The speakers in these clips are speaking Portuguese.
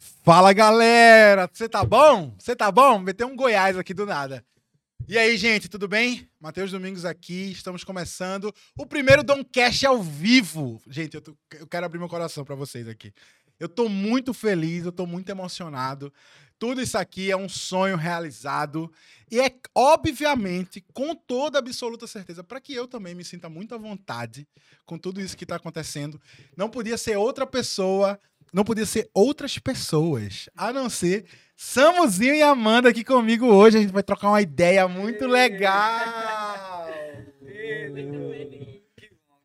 Fala galera, você tá bom? Você tá bom? Meteu um Goiás aqui do nada. E aí, gente, tudo bem? Matheus Domingos aqui, estamos começando o primeiro Domcast ao vivo. Gente, eu, tô- eu quero abrir meu coração para vocês aqui. Eu tô muito feliz, eu tô muito emocionado. Tudo isso aqui é um sonho realizado e é obviamente, com toda absoluta certeza, para que eu também me sinta muito à vontade com tudo isso que está acontecendo. Não podia ser outra pessoa, não podia ser outras pessoas, a não ser Samuzinho e Amanda aqui comigo hoje. A gente vai trocar uma ideia muito legal.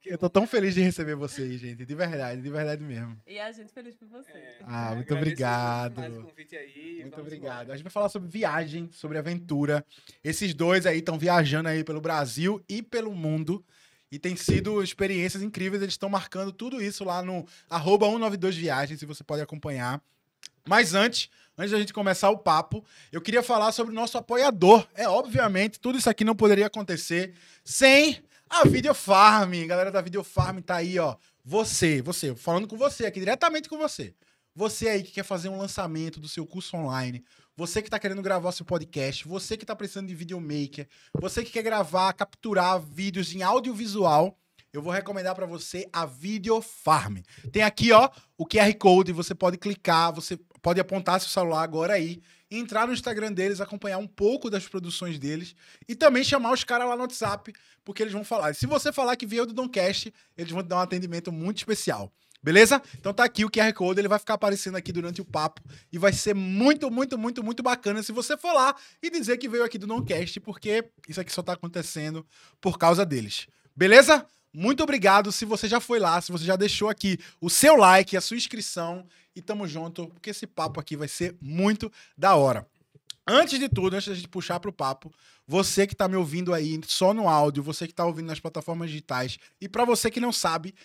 Eu tô tão feliz de receber vocês, gente. De verdade, de verdade mesmo. E a gente feliz por você. Ah, muito obrigado. mais o convite aí, Muito obrigado. embora. A gente vai falar sobre viagem, sobre aventura. Esses dois aí estão viajando aí pelo Brasil e pelo mundo. E tem sido experiências incríveis. Eles estão marcando tudo isso lá no arroba 192 Viagens, e você pode acompanhar. Mas antes, antes da gente começar o papo, eu queria falar sobre o nosso apoiador. É, obviamente, tudo isso aqui não poderia acontecer sem a Videofarm. Galera da Videofarm tá aí, ó. Você, você, falando com você aqui, diretamente com você. Você aí que quer fazer um lançamento do seu curso online, você que está querendo gravar seu podcast, você que está precisando de videomaker, você que quer gravar, capturar vídeos em audiovisual, eu vou recomendar para você a Videofarm. Tem aqui, ó, o QR Code, você pode clicar, você pode apontar seu celular agora aí, entrar no Instagram deles, acompanhar um pouco das produções deles e também chamar os caras lá no WhatsApp, porque eles vão falar. Se você falar que veio do Doncast, eles vão te dar um atendimento muito especial. Beleza? Então tá aqui o QR Code, ele vai ficar aparecendo aqui durante o papo e vai ser muito, muito, muito, muito bacana se você for lá e dizer que veio aqui do Noncast, porque isso aqui só tá acontecendo por causa deles. Beleza? Muito obrigado se você já foi lá, se você já deixou aqui o seu like, a sua inscrição e tamo junto, porque esse papo aqui vai ser muito da hora. Antes de tudo, antes da gente puxar pro papo, você que tá me ouvindo aí só no áudio, você que tá ouvindo nas plataformas digitais e para você que não sabe,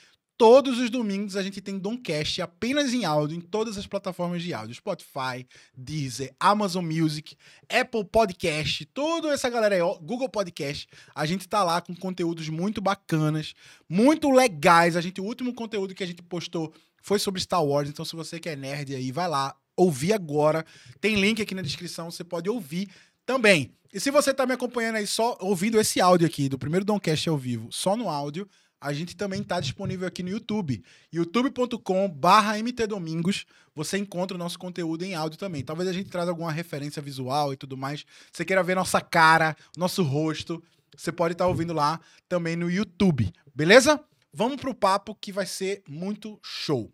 Todos os domingos a gente tem Domcast apenas em áudio em todas as plataformas de áudio: Spotify, Deezer, Amazon Music, Apple Podcast, toda essa galera aí, Google Podcast. A gente tá lá com conteúdos muito bacanas, muito legais. A gente, o último conteúdo que a gente postou foi sobre Star Wars, então se você que é nerd aí, vai lá, ouvir agora. Tem link aqui na descrição, você pode ouvir também. E se você tá me acompanhando aí só ouvindo esse áudio aqui do primeiro Domcast ao vivo, só no áudio, a gente também está disponível aqui no YouTube. youtube.com barra mtdomingos. Você encontra o nosso conteúdo em áudio também. Talvez a gente traga alguma referência visual e tudo mais. Você queira ver nossa cara, nosso rosto, você pode estar ouvindo lá também no YouTube. Beleza? Vamos pro papo que vai ser muito show.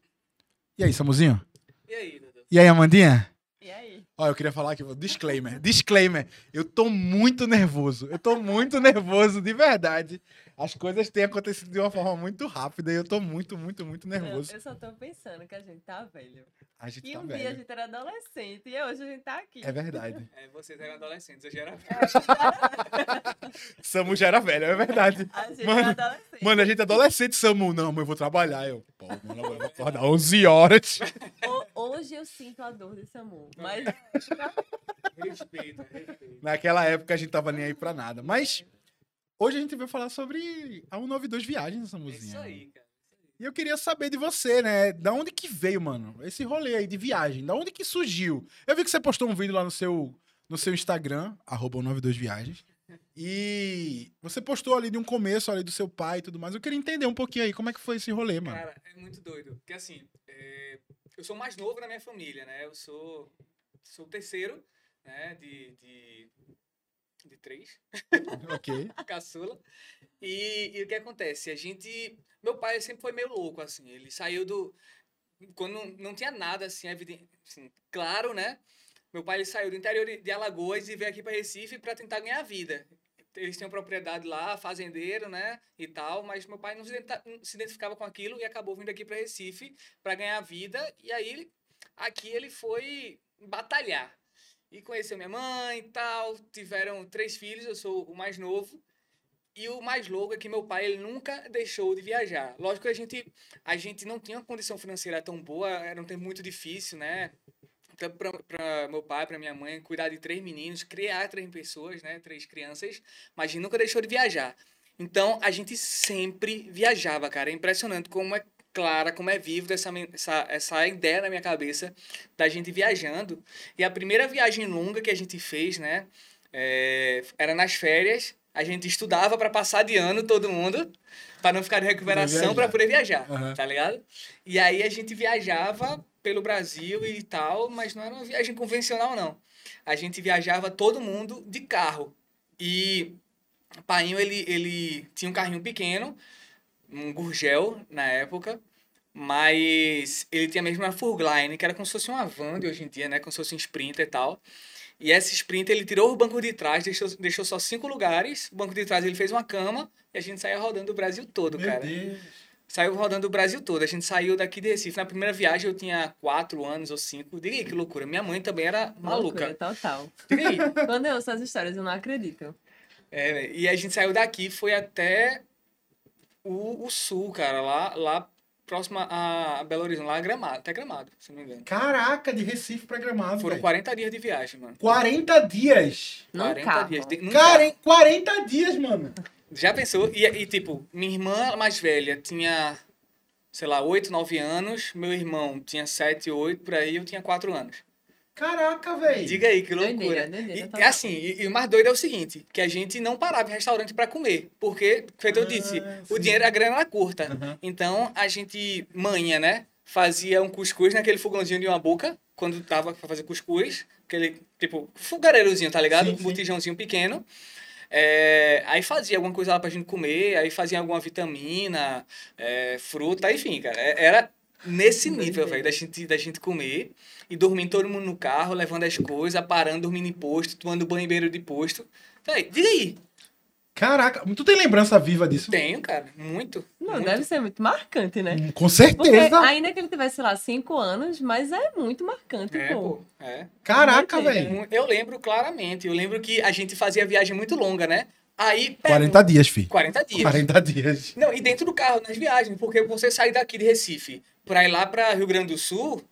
E aí, Samuzinho? E aí, Dudu? E aí, Amandinha? E aí? Ó, eu queria falar aqui, disclaimer, disclaimer. Eu tô muito nervoso. Eu tô muito nervoso, de verdade. As coisas têm acontecido de uma forma muito rápida e eu tô muito, muito, muito Não, nervoso. eu só tô pensando que a gente tá velho. A gente E tá um dia a velho. gente era adolescente e hoje a gente tá aqui. É verdade. É, vocês eram adolescentes, eu já era Samu já era velho, é verdade. A gente Mano, era adolescente. Mano, a gente é adolescente, Samu. Não, mas eu vou trabalhar. Eu, pô, mano, eu vou acordar 11 horas. Ho- Hoje eu sinto a dor desse amor. Mas respeito, respeito. Naquela época a gente tava nem aí pra nada. Mas hoje a gente vai falar sobre a 192 Viagens, É Samuzinha. isso aí, cara. E eu queria saber de você, né? Da onde que veio, mano, esse rolê aí de viagem? Da onde que surgiu? Eu vi que você postou um vídeo lá no seu, no seu Instagram, arroba 192viagens. E você postou ali de um começo ali do seu pai e tudo mais. Eu queria entender um pouquinho aí como é que foi esse rolê, mano. Cara, é muito doido. Porque assim, é, eu sou mais novo na minha família, né? Eu sou, sou o terceiro, né? De, de, de três, ok. caçula. E, e o que acontece? A gente. Meu pai sempre foi meio louco, assim. Ele saiu do. Quando não, não tinha nada, assim, evidente, assim, claro, né? Meu pai ele saiu do interior de Alagoas e veio aqui para Recife para tentar ganhar vida. Eles tinham propriedade lá, fazendeiro, né? E tal, mas meu pai não se, identificava com aquilo e acabou vindo aqui para Recife para ganhar vida. E aí, aqui ele foi batalhar. E conheceu minha mãe e tal. Tiveram três filhos, eu sou o mais novo. E o mais louco é que meu pai ele nunca deixou de viajar. Lógico que a gente, a gente não tinha uma condição financeira tão boa, era um tempo muito difícil, né? Tanto para meu pai, para minha mãe, cuidar de três meninos, criar três pessoas, né? Três crianças, mas a gente nunca deixou de viajar. Então a gente sempre viajava, cara. É impressionante como é clara, como é vívido essa, essa, essa ideia na minha cabeça da gente viajando. E a primeira viagem longa que a gente fez, né? é, era nas férias. A gente estudava para passar de ano todo mundo, para não ficar de recuperação, para poder viajar, Aham. tá ligado? E aí a gente viajava pelo Brasil e tal, mas não era uma viagem convencional, não. A gente viajava todo mundo de carro. E o Painho, ele, ele tinha um carrinho pequeno, um Gurgel na época, mas ele tinha mesmo uma Furgline, que era como se fosse uma van de hoje em dia, né? Como se fosse um Sprinter e tal. E esse Sprinter, ele tirou o banco de trás, deixou, deixou só cinco lugares. O banco de trás ele fez uma cama e a gente saía rodando o Brasil todo, Meu cara. Deus. Saiu rodando o Brasil todo. A gente saiu daqui de Recife. Na primeira viagem eu tinha quatro anos ou cinco. Diga aí que loucura. Minha mãe também era maluca. Loucura total. Diga aí. Quando eu ouço as histórias, eu não acredito. É, e a gente saiu daqui, foi até o, o sul, cara, lá, lá próximo a Belo Horizonte, lá Gramado, até Gramado, se não me engano. Caraca, de Recife pra Gramado. Foram velho. 40 dias de viagem, mano. 40 dias. Não 40 acaba. dias. De, Cara, carro. em 40 dias, mano. Já pensou? E, e, tipo, minha irmã mais velha tinha, sei lá, 8, 9 anos, meu irmão tinha 7, 8, por aí, eu tinha 4 anos. Caraca, velho. Diga aí, que loucura. Doideira, doideira E, é assim, e, e o mais doido é o seguinte, que a gente não parava em restaurante pra comer, porque, feito eu Ah, disse, sim. o dinheiro, a grana era curta. Aham. Então, a gente, manhã, né, fazia um cuscuz naquele fogãozinho de uma boca, quando tava pra fazer cuscuz, aquele, tipo, fogareirozinho, tá ligado? Sim, um sim. botijãozinho pequeno. É, aí fazia alguma coisa lá pra gente comer, aí fazia alguma vitamina, é, fruta, enfim, cara. é- Era nesse nível, velho, da gente, da gente comer e dormindo todo mundo no carro, levando as coisas, parando, dormindo em posto, tomando banho em beira de posto. Véi, diga aí. Caraca, tu tem lembrança viva disso? Tenho, cara, muito. Não, muito. deve ser muito marcante, né? Hum, Com Porque certeza. ainda que ele tivesse, sei lá, cinco anos, mas é muito marcante, É, pô. é. Caraca, velho. Eu lembro claramente. Eu lembro que a gente fazia viagem muito longa, né? Aí. 40 dias, filho. 40 dias. 40 dias. Não, e dentro do carro, nas viagens, porque você sair daqui de Recife pra ir lá pra Rio Grande do Sul,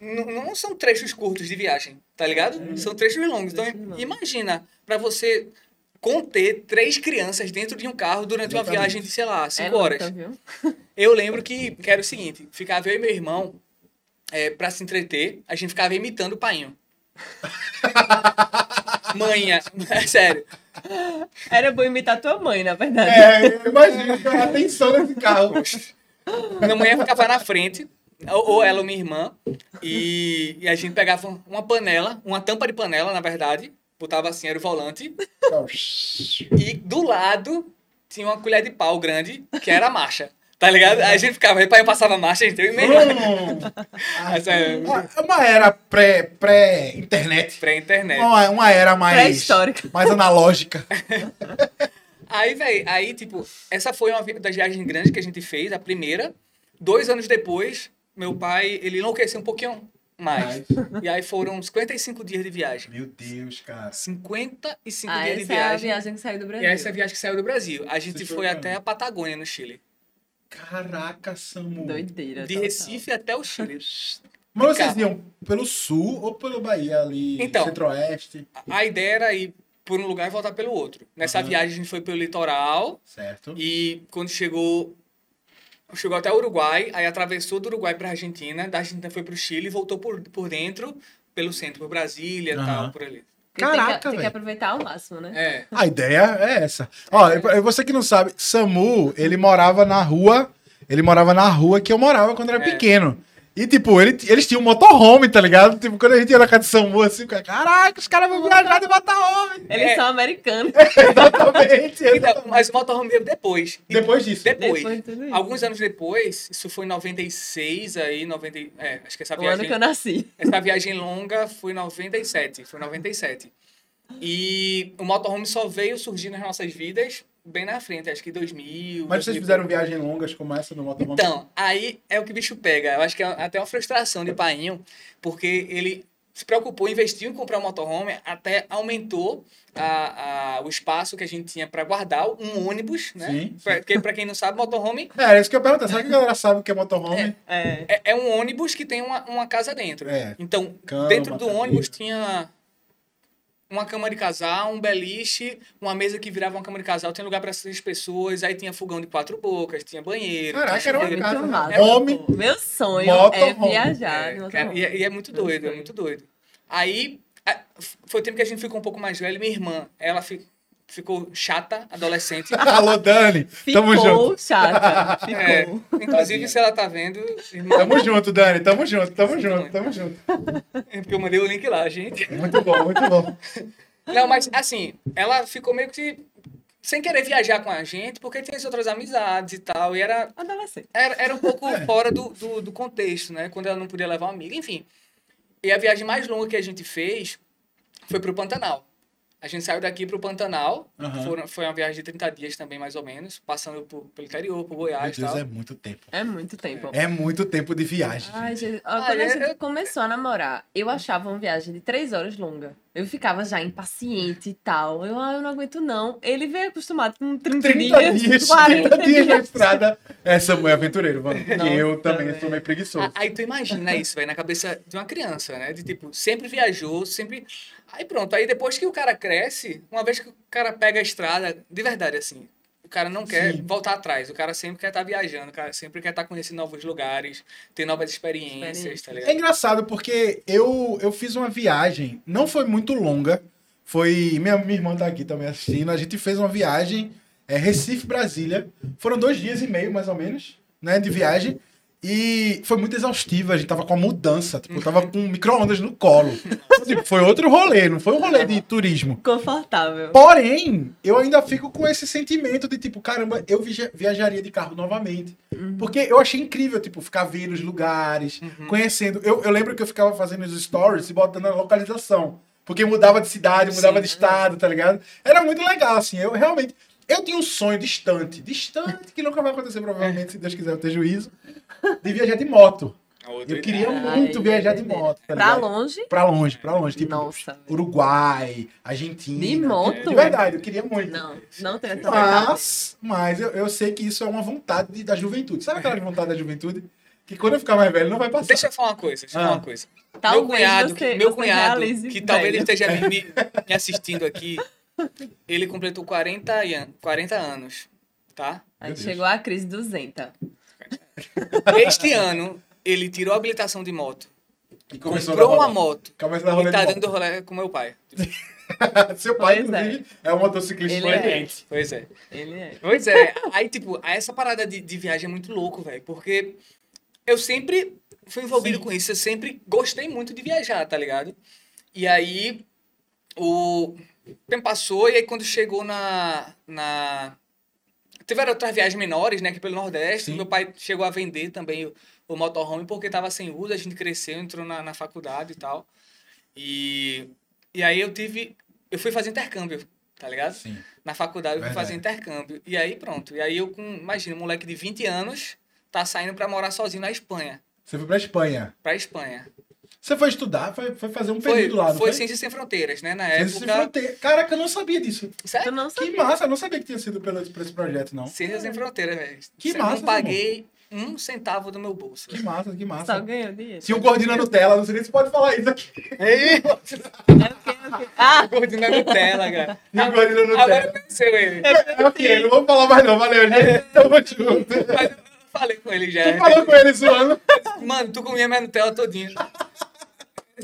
não são trechos curtos de viagem, tá ligado? São trechos longos. Então, imagina, pra você conter três crianças dentro de um carro durante uma Exatamente. viagem de, sei lá, É cinco louca, horas. Eu lembro que, que era o seguinte, ficava eu e meu irmão, é, pra se entreter, a gente ficava imitando o painho. Manha, é sério. Era bom imitar tua mãe, na verdade. É, imagina a atenção nesse carro. Minha mãe ficava na frente, ou, ou ela ou minha irmã, e, e a gente pegava uma panela, uma tampa de panela, na verdade, botava assim, era o volante, e do lado tinha uma colher de pau grande, que era a marcha. Tá ligado? Aí a gente ficava, aí o pai passava a marcha, a gente eu e minha irmã. Hum. Essa é É uma era pré- pré-internet. pré-internet. uma, uma era mais, Pré-histórica. mais analógica. Aí, velho, aí, tipo, essa foi uma das viagens grandes que a gente fez, a primeira. Dois anos depois, meu pai, ele enlouqueceu um pouquinho mais. E aí foram 55 dias de viagem. Meu Deus, cara. 55 Ah, dias de essa é a viagem. viagem que saiu do E Brasil. essa é a viagem que saiu do Brasil. A gente foi até a Patagônia, no Chile. Caraca, Samu. Doideira. De total. Recife até o Chile. Mas vocês carro. iam pelo sul ou pelo Bahia ali, Então. centro-oeste, A ideia era ir por um lugar e voltar pelo outro. Nessa Aham. viagem a gente foi pelo litoral certo? e quando chegou chegou até o Uruguai, aí atravessou do Uruguai para Argentina, da Argentina foi pro Chile e voltou por, por dentro, pelo centro, por Brasília e Aham. tal, por ali. Porque tem que- Caraca, Tem que aproveitar ao máximo, né? É. A ideia é essa. Ó, eu- você que não sabe, Samu, ele morava na rua, ele morava na rua que eu morava quando era É. pequeno. E, tipo, ele, eles tinham um motorhome, tá ligado? Tipo, quando a gente ia na casa de Samu, assim, ficava, caraca, os caras vão viajar de motorhome. Eles É. são americanos. Exatamente. Então, mas o motorhome veio depois. Depois disso. Depois. Depois. Alguns anos depois, isso foi em 96 aí, 90, é, acho que essa O ano viagem que eu nasci. Essa viagem longa foi em 97, foi em 97. E o motorhome só veio surgir nas nossas vidas bem na frente, acho que 2000. Mas vocês 2000. fizeram viagens longas como essa no motorhome? Então, aí é o que o bicho pega. Eu acho que é até uma frustração de Painho, porque ele se preocupou, investiu em comprar um motorhome, até aumentou a, a- o espaço que a gente tinha para guardar um ônibus, né? Sim, Pra- Porque, para quem não sabe, motorhome É, era isso que eu perguntei. Será que a galera sabe o que é motorhome? É. é, é um ônibus que tem uma, uma casa dentro. É. Então, Cama, dentro do ônibus tinha uma cama de casal, um beliche, uma mesa que virava uma cama de casal, tinha lugar para seis pessoas, aí tinha fogão de quatro bocas, tinha banheiro. Caraca, tinha era uma casa. Muito massa. É Homem. Meu sonho Motorhome. é viajar. É, cara, e, é- e é muito doido, é muito doido. Aí, foi o tempo que a gente ficou um pouco mais velho, minha irmã, ela fi- ficou chata, adolescente. Alô, Dani. Tamo junto. Ficou chata. Ficou. É, inclusive, se ela tá vendo, irmã, Tamo junto, Dani. Tamo junto, tamo junto, tamo junto. é porque eu mandei o link lá, gente. Muito bom, muito bom. Não, mas assim, ela ficou meio que sem querer viajar com a gente, porque tinha as outras amizades e tal, e era, Adolescente. era, era um pouco É. fora do, do, do contexto, né? Quando ela não podia levar uma amiga, enfim. E a viagem mais longa que a gente fez foi pro Pantanal. A gente saiu daqui pro Pantanal, Aham. foram- foi uma viagem de 30 dias também, mais ou menos, passando por, pelo interior, por Meu Goiás e Deus, tal. é muito tempo. É muito tempo. É muito tempo de viagem. Ai, gente. ó, Ah, quando a é- gente é- começou a namorar, eu achava uma viagem de três horas longa. Eu ficava já impaciente e tal. Eu, ah, eu não aguento não. Ele veio acostumado com 30, 30 dias, dias, 40 30 dias na estrada. É, Samuel aventureiro, mano. Porque Nossa, eu também velho. sou meio preguiçoso. Aí tu imagina isso, velho, na cabeça de uma criança, né? De tipo, sempre viajou, sempre. Aí pronto, aí depois que o cara cresce, uma vez que o cara pega a estrada, de verdade, assim, o cara não quer Sim. voltar atrás, o cara sempre quer estar viajando, o cara sempre quer estar conhecendo novos lugares, ter novas experiências, Experiência. tá É ligado? engraçado porque eu, eu fiz uma viagem, não foi muito longa. Foi. Minha, minha irmã tá aqui também assistindo. A gente fez uma viagem, é, Recife-Brasília. Foram dois dias e meio, mais ou menos, né, de viagem. E foi muito exaustiva. A gente tava com a mudança. Tipo, eu tava com micro-ondas no colo. Tipo, foi outro rolê, não foi um rolê de turismo. Confortável. Porém, eu ainda fico com esse sentimento de tipo, caramba, eu via- viajaria de carro novamente. Porque eu achei incrível, tipo, ficar vendo os lugares, conhecendo. Eu, eu lembro que eu ficava fazendo os stories e botando a localização. Porque mudava de cidade, mudava Sim. de estado, tá ligado? Era muito legal, assim. Eu realmente. Eu tinha um sonho distante, distante, que nunca vai acontecer, provavelmente, se Deus quiser eu ter juízo, de viajar de moto. Eu queria muito viajar de ai, moto, tá Pra longe, Pra longe, pra longe. Tipo, Nossa, velho. Uruguai, Argentina. De moto? De verdade, eu queria muito. não, não tem essa. Mas, mas eu, eu sei que isso é uma vontade de- da juventude. Sabe aquela vontade da juventude? Que quando eu ficar mais velho não vai passar. Deixa eu falar uma coisa, deixa eu falar Ah. uma coisa. meu Talvez cunhado, você, meu você cunhado que talvez ele velho. esteja me, me- assistindo aqui, ele completou 40, an- 40 anos, tá? Aí Meu chegou a crise 200. Este ano, ele tirou a habilitação de moto, E começou a comprou uma rolê. moto Começa a dar e rolê tá de dando rolê com meu pai. Seu pai, Pois é. inclusive, é. um motociclista Ele é. experiente. Pois é. Ele é. Pois é. Aí, tipo, essa parada de, de viagem é muito louco, velho. Porque eu sempre fui envolvido Sim. com isso. Eu sempre gostei muito de viajar, tá ligado? E aí, o tempo passou, e aí quando chegou na. na... Tiveram outras viagens menores, né? Aqui pelo Nordeste. Sim. Meu pai chegou a vender também o, o motorhome porque tava sem uso. A gente cresceu, entrou na, na faculdade e tal. E, e aí eu tive. Eu fui fazer intercâmbio, tá ligado? Sim. Na faculdade eu fui Verdade. fazer intercâmbio. E aí pronto. E aí eu com, imagina, um moleque de 20 anos tá saindo pra morar sozinho na Espanha. Você foi pra Espanha. Pra Espanha. Você foi estudar, foi, foi fazer um Foi, período lá, não foi foi? Ciências Sem Fronteiras, né? Na Ciências Sem época. Fronteira. Caraca, eu não sabia disso. Sério? não Que sabia. massa, eu não sabia que tinha sido pelo, por esse projeto, não. Ciências Sem Fronteiras, velho. Que Eu massa, Não paguei um centavo do meu bolso. Que massa, que Só massa. ganhou dinheiro. Tinha um gordinho na Nutella, não sei nem se pode falar isso aqui. Ei, É o quê? É o quê? Ah, gordinho na Nutella, cara. Tinha um gordinho na Agora Nutella. conheceu ele. É ok, não vou falar mais não, valeu, gente. Tamo junto. Mas eu falei com ele já. Tu falou com ele zoando. Mano, tu comia minha Nutella todinha.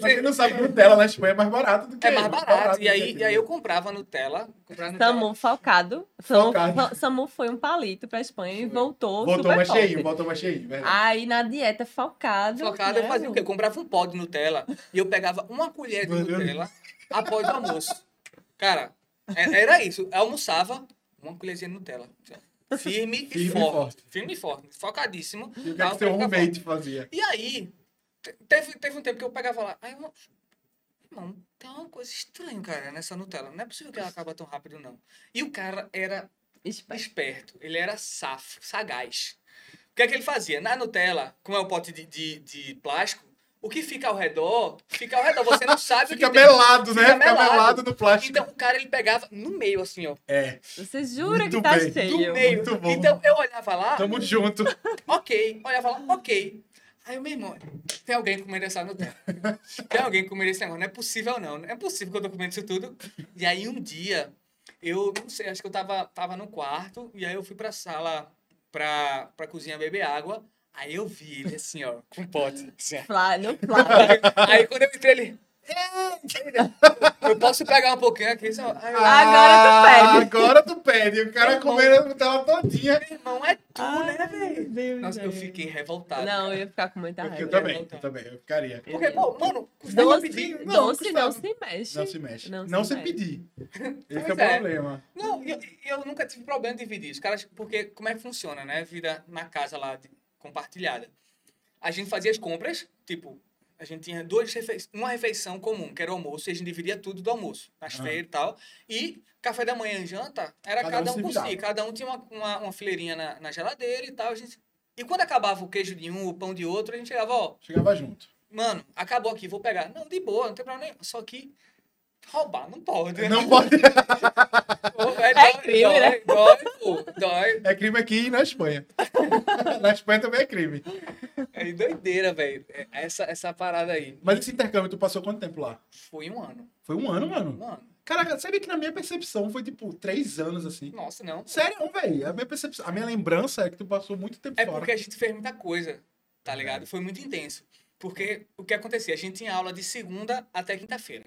Quem não sabe, Nutella na Espanha é mais barato do que É mais barato. do E que aí, e aí eu comprava Nutella. Comprava Nutella. Samu falcado. Samu, Falcado. Samu foi um palito pra Espanha e voltou, Voltou super mais forte. cheio, voltou mais cheio. verdade. Aí na dieta falcado. Focado, né, eu fazia o quê? Eu comprava um pó de Nutella e eu pegava uma colher de Meu Deus. Nutella após o almoço. Cara, é- era isso. Eu almoçava, uma colherzinha de Nutella. Firme, Firme e e forte. forte. Firme e forte. Focadíssimo. E o que é que seu roommate fazia? E aí, teve, teve um tempo que eu pegava lá. Aí eu, irmão, tem uma coisa estranha, cara, nessa Nutella. Não é possível que ela acaba tão rápido, não. E o cara era Esperto. esperto, ele era safo, sagaz. O que é que ele fazia? Na Nutella, como é um pote de, de, de plástico, o que fica ao redor, fica ao redor. Você não sabe Fica o que tem. melado, né? Fica Fica melado. melado no plástico. Então o cara ele pegava no meio, assim, ó. É, Você jura Muito que tá bem. No cheio? meio. muito bom. Então eu olhava lá, tamo junto. ok. Olhava lá, ok. Aí, meu irmão, tem alguém comendo essa Nutella? Tem alguém comendo esse negócio? Não é possível, não. Não é possível que eu tô comendo isso tudo. E aí, um dia, eu não sei, acho que eu tava, tava no quarto, e aí eu fui pra sala, pra, pra cozinha beber água. Aí eu vi ele assim, ó, com um pote. Assim, ó. Flá, no Flá. Aí quando eu entrei, ele. Eu posso pegar um pouquinho aqui? Só... Eu, Ah, Agora tu pede. Agora tu pede. O cara comendo a tela todinha. meu irmão, é tu, né, Ai, velho? Deus, Nossa, eu velho. fiquei revoltado. Não, eu cara. ia ficar com muita Eu, raiva. também, eu também, eu ficaria. Porque, pô, mano, custava Doce, pedir. Não, doce custava. não se mexe. Não se mexe. Não Não, se se mexe. pedir. Esse é o é. problema. Não, eu, eu nunca tive problema de dividir. Os caras, porque como é que funciona, né? Vida na casa lá de- compartilhada. A gente fazia as compras, tipo, a gente tinha duas refeições, uma refeição comum, que era o almoço, e a gente dividia tudo do almoço, nas Ah. feiras e tal. E café da manhã e janta, era Cada cada, um um por si. Cada um tinha uma, uma, uma fileirinha na, na geladeira e tal. Gente... E quando acabava o queijo de um, o pão de outro, a gente chegava, ó, Chegava junto. mano, acabou aqui, vou pegar. Não, de boa, não tem problema nenhum. Só que roubar não pode. né? Não pode. Pô, É dói, crime, dói, né? Dói, pô, dói. É crime aqui na Espanha. na Espanha também é crime. É doideira, velho. É, Essa, essa parada aí. Mas esse intercâmbio, tu passou quanto tempo lá? Foi um ano. Foi um ano, mano. Um ano. Caraca, sabe que na minha percepção foi tipo três anos assim. Nossa, não. Sério, velho. A minha percepção, a minha lembrança é que tu passou muito tempo É fora. porque a gente fez muita coisa, tá ligado? Foi muito intenso. Porque o que acontecia? A gente tinha aula de segunda até quinta-feira.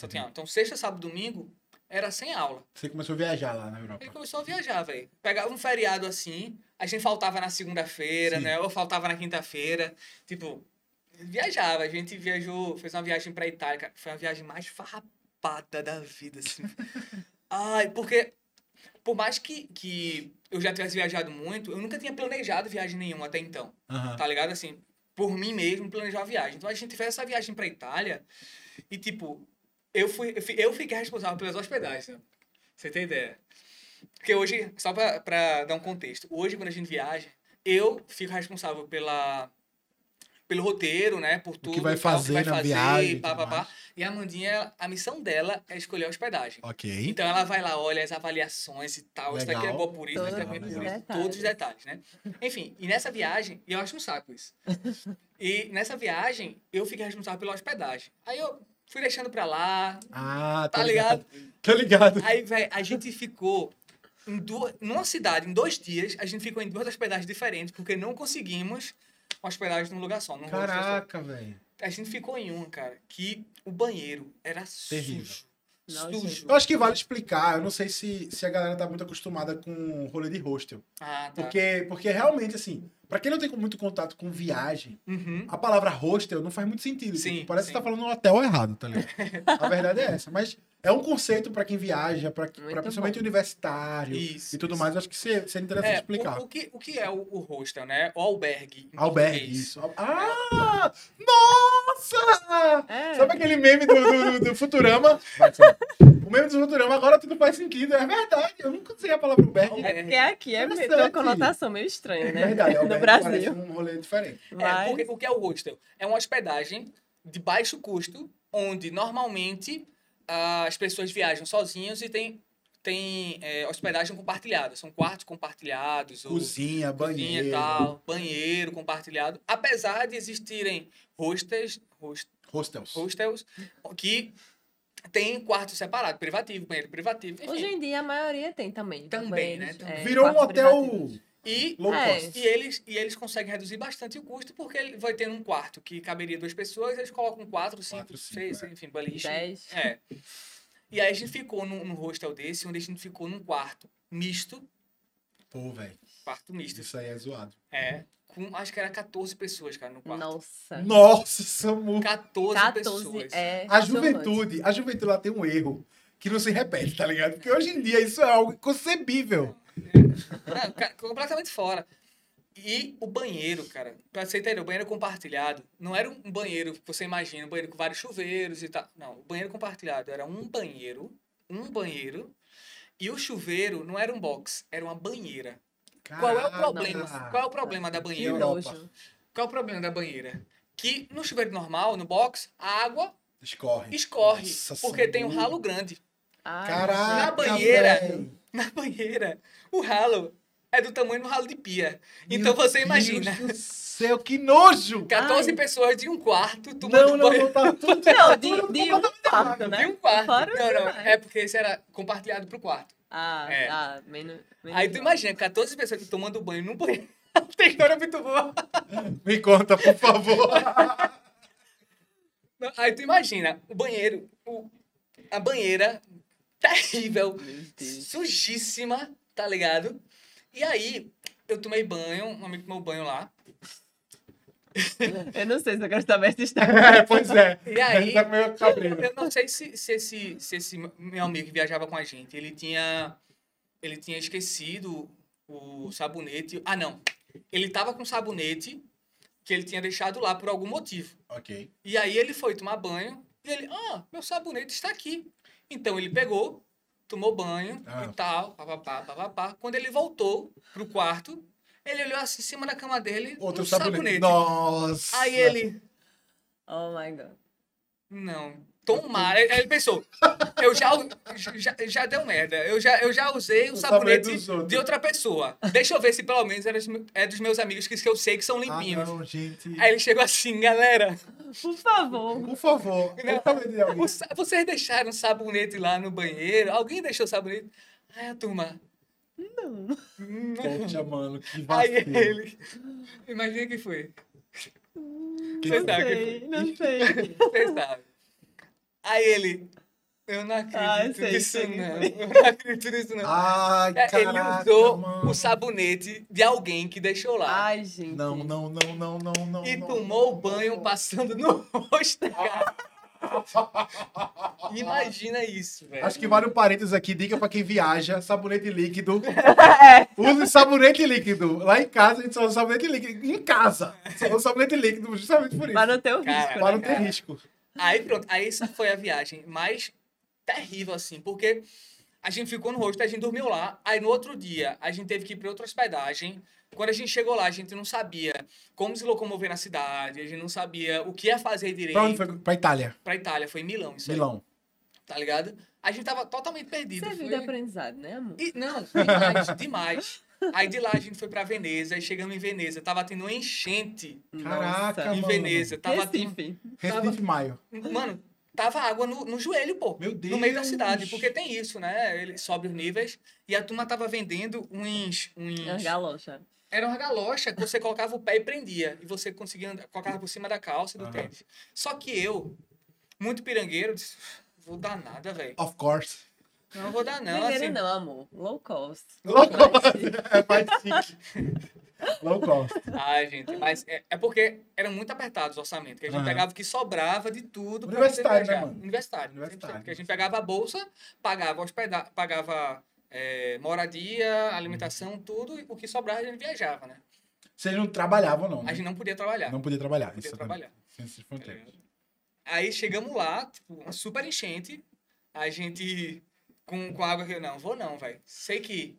Só tinha aula. Então, sexta, sábado, domingo, era sem aula. Você começou a viajar lá na Ele Europa. começou a viajar, velho. Pegava um feriado assim, a gente faltava na segunda-feira, né? Ou faltava na quinta-feira. Tipo, viajava. A gente viajou, fez uma viagem pra Itália, cara. Foi a viagem mais farrapada da vida, assim. Ai, porque por mais que, que eu já tivesse viajado muito, eu nunca tinha planejado viagem nenhuma até então. Aham. Tá ligado? Assim, por mim mesmo, planejar a viagem. Então a gente fez essa viagem pra Itália e, tipo, eu, fui, eu, fi- eu fiquei responsável pelas hospedagens. Né? Você tem ideia? Porque hoje, só pra, pra dar um contexto, hoje quando a gente viaja, eu fico responsável pela, pelo roteiro, né? Por tudo. vai e tal, fazer na viagem e pá, tudo pá, pá. mais. E a Amandinha, a missão dela é escolher a hospedagem. Ok. Então ela vai lá, olha as avaliações e tal. Isso daqui é bom por isso, isso daqui é por isso. Todos os detalhes, né? Enfim, e nessa viagem, e eu acho um saco isso. E nessa viagem, eu fiquei responsável pela hospedagem. Aí eu fui deixando pra lá, Ah, tá ligado? Tô ligado. Aí, velho, a gente ficou em duas, numa cidade, em dois dias, a gente ficou em duas hospedagens diferentes, porque não conseguimos uma hospedagem num lugar só. Num. Caraca, velho. A gente ficou em uma, cara, que o banheiro era Terrível. sujo. Não. Eu acho que vale explicar. Eu não sei se, se a galera tá muito acostumada com rolê de hostel. Ah, tá. Porque, porque realmente, assim, pra quem não tem muito contato com viagem, Uhum. a palavra hostel não faz muito sentido. Sim, Tipo, parece sim. que você tá falando no hotel errado, tá ligado? a verdade é essa. Mas é um conceito pra quem viaja, Muito principalmente bom. universitário Isso, e tudo isso. mais. Acho que seria, seria interessante É, explicar. O, o que, o que é o, o hostel, né? O albergue. Albergue, português. isso. Ah! Nossa! É. Sabe aquele meme do, do, do- Futurama? O meme do Futurama agora tudo faz sentido. É verdade. Eu nunca usei a palavra albergue. É porque aqui é meio- uma conotação meio estranha, né? É verdade. no Brasil. um rolê diferente. É, Mas... porque o que é o hostel? É uma hospedagem de baixo custo, onde normalmente as pessoas viajam sozinhos e tem, tem é, hospedagem compartilhada. São quartos compartilhados. Cozinha, cozinha banheiro. e tal, banheiro compartilhado. Apesar de existirem hostels, host- Hostels. hostels que tem quarto separado, privativo, banheiro privativo. Enfim. Hoje em dia a maioria tem também. Também, banheiros, né? é, Virou um hotel privativos. E low É. E eles, e eles conseguem reduzir bastante o custo, porque ele vai ter um quarto que caberia duas pessoas, eles colocam quatro, cinco, Quatro, cinco, seis, é. enfim, baliche. Dez. É. E aí a gente ficou num, num hostel desse, onde a gente ficou num quarto misto, Pô, velho. quarto misto, Isso aí é zoado. é, com, acho que era 14 pessoas, cara, no quarto. Nossa. Nossa, Samu. 14, 14 pessoas. é. A juventude, a juventude lá tem um erro que não se repete, tá ligado? Porque hoje em dia isso é algo inconcebível. É, completamente fora. E o banheiro, cara, pra você entender, o banheiro compartilhado não era um banheiro que você imagina, um banheiro com vários chuveiros e tal. Não, o banheiro compartilhado era um banheiro, um banheiro, e o chuveiro não era um box, era uma banheira. Qual é o problema? Qual é o problema da banheira? Qual é o problema da banheira? Que no chuveiro normal, no box, a água Escorre. escorre, Nossa, porque tem um ralo grande. Ai, Caraca, Na banheira. velho. Na banheira, o ralo é do tamanho do ralo de pia. Então Meu você Deus imagina. do céu, que nojo! 14 Ai. pessoas de um quarto tomando Não, não, banho. não, tá tudo Não, de, de um quarto, né? De um quarto. Fora não, não, demais. é porque esse era compartilhado pro quarto. Ah, É. ah, menos, menos Aí tu imagina, 14 pessoas tomando banho num banheiro. Tem história muito boa. Me conta, por favor. Não, Aí tu imagina, o banheiro, o- a banheira terrível, Deus. sujíssima, tá ligado? E aí, eu tomei banho, um amigo tomou banho lá. Eu não sei se eu quero saber essa história. É, pois é. E aí, Tá meio cabreiro. eu não sei se, se, esse, se esse meu amigo que viajava com a gente, ele tinha, ele tinha esquecido o sabonete. Ah, não. Ele tava com sabonete que ele tinha deixado lá por algum motivo. Ok. E aí ele foi tomar banho e ele, ah, meu sabonete está aqui. Então ele pegou, tomou banho Ah. e tal, papapá, papapá. Quando ele voltou pro quarto, ele olhou assim em cima da cama dele, Outro um sabonete. sabonete. Nossa. Aí ele, Oh my god. não, tomara. Aí ele pensou, eu já, já, já deu merda. Eu já, eu já usei o, O sabonete de outra pessoa. Deixa eu ver se pelo menos é dos, é meus amigos que eu sei que são Ah, limpinhos. não, gente. Aí ele chegou assim, galera, Por favor. Por favor. Não. sa- Vocês deixaram sabonete lá no banheiro? Alguém deixou sabonete? Aí a turma. Não. "Hum, Poxa, mano, que Aí vacilo. ele. Imagina que foi. Não sei, que não sei. Você sabe. Aí ele. Eu não acredito Ah, eu sei, nisso, sei. não. Eu não acredito nisso, não. Ai, É, caraca, ele usou mano. o sabonete de alguém que deixou lá. Ai, gente. Não, não, não, não, não, não. e não, tomou o banho não. passando no rosto, cara. Imagina isso, velho. Acho que vale um parênteses aqui, dica pra quem viaja, sabonete líquido. É. Use sabonete líquido. Lá em casa a gente só usa sabonete líquido. Em casa, só usa sabonete líquido, justamente por isso. Pra não ter o Cara, risco. Para não ter cara. risco. Aí pronto, aí essa foi a viagem mais terrível, assim, porque a gente ficou no rosto, a gente dormiu lá, aí no outro dia a gente teve que ir para outra hospedagem. Quando a gente chegou lá, a gente não sabia como se locomover na cidade, a gente não sabia o que ia fazer direito. Pra onde foi? Pra Itália. Pra Itália, foi em Milão, isso aí, Milão. tá ligado? A gente tava totalmente perdido. Serviu foi- de aprendizado, né, amor? E- não, demais, demais. Aí de lá a gente foi pra Veneza, aí chegamos em Veneza, tava tendo uma enchente Caraca, Nossa. em mano. Veneza, tava tendo, Recife. Recife Maio. Mano, tava água no, no joelho, pô. Meu Deus. No meio da cidade. Porque tem isso, né? Ele sobe os níveis. E a turma tava vendendo uns. uns... As galochas. Era uma galocha que você colocava o pé e prendia. E você conseguia andar, colocava por cima da calça e do Aham. tênis. Só que eu, muito pirangueiro, disse: vou dar nada, velho. Of course. Não vou dar, não. Primeiro Assim, não, amor. Low cost. Low cost. É mais chique. Low cost. Ai, gente, mas é, é porque eram muito apertados o orçamento. Que a gente Aham. pegava o que sobrava de tudo. pra Universitário, né, mano? Universitário. Universitário. 100%. Porque a gente pegava a bolsa, pagava hospeda pagava é, moradia, alimentação, tudo. E o que sobrava a gente viajava, né? Vocês não trabalhavam, não. né? A gente não podia trabalhar. Não podia trabalhar. Não podia isso trabalhar. Tá? Aí chegamos lá, tipo, uma super enchente. A gente com, com água que eu não vou não, velho. Sei que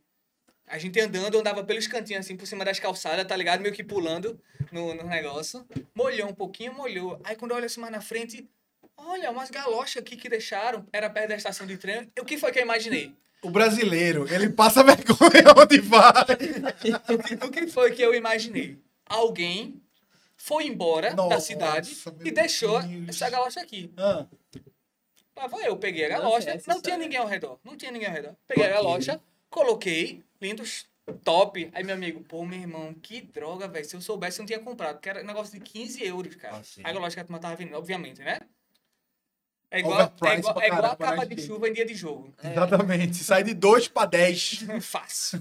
a gente andando, andava pelos cantinhos assim por cima das calçadas, tá ligado? Meio que pulando no, no negócio. Molhou um pouquinho, molhou. Aí quando eu olho assim mais na frente, olha, umas galochas aqui que deixaram, era perto da estação de trem. O que foi que eu imaginei? O brasileiro, ele passa vergonha onde vai. O que, o que foi que eu imaginei? Alguém foi embora da Nossa, cidade meu e deixou Deus. essa galocha aqui. Ah, Lá vou eu, peguei a galocha, não tinha ninguém ao redor, não tinha ninguém ao redor. Peguei a galocha, coloquei, lindos, top. Aí meu amigo, pô, meu irmão, que droga, velho. Se eu soubesse, eu não tinha comprado, porque era um negócio de 15 euros, cara. Ah, sim. a galocha que a turma tava vendendo, obviamente, né? É igual, é igual, é igual a capa de gente? chuva em dia de jogo. exatamente. Sai de 2 pra 10. Fácil.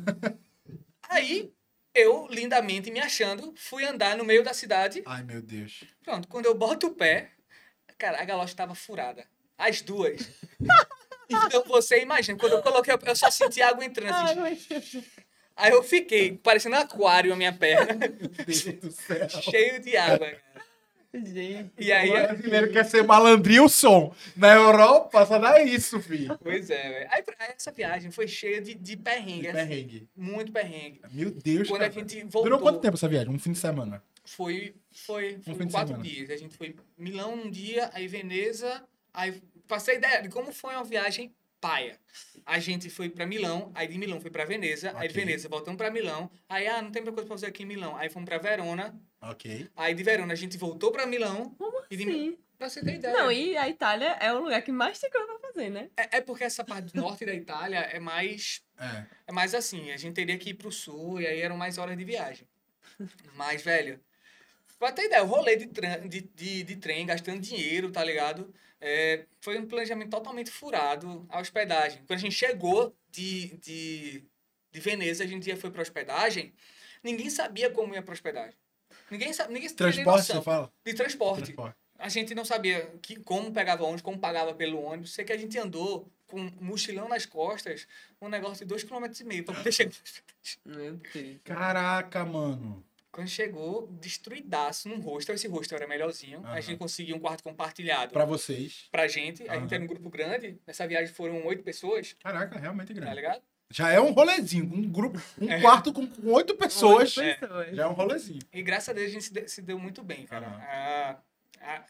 Aí, eu, lindamente me achando, fui andar no meio da cidade. Ai, meu Deus. Pronto, quando eu boto o pé, cara, a galocha tava furada. As duas. então você imagina, quando eu coloquei, o pé, eu só senti água entrando. Assim. Aí eu fiquei parecendo um aquário a minha perna, Meu Deus do céu. cheio de água. cara. Gente. E aí, o brasileiro quer ser malandrilson. Na Europa, só dá isso, filho. pois é, velho. Aí pra- essa viagem foi cheia de, de perrengue, assim, Perrengue. muito perrengue. Meu Deus, Quando a cara. gente voltou, Durou quanto tempo essa viagem? Um fim de semana. foi, foi, Um foi fim de quatro dias. A gente foi Milão um dia, aí Veneza, aí passei ideia de como foi uma viagem paia. A gente foi pra Milão, aí de Milão foi pra Veneza, aí de. Veneza voltamos pra Milão, aí ah, não tem muita coisa pra fazer aqui em Milão. Aí fomos pra Verona, Ok. Aí de Verona a gente voltou pra Milão. Como E de- Sim. Pra você ter ideia. Não, e a Itália é o lugar que mais tem coisa pra fazer, né? é, é porque essa parte do norte da Itália é mais É. É mais assim, a gente teria que ir pro sul e aí eram mais horas de viagem. Mas, velho, pra ter ideia, o rolê de, tran- de, de, de trem, gastando dinheiro, tá ligado? É, foi um planejamento totalmente furado a hospedagem. Quando a gente chegou de, de, de Veneza, a gente já foi pra hospedagem, ninguém sabia como ia pra hospedagem. Ninguém sabe, ninguém Transporte, noção você fala? de transporte. Transporte. A gente não sabia que, como pegava ônibus, como pagava pelo ônibus. Sei que a gente andou com um mochilão nas costas, um negócio de 2,5 km para poder chegar. Caraca, mano. Quando chegou, destruidaço num hostel. Esse hostel era melhorzinho. Aham. A gente conseguiu um quarto compartilhado Pra vocês. pra gente. A gente era um grupo grande. Nessa viagem foram oito pessoas, Caraca, realmente tá grande. ligado? Já é um rolezinho. Um grupo, um É. quarto com oito pessoas. Oito pessoas. Já é um rolezinho. E graças a Deus a gente se, de- se deu muito bem, cara. A, a,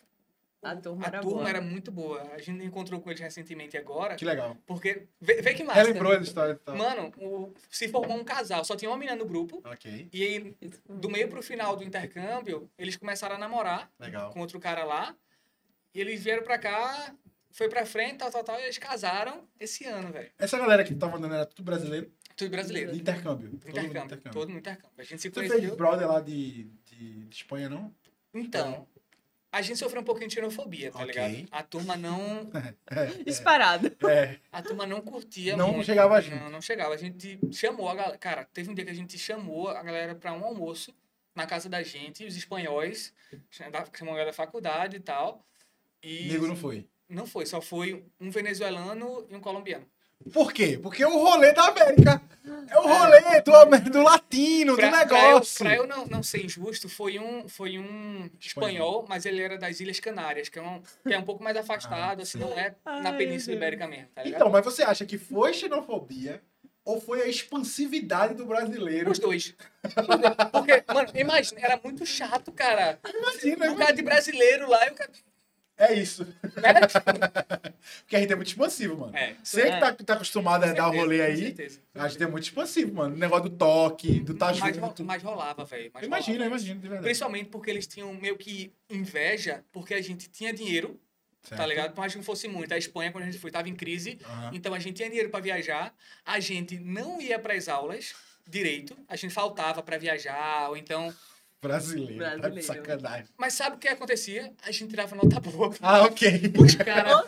A turma a era turma boa. era muito boa. A gente encontrou com eles recentemente agora. Que legal. Porque, vê, vê que massa. Relembrou a história e tal. Mano, o- se formou um casal, só tinha uma menina no grupo. Ok, E aí, do meio pro final do intercâmbio, eles começaram a namorar legal. com outro cara lá. E eles vieram pra cá, foi pra frente, tal, tal, tal, e eles casaram esse ano, velho. Essa galera que tava andando era tudo brasileiro? Tudo brasileiro. De intercâmbio. Todo mundo Intercâmbio, intercâmbio. todo no intercâmbio. A gente se Você fez conheceu. brother lá de, de, de Espanha, não? Então, a gente sofreu um pouquinho de xenofobia, tá Ok. ligado? A turma não, É, Disparado. é, é. a turma não curtia Não muito. chegava junto. Não, não chegava. A gente chamou a galera. Cara, teve um dia que a gente chamou a galera pra um almoço na casa da gente, os espanhóis, chamou a galera da faculdade e tal. E Nego não foi. não foi, só foi um venezuelano e um colombiano. Por quê? Porque é o rolê da América. É o rolê do, do latino, do Pra, pra eu, negócio. pra eu não, não ser injusto, foi um, foi um espanhol, mas ele era das Ilhas Canárias, que é um, que é um pouco mais afastado, assim, não é na Península. Ibérica mesmo, tá ligado? Então, mas você acha que foi xenofobia ou foi a expansividade do brasileiro? Os dois. Porque, mano, imagina, era muito chato, cara. Imagina, Um cara de brasileiro lá e o cara. É isso. Né? Porque a gente é muito expansivo, mano. É. Você que É. tá, tá acostumado a dar o rolê aí, certeza. a gente é muito expansivo, mano. O negócio do toque, do tá Mas, junto. mas rolava, velho. mas Imagina, imagina, de verdade. Principalmente porque eles tinham meio que inveja, porque a gente tinha dinheiro, tá Certo. ligado? Por mais que não fosse muito. A Espanha, quando a gente foi, tava em crise. Aham. Então a gente tinha dinheiro para viajar, a gente não ia para as aulas direito, a gente faltava para viajar, ou então. Brasileiro, tá de Brasileiro. sacanagem. Mas sabe o que acontecia? A gente tirava nota boa. Ah, ok. Os caras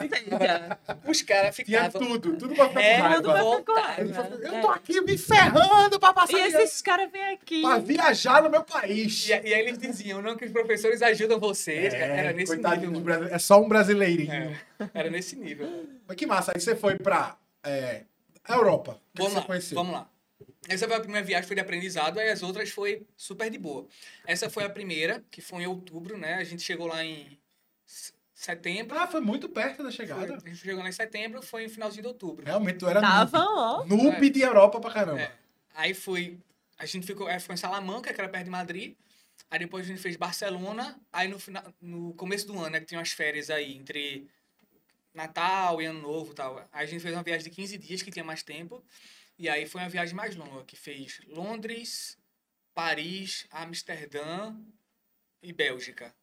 os cara Tinha ficavam. tudo, tudo pra ficar É, com raiva. tudo ficar raiva. falou, Eu É. tô aqui me ferrando pra passar E esses caras vêm aqui. pra viajar no meu país. E, e aí eles diziam, não, que os professores ajudam vocês. É, era nesse coitado nível. É só um brasileirinho. É, era nesse nível. Mas que massa. Aí você foi pra é, Europa. Vamos você lá, conheceu? vamos lá. Essa foi a primeira viagem, foi de aprendizado, aí as outras foi super de boa. Essa foi a primeira, que foi em outubro, né? A gente chegou lá em setembro. Ah, foi muito perto da Foi, chegada. a gente chegou lá em setembro, foi em finalzinho de outubro. Realmente, tu era Tava, noob. ó. Noob de Europa pra caramba. É. Aí foi. A gente ficou, aí ficou em Salamanca, que era perto de Madrid. Aí depois a gente fez Barcelona. Aí no, final, no começo do ano, né, que tinha umas férias aí entre Natal e Ano Novo e tal. Aí a gente fez uma viagem de 15 dias, que tinha mais tempo. E aí foi uma viagem mais longa, que fez Londres, Paris, Amsterdã e Bélgica.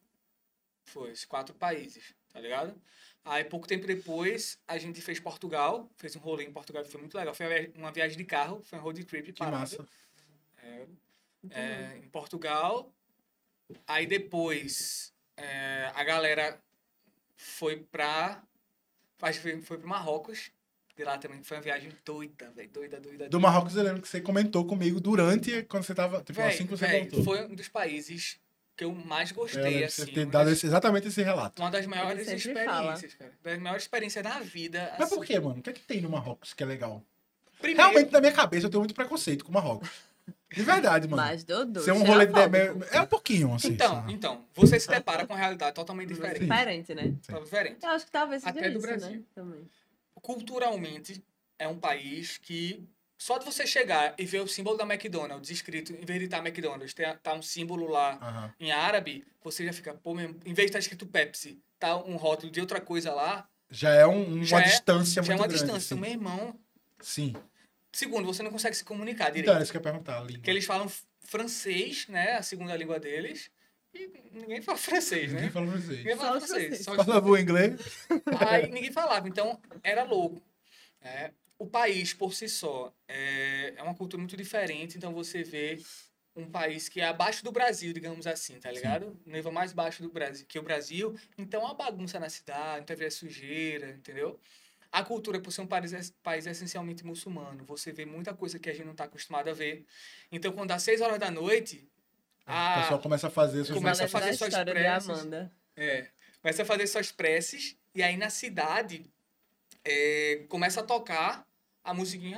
Foi, esses quatro países, tá ligado? Aí, pouco tempo depois, a gente fez Portugal, fez um rolê em Portugal que foi muito legal. Foi uma viagem- de carro, foi um road trip Que parado, massa. é, em Portugal. Aí depois, é, a galera foi pra... Acho que foi, foi pro Marrocos. De lá também foi uma viagem doida, velho. Doida, doida, Do Marrocos, eu lembro que você comentou comigo durante, quando você tava, tipo, Véi, assim que você véi, voltou. foi um dos países que eu mais Eu gostei, de assim. você ter dado esse- exatamente esse relato. Uma das maiores experiências, cara. Das maiores experiências da vida. Mas assim. por quê, mano? O que é que tem no Marrocos que é legal? Primeiro, Realmente, na minha cabeça, eu tenho muito preconceito com o Marrocos. De verdade, mano. Mas Dodô. Ser um rolê de... É um pouquinho, assim. Então, sabe? então, você se depara com uma realidade totalmente diferente. Diferente, né? Totalmente diferente. Eu acho que talvez seja Até do isso, Brasil. né? Também. Culturalmente, é um país que só de você chegar e ver o símbolo da McDonald's escrito, em vez de estar McDonald's, tem, tá um símbolo lá Aham. em árabe, você já fica, pô, mesmo, em vez de estar escrito Pepsi, tá um rótulo de outra coisa lá, Já é um- uma Já é- distância já é muito uma grande. distância. sim. Meu irmão. Sim. Segundo, você não consegue se comunicar direito. Então, era isso que eu ia perguntar. Porque eles falam francês, né? A segunda língua deles. E ninguém fala francês, Ninguém né? fala francês. Ninguém fala francês. franceses. Só os Fala boa inglês. Aí ninguém falava, então era louco. né? o país por si só é, é uma cultura muito diferente, então você vê um país que é abaixo do Brasil, digamos assim, tá ligado? Um nível mais baixo do Brasil que o Brasil, então a bagunça na cidade, então é sujeira, entendeu? A cultura, por ser um país, país essencialmente muçulmano, você vê muita coisa que a gente não está acostumado a ver. Então, quando dá seis horas da noite, O a, pessoal começa a fazer suas Começa a fazer suas de preces. Amanda. É. Começa a fazer suas preces e aí na cidade é, começa a tocar a musiquinha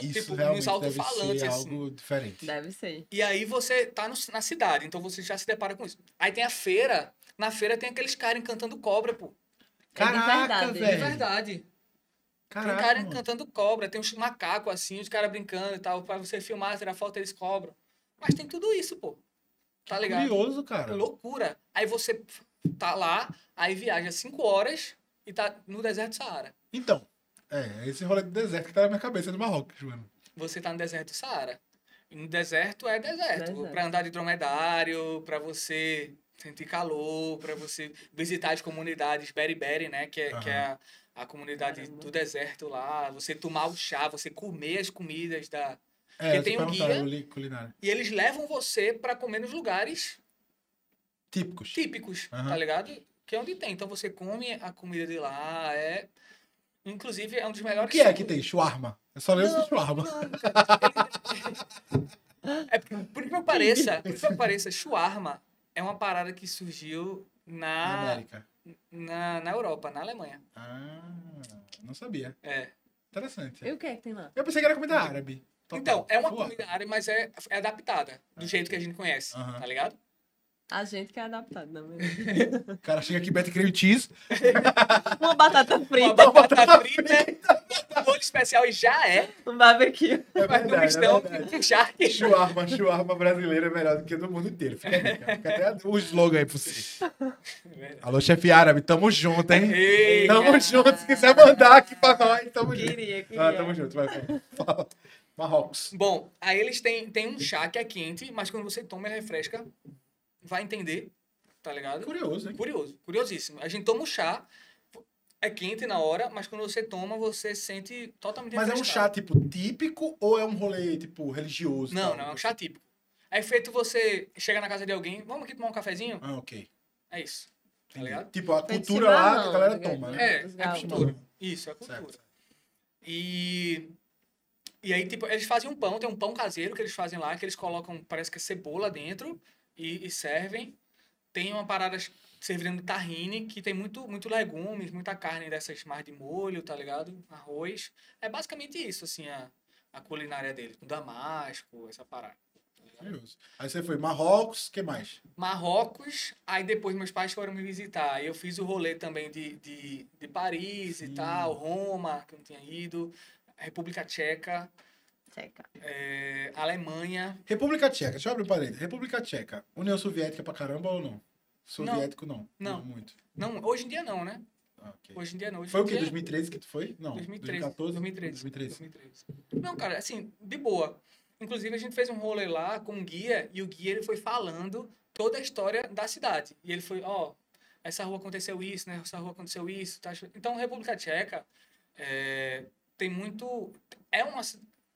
Isso tipo, nos deve alto-falantes, ser assim. algo diferente. Deve ser. E aí você tá no- na cidade, então você já se depara com isso. Aí tem a feira, na feira tem aqueles caras cantando cobra, pô. Caraca, verdade. De verdade. tem Caraca, cara mano. cantando cobra, tem uns macacos assim, os caras brincando e tal, pra você filmar, tirar foto, eles cobram. Mas tem tudo isso, pô. Tá ligado? Curioso, cara. Loucura. Aí você tá lá, aí viaja cinco horas e tá no deserto do Saara. Então, é, esse rolê do deserto que tá na minha cabeça do Marrocos, mano. Você tá no deserto do Saara. E no deserto é deserto. Deserto. Pra andar de dromedário, pra você sentir calor, pra você visitar as comunidades beriberi, né? Que é, que é a, a comunidade Caramba. do deserto lá. Você tomar o chá, você comer as comidas da... É, tem um guia. culinária. E eles levam você pra comer nos lugares Típicos. típicos, Aham. tá ligado? Que é onde tem. Então você come a comida de lá, é... Inclusive, é um dos O melhores... que é que tem? Shawarma. Eu só lembro de shawarma. É, por por que eu pareça, por que eu pareça, shawarma é uma parada que surgiu Na na, América. na, na Europa, na Alemanha. Ah, não sabia. É. Interessante. E o que é que tem lá? Eu pensei que era comida árabe. Total. Então, é uma comida árabe, mas é, é adaptada, do jeito que a gente conhece, tá ligado? A gente que é adaptado, não é? O cara chega aqui, bete cream cheese. Uma batata Uma frita, batata frita, um molho especial e já é, um barbecue. É mas no verdade, é mistão verdade. com charque. Shawarma, shawarma brasileiro é melhor do que do mundo inteiro. Fica, a dica. Fica até o slogan aí pra você. Alô, chefe árabe, tamo junto, hein? Ei, Tamo cara. junto. Se quiser mandar aqui pra nós, tamo junto. Queria, queria. Ah, tamo junto, vai. Fala. Marrocos. Bom, aí eles têm, têm um chá que é quente, mas quando você toma, ele refresca. Vai entender, tá ligado? Curioso, hein? Curioso, curiosíssimo. A gente toma um chá, é quente na hora, mas quando você toma, você sente totalmente Mas é um chá, tipo, típico ou é um rolê, tipo, religioso? e Não, tal? não, é um chá típico. É feito você chegar na casa de alguém, vamos aqui tomar um cafezinho? Ah, ok. É isso. Tá Entendi. ligado? Tipo, a Tem cultura lá, chimarrão, a galera né? toma, né? É, é galos. cultura. Isso, é cultura. Certo. E, e aí, tipo, eles fazem um pão, tem um pão caseiro que eles fazem lá, que eles colocam, parece que é cebola dentro e, e servem. Tem uma parada servindo tahine, que tem muito, muito legumes, muita carne dessas mais de molho, tá ligado? Arroz. É basicamente isso, assim, a, a culinária dele. Com damasco, essa parada. tá. Aí você foi Marrocos, o que mais? Marrocos, aí depois meus pais foram me visitar. Eu fiz o rolê também de, de, de Paris e Sim. tal, Roma, que eu não tinha ido, República Tcheca, Checa. é, Alemanha. República Tcheca, deixa eu abrir um parênteses. República Tcheca, União Soviética pra caramba ou não? Soviético não. Não. muito. Não, hoje em dia não, né? Ah, ok. Hoje em dia não. Hoje Foi o que? dia- 2013 que tu foi? Não. 2013. 2014? 2013. 2013. 2013. Não, cara, assim, de boa. Inclusive, a gente fez um rolê lá com um guia e o guia ele foi falando toda a história da cidade. E ele foi, ó, essa rua aconteceu isso, né? Essa rua aconteceu isso. Tá? Então, República Tcheca é, tem muito... É, uma,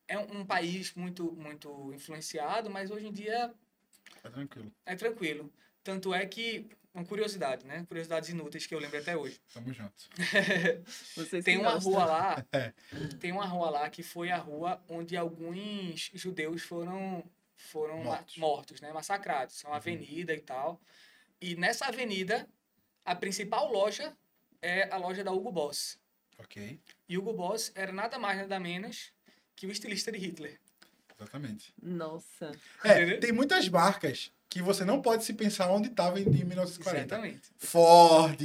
é um país muito, muito influenciado, mas hoje em dia Tá tranquilo. é tranquilo. Tanto é que, uma curiosidade, né? Curiosidades inúteis que eu lembro até hoje. Tamo junto. Vocês Tem uma gostam. rua lá, É. tem uma rua lá que foi a rua onde alguns judeus foram foram Mortos. mortos, né, massacrados. É uma Uhum. avenida e tal. E nessa avenida, a principal loja é a loja da Hugo Boss. Ok. E Hugo Boss era nada mais nada menos que o estilista de Hitler. Exatamente. Nossa. É, tem muitas marcas que você não pode se pensar onde tava em, em 1940. Exatamente. Ford.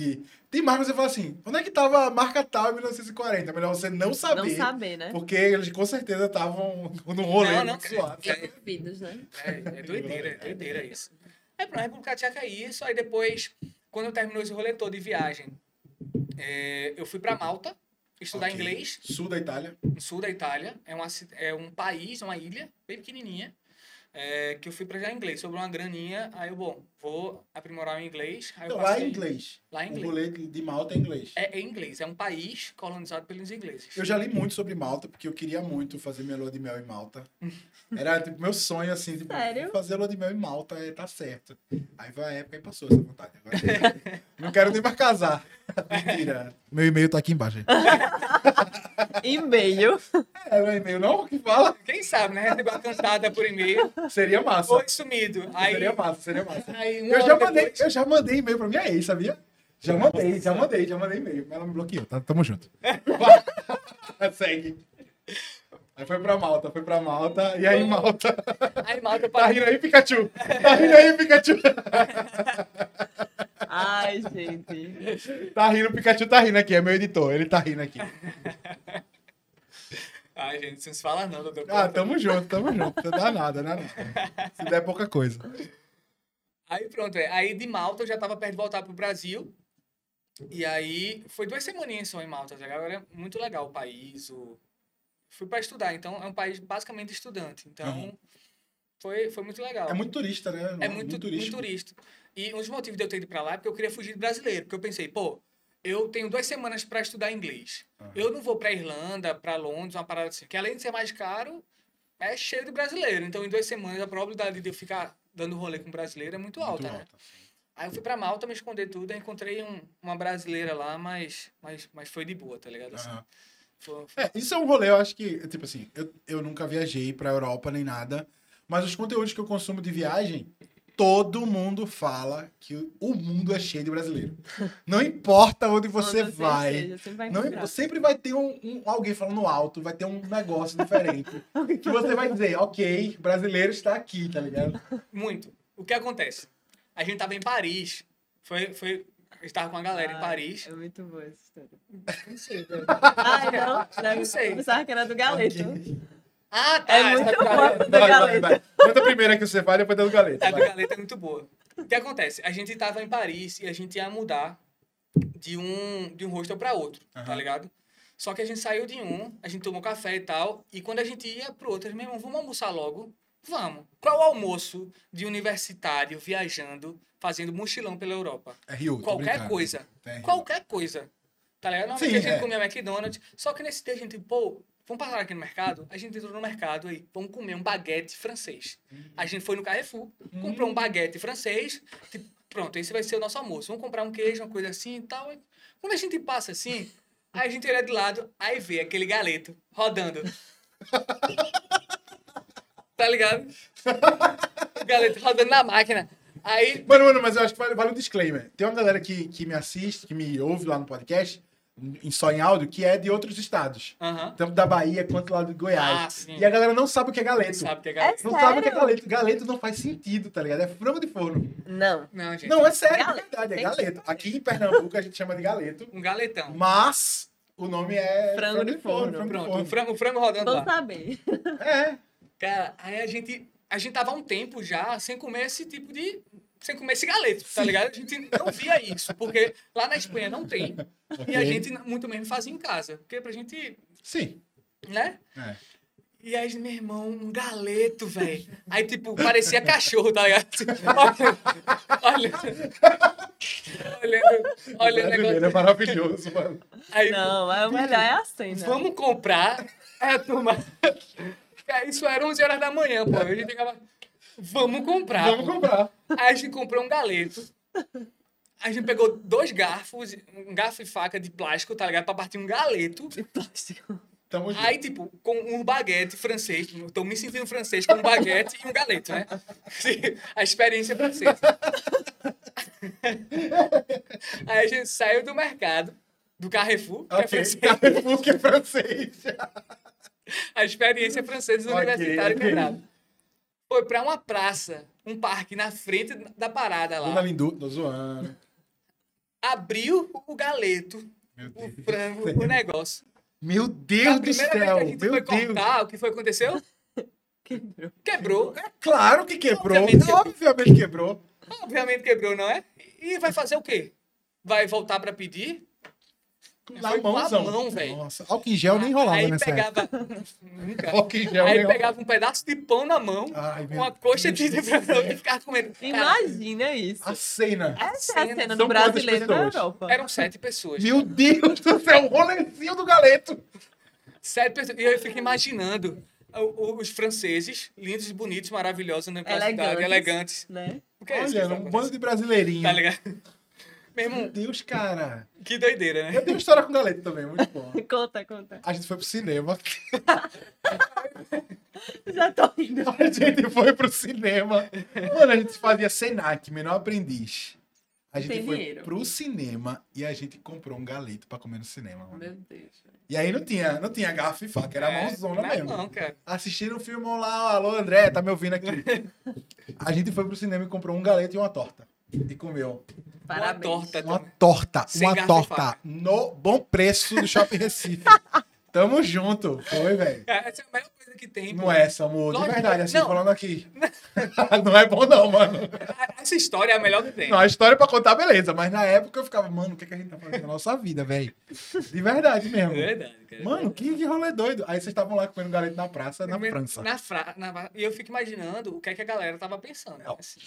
Tem marcas que você fala assim, onde é que tava a marca tal em 1940? É melhor você não saber. Não saber, né? Porque eles com certeza estavam num rolê Não, não, suave. É, Filhos, né? É, é doideira, é doideira isso. É, pra República Tcheca é isso. Aí depois, quando eu terminou esse rolê todo de viagem, é, eu fui pra Malta estudar Ok. inglês, Sul da Itália. sul da Itália. É, uma, é um país, uma ilha, bem pequenininha. é, que eu fui já inglês, sobrou uma graninha, aí eu, bom, vou aprimorar o inglês. Aí eu Então, lá é passei- inglês. Lá é O inglês. rolê de Malta é inglês. É, é inglês, é um país colonizado pelos ingleses. Eu já li muito sobre Malta, porque eu queria muito fazer minha lua de mel em Malta. Era tipo, meu sonho, assim, tipo, Sério? fazer lua de mel em Malta, é, tá certo. Aí vai a época e passou essa vontade. Agora, não quero nem mais casar. Mentira. Meu e-mail tá aqui embaixo. gente. E-mail. É, meu e-mail não? Que fala? Quem sabe, né? Receber uma cantada por e-mail, Seria massa. foi sumido. Aí, Seria massa, seria massa. aí Eu já mandei, depois- eu já mandei e-mail pra minha ex, sabia? Já mandei, já mandei, já mandei e-mail. Mas ela me bloqueou, tá? Tamo junto. Segue. Aí foi pra Malta, foi pra Malta. E aí, Malta? Aí Malta Tá rindo aí, Pikachu? Tá rindo aí, Pikachu? Ai, gente. Tá rindo, o Pikachu tá rindo aqui, é meu editor, ele tá rindo aqui. Ai, gente, não se fala não, doutor. Ah, tamo junto, tamo junto. Não dá nada, né? não. Se der pouca coisa. Aí pronto, é. Aí de Malta eu já tava perto de voltar pro Brasil. E aí foi duas semaninhas só em Malta, tá é muito legal o país. O... Fui para estudar, então é um país basicamente estudante. Então Uhum. foi, foi muito legal. É muito turista, né? É muito, muito, turístico. turista. E um dos motivos de eu ter ido pra lá é porque eu queria fugir do brasileiro. Porque eu pensei, pô, eu tenho duas semanas para estudar inglês. Aham. Eu não vou pra Irlanda, pra Londres, uma parada assim. Que além de ser mais caro, é cheio de brasileiro. Então, em duas semanas, a probabilidade de eu ficar dando rolê com brasileiro é muito alta, Muito né? alta. Aí eu fui pra Malta me esconder tudo, aí encontrei um- uma brasileira lá, mas, mas, mas foi de boa, tá ligado? Assim, Aham. foi- foi- É, isso é um rolê, eu acho que, tipo assim, eu, eu nunca viajei pra Europa nem nada, mas os conteúdos que eu consumo de viagem, todo mundo fala que o mundo é cheio de brasileiro. Não importa onde você Onde vai. esteja, sempre vai Não, sempre vai ter um, um- alguém falando alto, vai ter um negócio diferente. que você vai dizer, ok, brasileiro está aqui, tá ligado? Muito. O que acontece? A gente tava em Paris. Foi, foi, a gente tava com a galera em Ai, Paris. É muito boa essa história. Não sei, velho. Ai, não? Não sei. Eu pensava que era do Galeto. Ok. Ah, tá. É muito boa Galeta. do Vai, vai, Galeto. vai. Conta a primeira que você vai, depois dá do galeta. A do. Galeta é muito boa. O que acontece? A gente tava em Paris e a gente ia mudar de um, de um hostel pra outro, tá Aham. ligado? Só que a gente saiu de um, a gente tomou café e tal, e quando a gente ia pro outro, meu irmão, vamos almoçar logo? Vamos. Qual o almoço de universitário viajando, fazendo mochilão pela Europa? É Rio, Qualquer coisa. É Rio. Qualquer coisa. Tá ligado? Normalmente Sim, a gente é. comia McDonald's, só que nesse dia a gente, pô, vamos passar aqui no mercado? A gente entrou no mercado aí, vamos comer um baguete francês. A gente foi no Carrefour, comprou um baguete francês, tipo, pronto, esse vai ser o nosso almoço. Vamos comprar um queijo, uma coisa assim e tal. Quando a gente passa assim, aí a gente olha de lado, aí vê aquele galeto rodando. tá ligado? O galeto rodando na máquina. Aí Mano, mano, mas eu acho que vale, vale um disclaimer. Tem uma galera que, que me assiste, que me ouve lá no podcast, só em áudio, que é de outros estados. Tanto da Bahia quanto lá do Goiás. Ah. E a galera não sabe o que é galeto. Sabe que é É galeto. Não sabe o que é sério? galeto. Galeto não faz sentido, tá ligado? É frango de forno. Não. Não, gente. Não, é sério, é Galeto, verdade, é galeto. Aqui em Pernambuco a gente chama de galeto, Um galetão. mas o nome é Frango de forno. frango de Pronto, o forno. frango, o frango rodando Vou lá. saber. É. Cara, aí a gente, a gente tava há um tempo já sem comer esse tipo de. Sem comer esse galeto, tá ligado? A gente não via isso, porque lá na Espanha não tem. E a gente muito menos fazia em casa. Porque pra gente, Sim. né? É. E aí, meu irmão, um galeto, velho. Aí, tipo, parecia cachorro, tá ligado? Olha, olhando, olhando o Brasileiro é negócio. maravilhoso, mano. Aí, Não, mas o melhor é assim, né? Vamos comprar. É, turma. Isso era 11 horas da manhã, pô. A gente ficava. Vamos comprar. Vamos pô. comprar. Aí a gente comprou um galeto. A gente pegou dois garfos, um garfo e faca de plástico, tá ligado? Pra partir um galeto. De plástico. Tamo junto. Aí, tipo, com um baguete francês. Tô me sentindo francês com um baguete e um galeto, né? A experiência francesa. Aí a gente saiu do mercado, do Carrefour, que é Ok, francês. Carrefour que é francês. A experiência francesa do Ok, universitário quebrado. Foi pra uma praça, um parque na frente da parada Dona lá. Lindu, tô zoando. Abriu o galeto, Meu o frango, o negócio. Meu Deus do primeira vez que céu, a gente meu foi Deus. cortar, o que foi que aconteceu? Quebrou. Quebrou. Claro que quebrou. Obviamente quebrou. Obviamente quebrou. Obviamente quebrou, não é? E vai fazer o quê? Vai voltar pra pedir? Na a mãozão. mão, velho. Nossa, álcool em gel nem rolava Aí nessa época. pegava. Nunca. Álcool em gel Aí nem pegava um pedaço de pão na mão, Ai, uma coxa de frango e ficava comendo. Imagina isso. A cena. Essa é a cena. do brasileiro na pessoas? Europa. eram sete pessoas. Meu Deus do céu, o rolezinho do galeto. Sete pessoas. E eu fico imaginando os franceses, lindos, bonitos, maravilhosos, né? pela cidade, Elegantes. elegantes. Né? O que é isso? Olha, que um bando de brasileirinho. Tá ligado? Meu Meu irmão, Deus, cara. que doideira, Eu né? tenho história com galeto também, muito bom. Conta, conta. A gente foi pro cinema. Já tô rindo. A gente foi pro cinema. Mano, a gente fazia Senac, menor aprendiz. A gente Tem foi dinheiro. pro cinema e a gente comprou um galeto pra comer no cinema. Mano. Meu Deus. E aí não tinha, não tinha garfo e faca, era É, mãozona não, mesmo. Não, cara. Assistindo o filme lá, alô André, tá me ouvindo aqui. A gente foi pro cinema e comprou um galeto e uma torta. E comeu. Parabéns. Uma torta. Uma torta, Sem uma torta no bom preço do Shopping Recife. Tamo junto. Foi, velho. É, Essa é a melhor coisa que tem. Não pô. é, Samu, de Lógico, verdade, assim, não. falando aqui. não é bom não, mano. Essa história é a melhor que tem. Não, a história pra contar, beleza. Mas na época eu ficava, mano, o que, é que a gente tá fazendo na nossa vida, velho? De verdade mesmo. É verdade, cara. Mano, que, que rolê doido. Aí vocês estavam lá comendo galeto na praça, na França. Na Fra... na- E eu fico imaginando o que é que a galera tava pensando. Assim.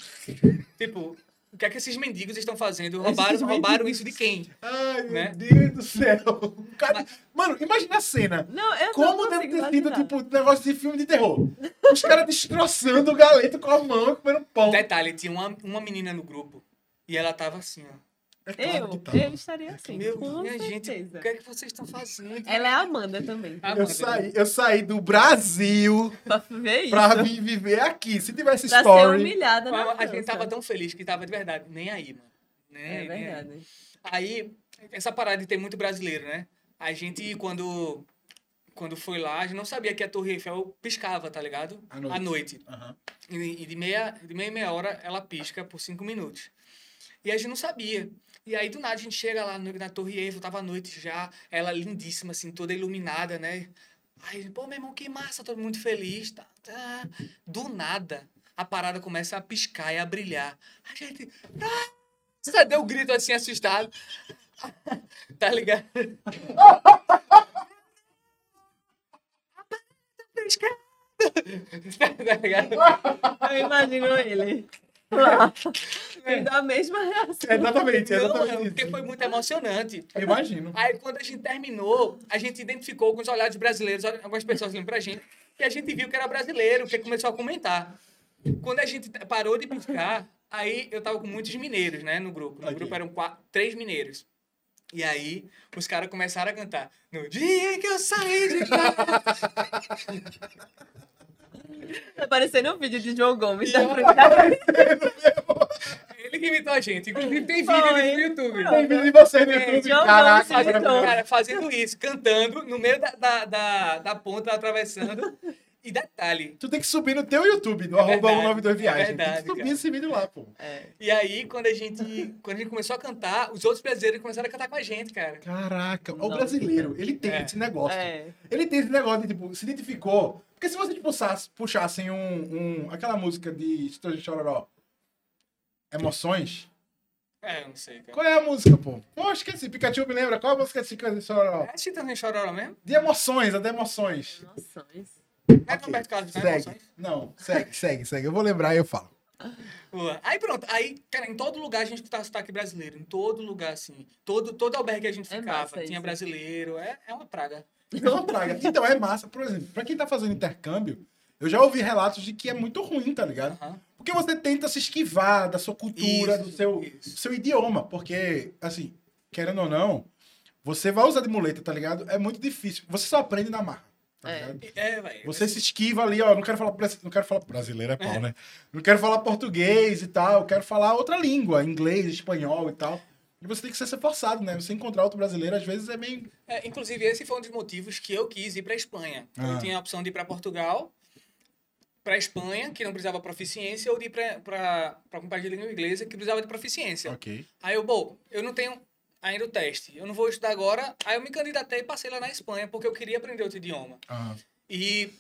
Tipo, o que é que esses mendigos estão fazendo? Roubaram, roubaram isso de quem? Ai, meu Né? Deus do céu. Cara- Mano, imagina a cena. Não, eu Como não deve ter sido, tipo, negócio de filme de terror. Os caras destroçando o galeto com a mão e comendo pão. Detalhe, tinha uma, uma menina no grupo e ela tava assim, ó. É claro Eu, tá. eu estaria assim, Meu, com minha gente, certeza. o que é que vocês estão fazendo? Ela é a Amanda também. Ah, Eu saí, eu saí do Brasil Pra ver isso. pra vir viver aqui. Se tivesse Pra ser story. humilhada na A gente tava tão feliz que tava de verdade. Nem aí, mano. Nem, É nem aí. verdade. Aí, essa parada de ter muito brasileiro, né? A gente, quando, quando foi lá, a gente não sabia que a Torre Eiffel piscava, tá ligado? À noite. À noite. Aham. E, e de, meia, de meia em meia hora ela pisca por cinco minutos. E a gente não sabia. E aí, do nada, a gente chega lá na Torre Eiffel, tava à noite já, ela lindíssima, assim, toda iluminada, né? Aí, pô, meu irmão, que massa, todo muito feliz. Tá, tá. Do nada, a parada começa a piscar e a brilhar. A gente. Nossa, deu um grito assim, assustado. tá ligado? tá ligado? Eu imagino ele. Tendo a mesma reação. Exatamente, Não, exatamente. porque foi muito emocionante. Eu imagino. Aí, quando a gente terminou, a gente identificou com os olhares brasileiros, algumas pessoas olhando pra gente, e a gente viu que era brasileiro, porque começou a comentar. Quando a gente parou de piscar, aí eu tava com muitos mineiros, né, no grupo. No Ok. grupo eram quatro, três mineiros. E aí, os caras começaram a cantar. No dia em que eu saí de casa. Tá parecendo um vídeo de João Gomes. E da eu- frente. Ele que imitou a gente. Inclusive, tem vídeo Foi. no YouTube. Tem vídeo de vocês no É, YouTube. João Caraca, Gomes editou. Cara, fazendo isso, cantando no meio da, da, da, da ponta, atravessando. E detalhe, Tu tem que subir no teu YouTube, no arroba verdade, 192 Viagem. é tem verdade, que subir cara. esse vídeo lá, pô. É. E aí, quando a gente, quando a gente começou a cantar, os outros brasileiros começaram a cantar com a gente, cara. Caraca, o brasileiro, ele tem É. esse negócio. É. Ele tem esse negócio de, tipo, se identificou. Porque se vocês puxassem, puxassem um, um, aquela música de Estojo de Chororó, Emoções, É, eu não sei, cara. qual é a música, pô? Pô, esqueci, Pikachu me lembra, qual é a música de de Chororó? É Chitãozinho Chororó mesmo? De emoções, a de emoções. Noções. É Ok, Roberto Carlos, né? Segue. Emoções? Não, segue, segue, segue. Eu vou lembrar e eu falo. Boa. Aí pronto, aí, cara, em todo lugar a gente escutava sotaque brasileiro, em todo lugar, assim. Todo, todo albergue que a gente É ficava, massa tinha isso. brasileiro, é, é uma praga. É uma praga. Então, é massa. Por exemplo, pra quem tá fazendo intercâmbio, eu já ouvi relatos de que é muito ruim, tá ligado? Porque você tenta se esquivar da sua cultura, Isso, do seu, do seu idioma. Porque, assim, querendo ou não, você vai usar de muleta, tá ligado? É muito difícil. Você só aprende na marra. Tá É. É, velho. Você se esquiva ali, ó. Não quero falar, não quero falar brasileiro, é pau, né? Não quero falar português e tal. Eu quero falar outra língua, inglês, espanhol e tal. E você tem que ser forçado, né? Você encontrar outro brasileiro, às vezes, é meio. É, inclusive, esse foi um dos motivos que eu quis ir para Espanha. Ah. Eu tinha a opção de ir para Portugal, para Espanha, que não precisava proficiência, ou de ir para compartilhar língua inglesa, que precisava de proficiência. Ok. Aí eu, bom, eu não tenho ainda o teste, eu não vou estudar agora. Aí eu me candidatei e passei lá na Espanha, porque eu queria aprender outro idioma. Aham. E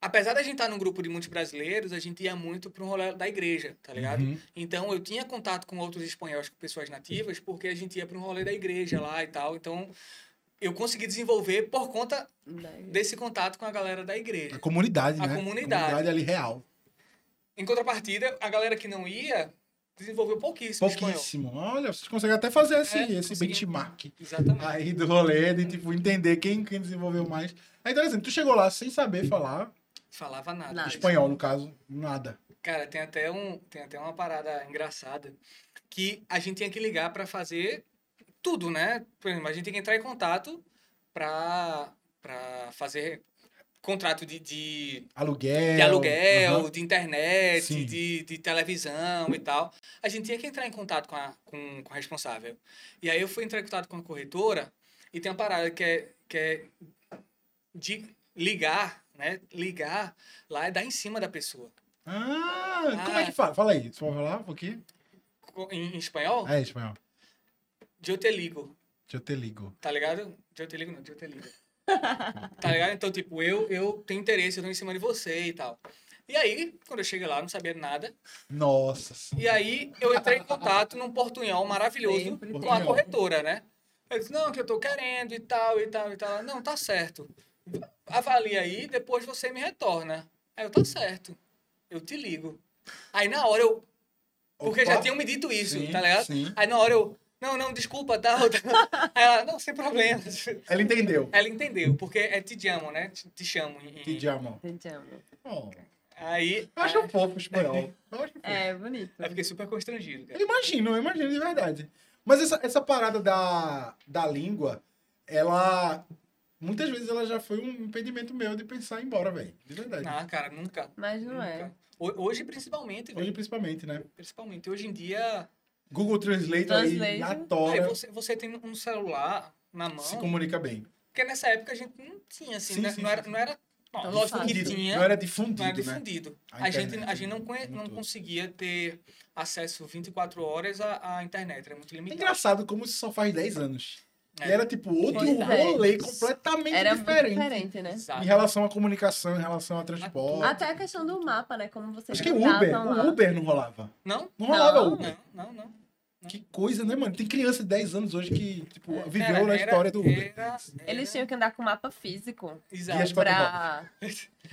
apesar da gente estar num grupo de muitos brasileiros, a gente ia muito para um rolê da igreja, tá ligado? Uhum. Então eu tinha contato com outros espanhóis, com pessoas nativas, porque a gente ia para um rolê da igreja lá e tal. Então eu consegui desenvolver por conta desse contato com a galera da A igreja. comunidade, A né? comunidade. A comunidade ali real. Em contrapartida, a galera que não ia desenvolveu pouquíssimo, espanhol. Pouquíssimo. Olha, vocês conseguem até fazer esse, É, esse consegui. benchmark Exatamente. aí do rolê, de tipo, entender quem, quem desenvolveu mais. Aí, então, assim, tu chegou lá sem saber falar Falava nada. Nada. espanhol, no caso, nada. Cara, tem até, um, tem até uma parada engraçada que a gente tinha que ligar para fazer tudo, né? Por exemplo, a gente tinha que entrar em contato para fazer contrato de, de, Aluguel. de aluguel, aham. de internet, de, de televisão e tal. A gente tinha que entrar em contato com, a, com, com o responsável. E aí eu fui entrar em contato com a corretora e tem uma parada que é, que é de ligar, né? Ligar lá é dar em cima da pessoa. Ah, como é Ah. que fala? Fala aí, você pode falar um pouquinho? Em, em espanhol, É, espanhol. Eu te ligo, Deixa eu te ligo. tá ligado? Eu te ligo não, eu te ligo. tá ligado? Então, tipo, eu, eu tenho interesse, eu tô em cima de você e tal. E aí, quando eu cheguei lá, não sabia nada. Nossa senhora. E aí, eu entrei em contato num portunhol maravilhoso Sempre com a corretora, né? Eu disse, não, que eu tô querendo e tal, e tal, e tal. Não, tá certo. Avalia aí, depois você me retorna. Aí eu, tá certo. Eu te ligo. Aí na hora eu... Porque Opa. já tinham me dito isso, Sim, tá ligado? Sim. Aí na hora eu... Não, não, desculpa, tá? Aí ela, não, sem problema. Ela entendeu. Ela entendeu, porque é te amo, né? Te, te chamo. em- Te amo. Te amo. Oh, Aí... eu acho fofo o espanhol. Eu acho fofo. É, bonito. Eu fiquei super constrangido, cara. Eu imagino, eu imagino de verdade. Mas essa, essa parada da, da língua, ela. Muitas vezes ela já foi um impedimento meu de pensar em ir embora, velho. De verdade. Não, cara, nunca. Mas não é. nunca. Ho- Hoje, principalmente, Hoje, velho. principalmente, né? Principalmente. Hoje em dia, Google Translate, aí Translate. na aí tora você, você tem um celular na mão. se comunica bem. Porque nessa época a gente não tinha, assim, Sim, né? sim, não, era, não era. Não, Tão lógico que tinha. Não era difundido, não era né? difundido. A A, gente, a gente não, conhe- não conseguia ter acesso 24 horas à, à internet, era muito É limitado. engraçado como isso só faz 10 anos. É. E era tipo outro é. rolê completamente Era diferente. diferente, né? Exato. Em relação à comunicação, em relação ao transporte. Até a questão do mapa, né? Como você Acho que o Uber, lá. o Uber não rolava. Não? Não rolava Não, Uber. Não, não, não. Que coisa, né, mano? Tem criança de 10 anos hoje que, tipo, viveu Era- na era- história do Uber. era- Eles tinham que andar com mapa físico Exato. Pra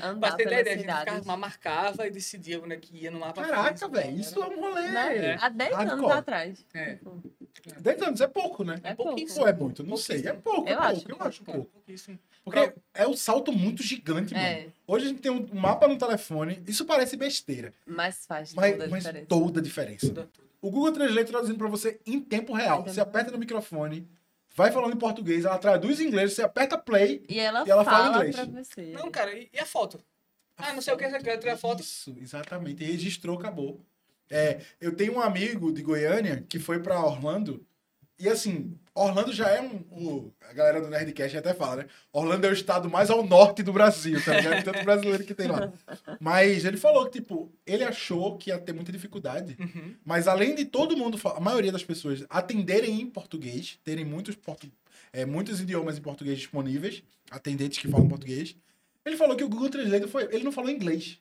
andar pelas ideia, a gente ficava, marcava e decidia onde é que ia no mapa Caraca, físico. velho, isso é um rolê. Né? É. Há 10 anos atrás. É. Tipo, 10 anos é pouco, né? É pouquíssimo. Ou é muito? Não sei. É pouco, é Eu pouco. acho eu acho pouco. pouquíssimo. Porque é um salto muito gigante, mano. É, Hoje a gente tem um mapa no telefone. Isso parece besteira, mas faz mas, toda a mas diferença. toda a diferença. Tudo, tudo. O Google Translate traduzindo pra você em tempo real. Você aperta no microfone, vai falando em português, ela traduz em inglês, você aperta play. E ela, E ela fala fala, inglês. pra você. Não, cara, e, e a foto? Ah, não sei o que, você quer tirar foto. Isso, exatamente. E registrou, acabou. É, eu tenho um amigo de Goiânia que foi pra Orlando. E assim, Orlando já é um. o- a galera do Nerdcast até fala, né? Orlando é o estado mais ao norte do Brasil, tá ligado? Tanto brasileiro que tem lá. Mas ele falou que, tipo, ele achou que ia ter muita dificuldade. Uhum. Mas além de todo mundo, a maioria das pessoas atenderem em português, terem muitos, portu- é, muitos idiomas em português disponíveis, atendentes que falam português, ele falou que o Google Translate foi. Ele não falou inglês.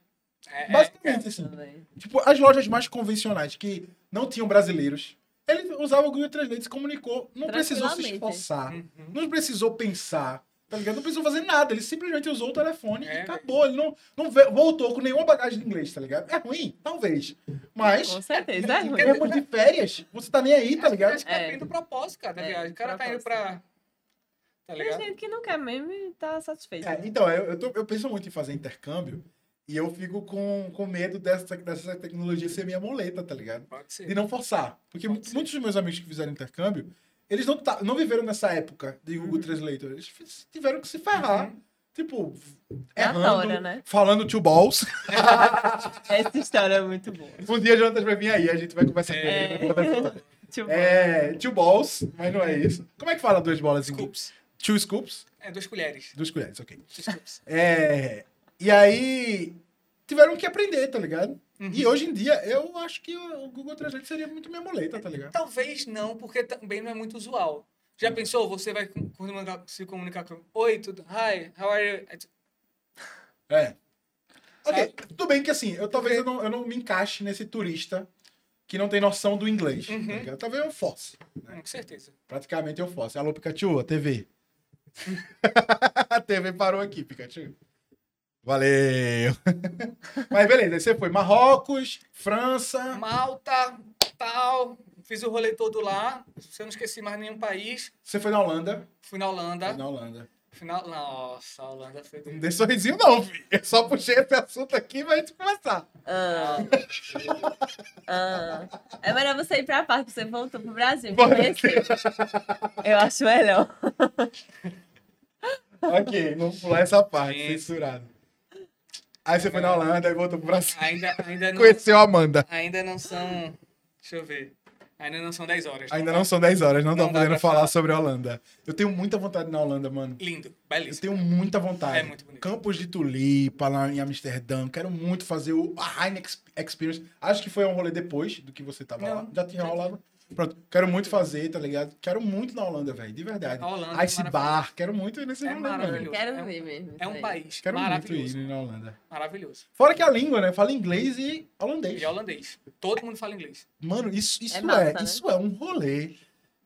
É, é, Basicamente, assim. Também. Tipo, as lojas mais convencionais que não tinham brasileiros, ele usava o Google Translate, se comunicou, não precisou se esforçar, Uhum. não precisou pensar, tá ligado? Não precisou fazer nada, ele simplesmente usou o telefone É, e acabou. Ele não, não voltou com nenhuma bagagem de inglês, tá ligado? É ruim? Talvez. Mas, Com certeza, é em ruim. termos de férias, você tá nem aí, tá ligado? Acho que É. depende do propósito, cara, da É, viagem. O cara tá indo pra. Tá Tem ligado? gente que não quer mesmo e tá satisfeito. É, então, eu, eu, tô- eu penso muito em fazer intercâmbio e eu fico com, com medo dessa, dessa tecnologia ser minha muleta, tá ligado? Pode ser. de não forçar. Porque Pode ser. muitos dos meus amigos que fizeram intercâmbio, eles não, tá- não viveram nessa época de Google Translator. Eles tiveram que se ferrar. Tipo, É a errando, tora, né? falando two balls. Essa história é muito boa. um dia Jonas vai vir aí, a gente vai conversar com É. ele. vai história. Tipo, É, two balls, mas não é isso. Como é que fala duas bolas em inglês? Scoops. Two scoops? É, duas colheres. Duas colheres, ok. Two scoops. É, e aí, tiveram que aprender, tá ligado? Uhum. E hoje em dia, eu acho que o Google Translate seria muito minha muleta, tá ligado? Talvez não, porque também não é muito usual. Já pensou? Você vai se comunicar com. Oi, tudo. Hi, how are you? É, É. Ok, Sabe? tudo bem que assim, eu talvez eu não, eu não me encaixe nesse turista que não tem noção do inglês. Uhum. tá talvez eu fosse. Com certeza. Praticamente eu fosse. Alô, Pikachu, a TV. A TV parou aqui, Pikachu. Valeu. Mas beleza, aí você foi Marrocos, França. Malta, tal. Fiz o rolê todo lá. Se eu não esqueci mais nenhum país. Você foi na Holanda. Fui na Holanda. Foi na Holanda. Final... Nossa, a Holanda foi. Não dei sorrisinho, não, filho. Eu só puxei esse assunto aqui pra gente começar. Ah, ah. É melhor você ir pra parte que você voltou pro Brasil. Pra conhecer. Eu acho melhor. ok, vamos pular essa parte, censurado. Aí você foi na Holanda e voltou pro Brasil. Ainda, ainda, não, Conheceu a Amanda. ainda não são. Deixa eu ver. Ainda não são 10 horas. Ainda não são 10 horas, não, Não tô podendo falar falar. sobre a Holanda. Eu tenho muita vontade de ir na Holanda, mano. Lindo, Eu belíssimo. tenho muita vontade. É muito bonito. Campos de Tulipa, lá em Amsterdã. Quero muito fazer o a Heineken Experience. Acho que foi um rolê depois do que você tava Não, lá. Já tinha rolado. Pronto. Quero muito fazer, tá ligado? Quero muito na Holanda, velho. De verdade. A Holanda é Ice. Bar. Quero muito ir nesse É maravilhoso. Quero É ver mesmo. É um aí. país Quero muito maravilhoso. ir na Holanda. Maravilhoso. Fora que a língua, né? Fala inglês e holandês. E é holandês. Todo mundo fala inglês. Mano, isso, isso, é, É massa, né? isso é um rolê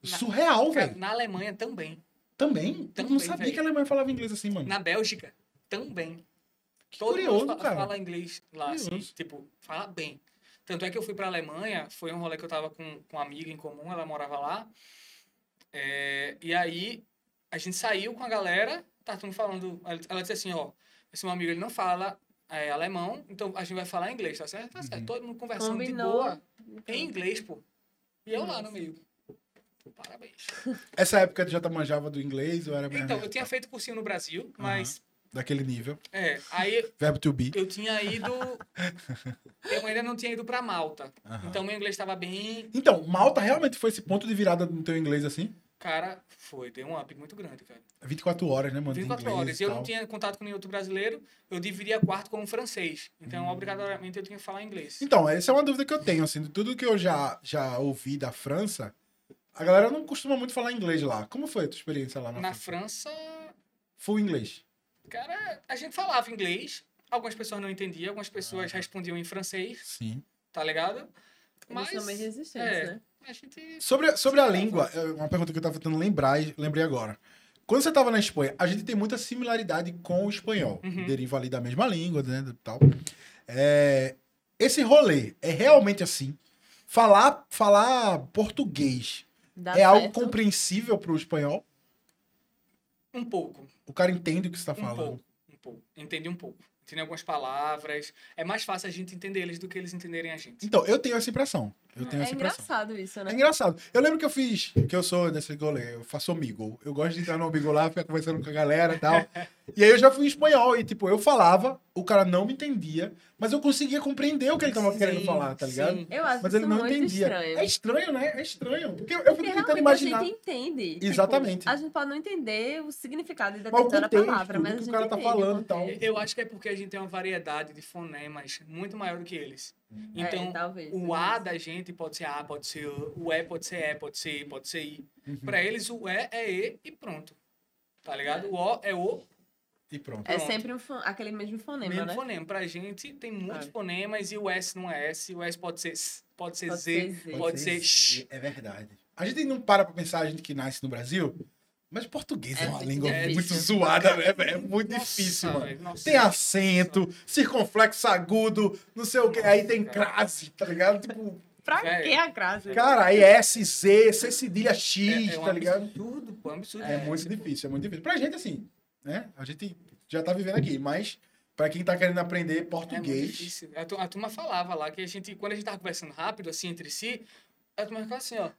surreal, velho. na Alemanha também. Também. Eu Também, não sabia velho. que a Alemanha falava inglês assim, mano. Na Bélgica também. Que Todo curioso, mundo cara. fala inglês lá, assim, tipo, fala bem. Tanto é que eu fui pra Alemanha, foi um rolê que eu tava com, com uma amiga em comum, ela morava lá. É, e aí, a gente saiu com a galera, tá todo mundo falando. Ela, ela disse assim: ó, esse meu amigo ele não fala é, alemão, então a gente vai falar inglês, tá certo? Tá certo. Uhum. Todo mundo conversando de Combinou. boa, em inglês, pô. E eu lá no meio. Parabéns. Essa época tu já tá manjava do inglês ou era Então, eu tinha feito cursinho no Brasil, mas. Daquele nível? É, aí Verbo to be. eu tinha ido. eu ainda não tinha ido pra Malta. Aham. Então meu inglês estava bem. Então, Malta realmente foi esse ponto de virada no teu inglês assim? Cara, foi, deu um up muito grande, cara. 24 horas, né, mano? de 24 inglês horas. e eu não tinha contato com nenhum outro brasileiro, eu dividia quarto com um francês. Então, obrigatoriamente, eu tinha que falar inglês. Então, essa é uma dúvida que eu tenho, assim, de tudo que eu já, já ouvi da França, a galera não costuma muito falar inglês lá. Como foi a tua experiência lá na, Na França? França, Full inglês. Cara, a gente falava inglês. Algumas pessoas não entendiam, algumas pessoas respondiam em francês, Sim. tá ligado? Eles Mas são meio resistentes, é. né? a gente. Sobre, sobre a língua, é uma pergunta que eu tava tentando lembrar e lembrei agora. Quando você tava na Espanha, a gente tem muita similaridade com o espanhol. Uhum. Deriva ali da mesma língua, né? Tal. É, esse rolê é realmente assim. Falar, falar português Dá é algo certo. compreensível pro espanhol? Um pouco. O cara entende o que você tá Um falando. pouco. Um pouco. Entendi um pouco. Entendi algumas palavras. É mais fácil a gente entender eles do que eles entenderem a gente. Então, eu tenho essa impressão. Eu tenho É essa impressão. engraçado isso, É né? engraçado. Eu lembro que eu fiz, que eu sou desse rolê, eu faço amigo. Eu gosto de entrar no amigo lá, ficar conversando com a galera e tal. e aí eu já fui em espanhol e, tipo, eu falava, o cara não me entendia, mas eu conseguia compreender o que ele tava querendo Sim, falar, tá ligado? sim. Eu acho Mas ele não muito entendia. estranho. É estranho, né? É estranho. Porque eu, fico tentando imaginar. a gente entende. Tipo, Exatamente. a gente pode não entender o significado de o determinada palavra, mas que a o gente cara tá o falando e tal. Eu acho que é porque a gente tem uma variedade de fonemas muito maior do que eles. Então, é, talvez. o A da gente pode ser A, pode ser O, o E pode ser E, pode ser I, pode ser I. Uhum. Pra eles, o E é E e pronto. Tá ligado? O O é O, E pronto. É pronto. sempre um aquele mesmo fonema, mesmo né? fonema. Pra gente, tem muitos É. fonemas e o S não é S. O S pode ser pode ser Pode Z, ser Z. pode ser X. É verdade. A gente não para pra pensar, a gente que nasce no Brasil, mas português é, É uma língua difícil. muito zoada, né, velho? É muito Nossa, difícil, mano. nossa. Tem acento, circunflexo agudo, não sei o que, aí tem crase, tá ligado? Tipo, Pra Velho. que a crase? cara, aí é S, Z, C cedilha É, X, é um tá ligado? absurdo, pô, é absurdo. É muito difícil, é muito difícil. Pra gente, assim, né? A gente já tá vivendo aqui, mas pra quem tá querendo aprender É muito português, difícil. A, tu- a turma falava lá que a gente, quando a gente tava conversando rápido, assim, entre si, a turma ficava assim, ó.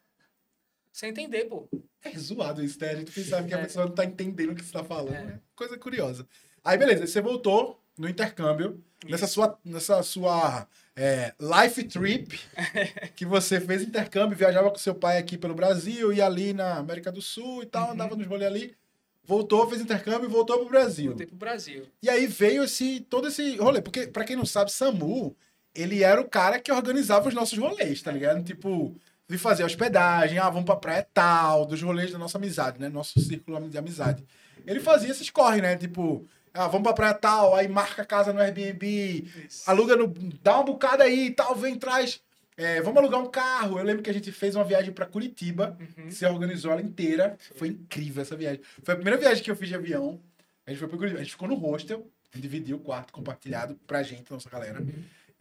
Sem entender, pô. é zoado isso, né? A gente pensava que a É. pessoa não tá entendendo o que você tá falando. É. né? Coisa curiosa. Aí, beleza, você voltou no intercâmbio, nessa Isso. sua, nessa sua é, life trip, que você fez intercâmbio, viajava com seu pai aqui pelo Brasil, ia ali na América do Sul e tal, Uhum. andava nos rolê ali. Voltou, fez intercâmbio e voltou pro Brasil. Voltei pro Brasil. E aí veio esse todo esse rolê, porque pra quem não sabe, Samu, ele era o cara que organizava os nossos rolês, tá ligado? Tipo, de fazer hospedagem, ah, vamos pra praia tal, dos rolês da nossa amizade, né? Nosso círculo de amizade. Ele fazia esses corre, né? Tipo, ah, vamos pra praia tal, aí marca a casa no Airbnb, Isso. aluga no. dá uma bocada aí e tal, vem, traz. É, vamos alugar um carro. Eu lembro que a gente fez uma viagem pra Curitiba. Uhum. Se organizou ela inteira. Foi incrível essa viagem. Foi a primeira viagem que eu fiz de avião. A gente foi pra Curitiba. A gente ficou no hostel. Dividiu o quarto compartilhado pra gente, nossa galera.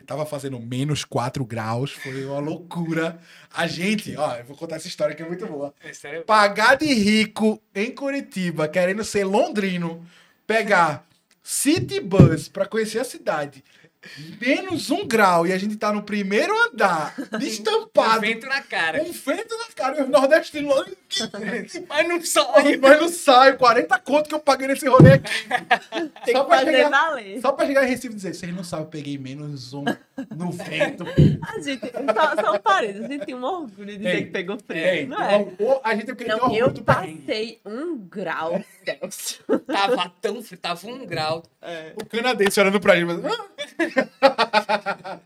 Tava fazendo menos 4 graus. Foi uma loucura. A gente, ó, eu vou contar essa história que é muito boa. É? Pagar de rico em Curitiba, querendo ser londrino, pegar City Bus pra conhecer a cidade. Menos um grau e a gente tá no primeiro andar, destampado, Vento na cara. um vento na cara, e os nordestinos lá. Mas não sai. Mas não sai, 40 conto que eu paguei nesse rolê aqui. Tem Só que pra chegar- valer. Só pra chegar em Recife e dizer, vocês não sabem, eu peguei menos um no vento. A gente, só, só um parênteses, a gente tem um orgulho de dizer Ei, que pegou frio, Ei, não é? o- a gente tem que ter Não, orgulho eu passei um grau Celsius. Tava tão frio, tava um grau. O canadense olhando pra gente, mas... "Ah,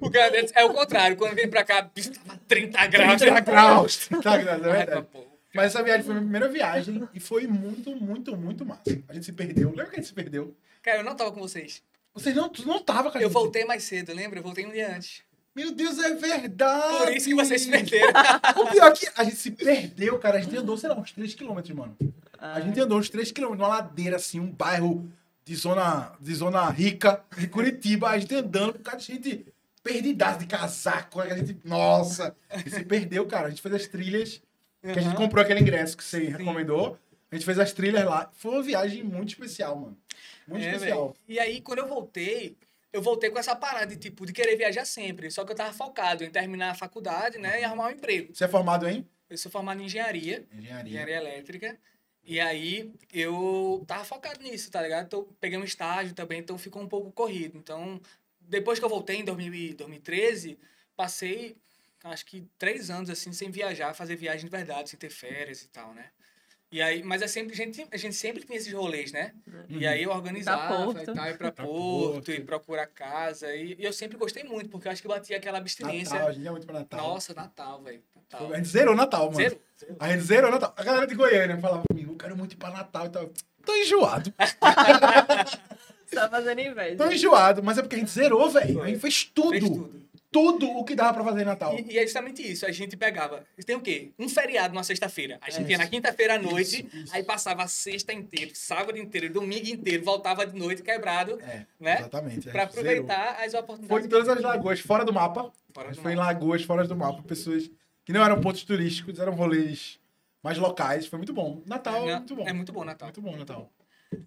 O cara é o contrário. Quando vem pra cá, bicho, tava 30 graus. 30 graus. 30 graus, é Ai, verdade. pô. Mas essa viagem foi a minha primeira viagem e foi muito, muito, muito massa. A gente se perdeu. Lembra que a gente se perdeu? Cara, eu não tava com vocês. Vocês não, não tava com a Eu gente. voltei mais cedo, lembra? Eu voltei um dia antes. Meu Deus, é verdade. Por isso que vocês se perderam. O pior é que a gente se perdeu, cara. A gente andou, sei lá, uns 3km, mano. A gente andou uns 3km numa ladeira, assim, um bairro de zona, de zona rica, de Curitiba. A gente andando, por causa de gente perdidaço de casaco. A gente, nossa, a gente se perdeu, cara. A gente fez as trilhas, que a gente comprou aquele ingresso que você recomendou. A gente fez as trilhas lá. Foi uma viagem muito especial, mano. Muito É, especial. velho. E aí, quando eu voltei, eu voltei com essa parada de, tipo, de querer viajar sempre. Só que eu tava focado em terminar a faculdade, né? E arrumar um emprego. Você é formado em? Eu sou formado em engenharia, Engenharia. engenharia elétrica. E aí, eu tava focado nisso, tá ligado? Então, peguei um estágio também, então ficou um pouco corrido. Então, depois que eu voltei em 2000 e 2013, passei, acho que três anos, assim, sem viajar, fazer viagem de verdade, sem ter férias e tal, né? E aí, mas é sempre, a, gente, a gente sempre tinha esses rolês, né? E aí eu organizava Porto. e tal, ir pra, Pra Porto, Porto. e procurar casa. E, e eu sempre gostei muito, porque eu acho que batia aquela abstinência. Natal, a gente é muito pra Natal. Nossa, Natal, velho. Natal. A gente zerou Natal, mano. Zero, zero. A gente zerou Natal. A galera de Goiânia falava comigo, eu quero muito ir pra Natal e tal. Tô enjoado. Só fazendo inveja. Tô enjoado. Mas é porque a gente zerou, velho. A gente fez tudo. Fez tudo. Tudo o que dava pra fazer em Natal. E, e é justamente isso. A gente pegava. Tem o quê? Um feriado numa sexta-feira. A gente É ia na quinta-feira à noite, Isso, isso. aí passava a sexta inteira, sábado inteiro, domingo inteiro, voltava de noite quebrado, É, né? exatamente. a Pra gente zerou. aproveitar as Foi oportunidades. em todas as lagoas, fora do mapa. Fora do foi em mapa. lagoas, fora do mapa. Pessoas que não eram pontos turísticos, eram rolês mais locais. Foi muito bom. Natal é muito bom. É muito bom Natal. Muito bom, Natal.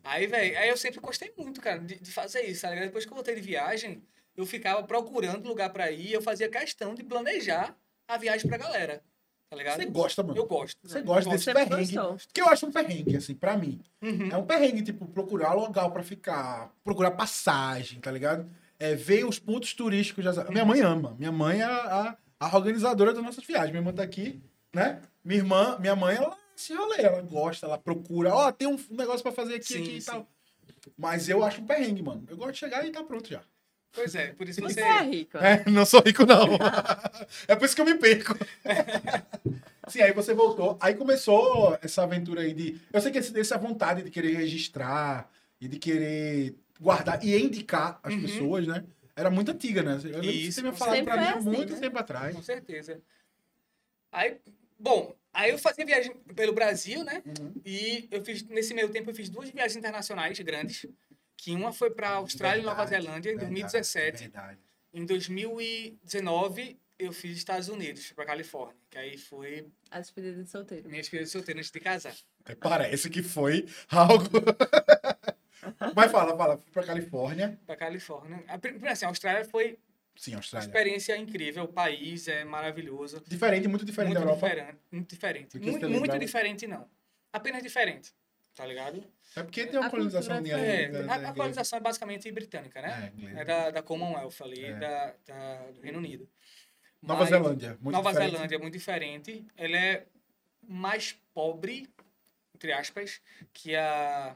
Aí, velho, aí eu sempre gostei muito, cara, de, de fazer isso, tá ligado? Depois que eu voltei de viagem, eu ficava procurando lugar pra ir, eu fazia questão de planejar a viagem pra galera, tá ligado? Você gosta, mano. Eu gosto. Você gosta desse perrengue. Que eu acho um perrengue, assim, pra mim. Uhum. É um perrengue, tipo, procurar local pra ficar, procurar passagem, tá ligado? É, ver os pontos turísticos. Já... Minha mãe ama. Minha mãe é a, a, organizadora das nossas viagens. Minha irmã tá aqui, né? Minha irmã, minha mãe, ela se rolê, ela gosta, ela procura. Ó, tem um negócio pra fazer aqui, Sim, aqui e sim. tal. Mas eu acho um perrengue, mano. Eu gosto de chegar e tá pronto já. Pois é, por isso Você você... é rico. É, não sou rico, não. é por isso que eu me perco. Sim, aí você voltou. Aí começou essa aventura aí de. Eu sei que esse- essa vontade de querer registrar e de querer guardar e indicar as Uhum. pessoas, né? Era muito antiga, né? Eu lembro que Isso, você tinha com falado pra mim foi muito assim, né? tempo atrás. Com certeza. Aí, bom, aí eu fazia viagem pelo Brasil, né? Uhum. E eu fiz, nesse meio tempo, eu fiz duas viagens internacionais grandes. Que uma foi pra Austrália e Nova Verdade, Zelândia em verdade, 2017. Verdade. Em 2019, eu fiz Estados Unidos, pra Califórnia. Que aí foi A despedida de solteiro. minha despedida de solteiro antes de casar. Até parece que foi algo. Mas fala, fala. Fui pra Califórnia. Pra Califórnia. A, assim, a Austrália foi Sim, uma Austrália. experiência incrível. O país é maravilhoso. Diferente, muito diferente muito da Europa. diferente. Muito diferente. Muito, muito diferente, não. Apenas diferente. Tá ligado? É porque tem uma A colonização cultura ali. É, a, da- a colonização é basicamente britânica, né? É. É da, da Commonwealth ali, É. da, da- do Reino Unido. Nova Mas Zelândia. Muito Nova diferente. Zelândia é muito diferente. Ela é mais pobre, entre aspas, que a.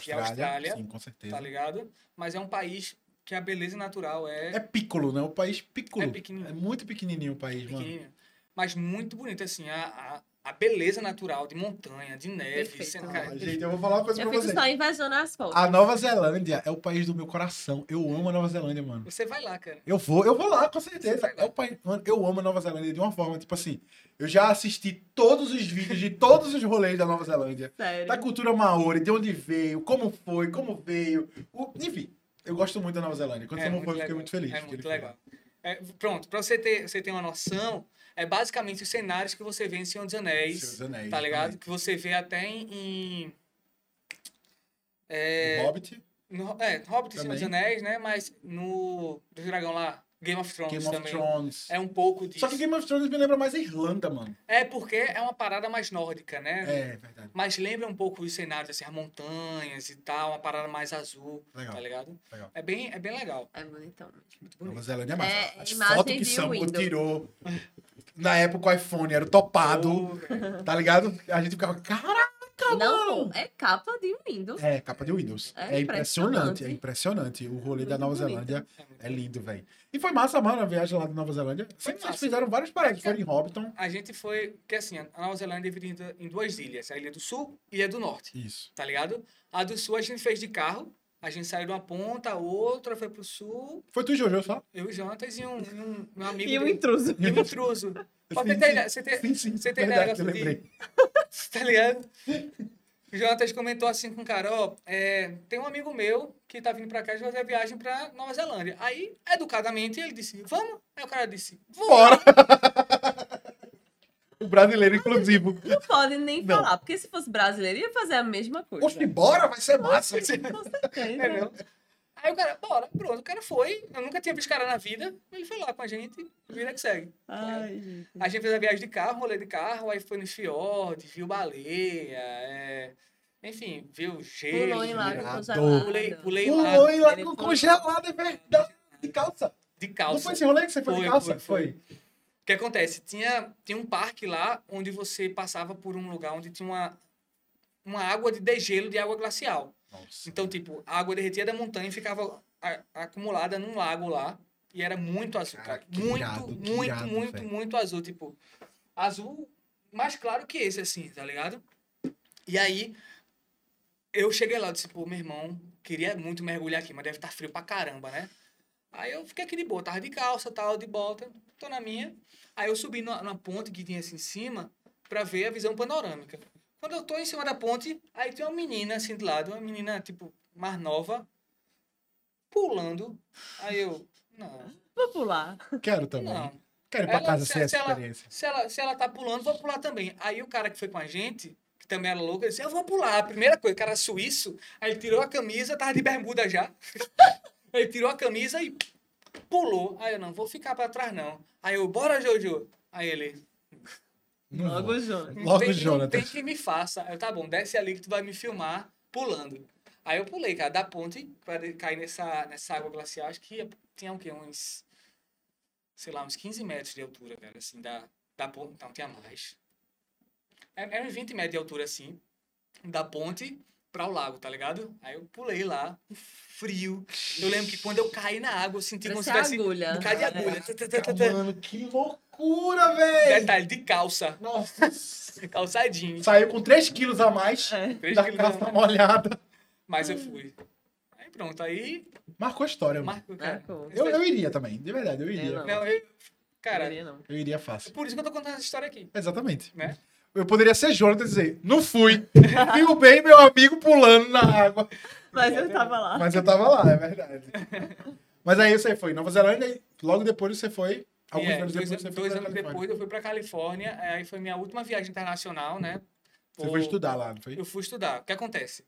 que a Austrália, Austrália, sim, com certeza. Tá ligado? Mas é um país que a beleza natural é, É piccolo, né? O país piccolo. É pequenininho. É muito pequenininho o país, mano. pequenininha. Mas muito bonito, assim. A, a, a beleza natural de montanha, de neve. Perfeito. sendo- Ah, cara, gente, eu vou falar uma coisa Eu pra fico você. só invejando as fotos. A Nova Zelândia é o país do meu coração. Eu amo a Nova Zelândia, mano. Você vai lá, cara. Eu vou, eu vou lá, com certeza. É o país, mano, eu amo a Nova Zelândia de uma forma, tipo assim, eu já assisti todos os vídeos de todos os rolês da Nova Zelândia. Sério. Da cultura maori, de onde veio, como foi, como veio. o- enfim, eu gosto muito da Nova Zelândia. Quando você não foi, eu fiquei muito feliz. É muito legal. É, pronto, pra você ter, você ter uma noção, é basicamente os cenários que você vê em Senhor dos. Anéis. Seus Anéis, tá ligado? também. Que você vê até em. em- é, Hobbit, no, é, Hobbit e Senhor dos. Anéis, né? Mas no. Do Dragão lá, Game of Thrones Game of também. Thrones. É um pouco disso. Só que Game of Thrones me lembra mais a Irlanda, mano. É porque é uma parada mais nórdica, né? É, verdade. Mas lembra um pouco os cenários, assim, as montanhas e tal, uma parada mais azul, Legal. tá ligado? Legal. É bem, é bem legal. É bonitão. Muito Nova bonito. Zelândia é massa. É, As imagem fotos que Windows. tirou. Na época o iPhone era o topado, velho. tá ligado? A gente ficava, caraca, Não, mano! é capa de Windows. É, capa de Windows. É É, impressionante, impressionante. é impressionante. O rolê da Muito Nova bonito. Zelândia É é lindo, velho. E foi massa, mano, a viagem lá da Nova Zelândia. Foi Vocês massa. fizeram várias paradas. Foram em Hobbiton. A gente foi, porque assim, a Nova Zelândia é dividida em duas ilhas, a ilha do sul e a do norte, Isso. tá ligado? A do sul a gente fez de carro, a gente saiu de uma ponta, a outra foi pro sul, Foi tu e Jojo só? eu e o Jonatas e um, e um, um amigo E o dele. intruso. E um intruso. Pra Sim, você ter você ter, Sim, sim. você tem verdade, eu negócio de- lembrei. tá ligado? O Jonatas comentou assim com o cara, ó, é, tem um amigo meu que tá vindo pra cá de fazer a viagem pra Nova Zelândia. Aí, educadamente, ele disse, vamos? Aí o cara disse, vamos. Bora! O brasileiro inclusivo. Não pode nem Não. falar, porque se fosse brasileiro ia fazer a mesma coisa. Oxe, bora, vai ser massa. Com certeza. É, não? Aí o cara, bora, pronto, o cara foi. Eu nunca tinha visto esse cara na vida. Ele foi lá com a gente, vida que segue. Ai, gente. A gente fez a viagem de carro, rolê de carro, aí foi no fiord, viu baleia, é... enfim, viu gelo. Pulou em lago congelado. Pulei, pulei Pulou em lá Ele com pulou. congelado, é verdade. De calça. de Não calça. foi esse rolê que você foi, de Foi, calça? foi, foi. O que acontece? Tinha, tinha um parque lá onde você passava por um lugar onde tinha uma, uma água de degelo de água glacial. Nossa. Então, tipo, a água derretia da montanha e ficava a- acumulada num lago lá. E era muito azul, cara. Cara, muito, irado, muito, irado, muito, velho. muito azul. Tipo, azul mais claro que esse, assim, tá ligado? E aí, eu cheguei lá e disse, pô, meu irmão, queria muito mergulhar aqui, mas deve estar frio pra caramba, né? Aí eu fiquei aqui de boa, tava de calça, tal, de bota, tô na minha. Aí eu subi numa, numa ponte que tinha assim em cima pra ver a visão panorâmica. Quando eu tô em cima da ponte, aí tem uma menina assim do lado, uma menina, tipo, mais nova, pulando. Aí eu, não, Vou pular. Quero também. não. Quero ir pra Ela- casa se- ser essa se ela- experiência. Se ela, se ela tá pulando, vou pular também. Aí o cara que foi com a gente, que também era louco, ele disse, eu vou pular. A primeira coisa, o cara suíço, aí ele tirou a camisa, tava de bermuda já. ele tirou a camisa e pulou. Aí eu, não, vou ficar pra trás não. Aí eu, bora, Jojo. Aí ele, Não. Logo não Logo tem, não Jonathan. tem que me faça. Aí eu, tá bom, desce ali que tu vai me filmar pulando. Aí eu pulei, cara, da ponte pra de- cair nessa, nessa água glacial. Acho que tinha o quê? Uns, sei lá, uns 15 metros de altura, cara, assim, da, da ponte. Não, tinha mais. Era era uns 20 metros de altura, assim, da ponte pra o lago, tá ligado? Aí eu pulei lá, frio. Eu lembro que quando eu caí na água, eu senti como se tivesse agulha. um bocado de agulha. Tã, tã, tã. Mano, que loucura, velho! Detalhe, de calça. Nossa. Calça jeans. Saiu com 3 quilos a mais É. Três da quilos a calça molhada. Mas eu fui. Aí pronto, aí Marcou a história, mano. marcou, cara. Marcou. Eu, eu iria também, de verdade, eu Eu iria. não. Não, eu, cara, Queria não. Eu iria fácil. por isso que eu tô contando essa história aqui, Exatamente. né? Eu poderia ser Jonathan e dizer, não fui. Viu bem meu amigo pulando na água. Mas eu tava lá. Mas eu tava lá, é verdade. Mas aí você foi em Nova Zelândia e logo depois você foi. Alguns é, anos dois, depois você foi dois anos Califórnia. depois eu fui pra Califórnia, aí foi minha última viagem internacional, né? Você Pô, foi estudar lá, não foi? Eu fui estudar. O que acontece?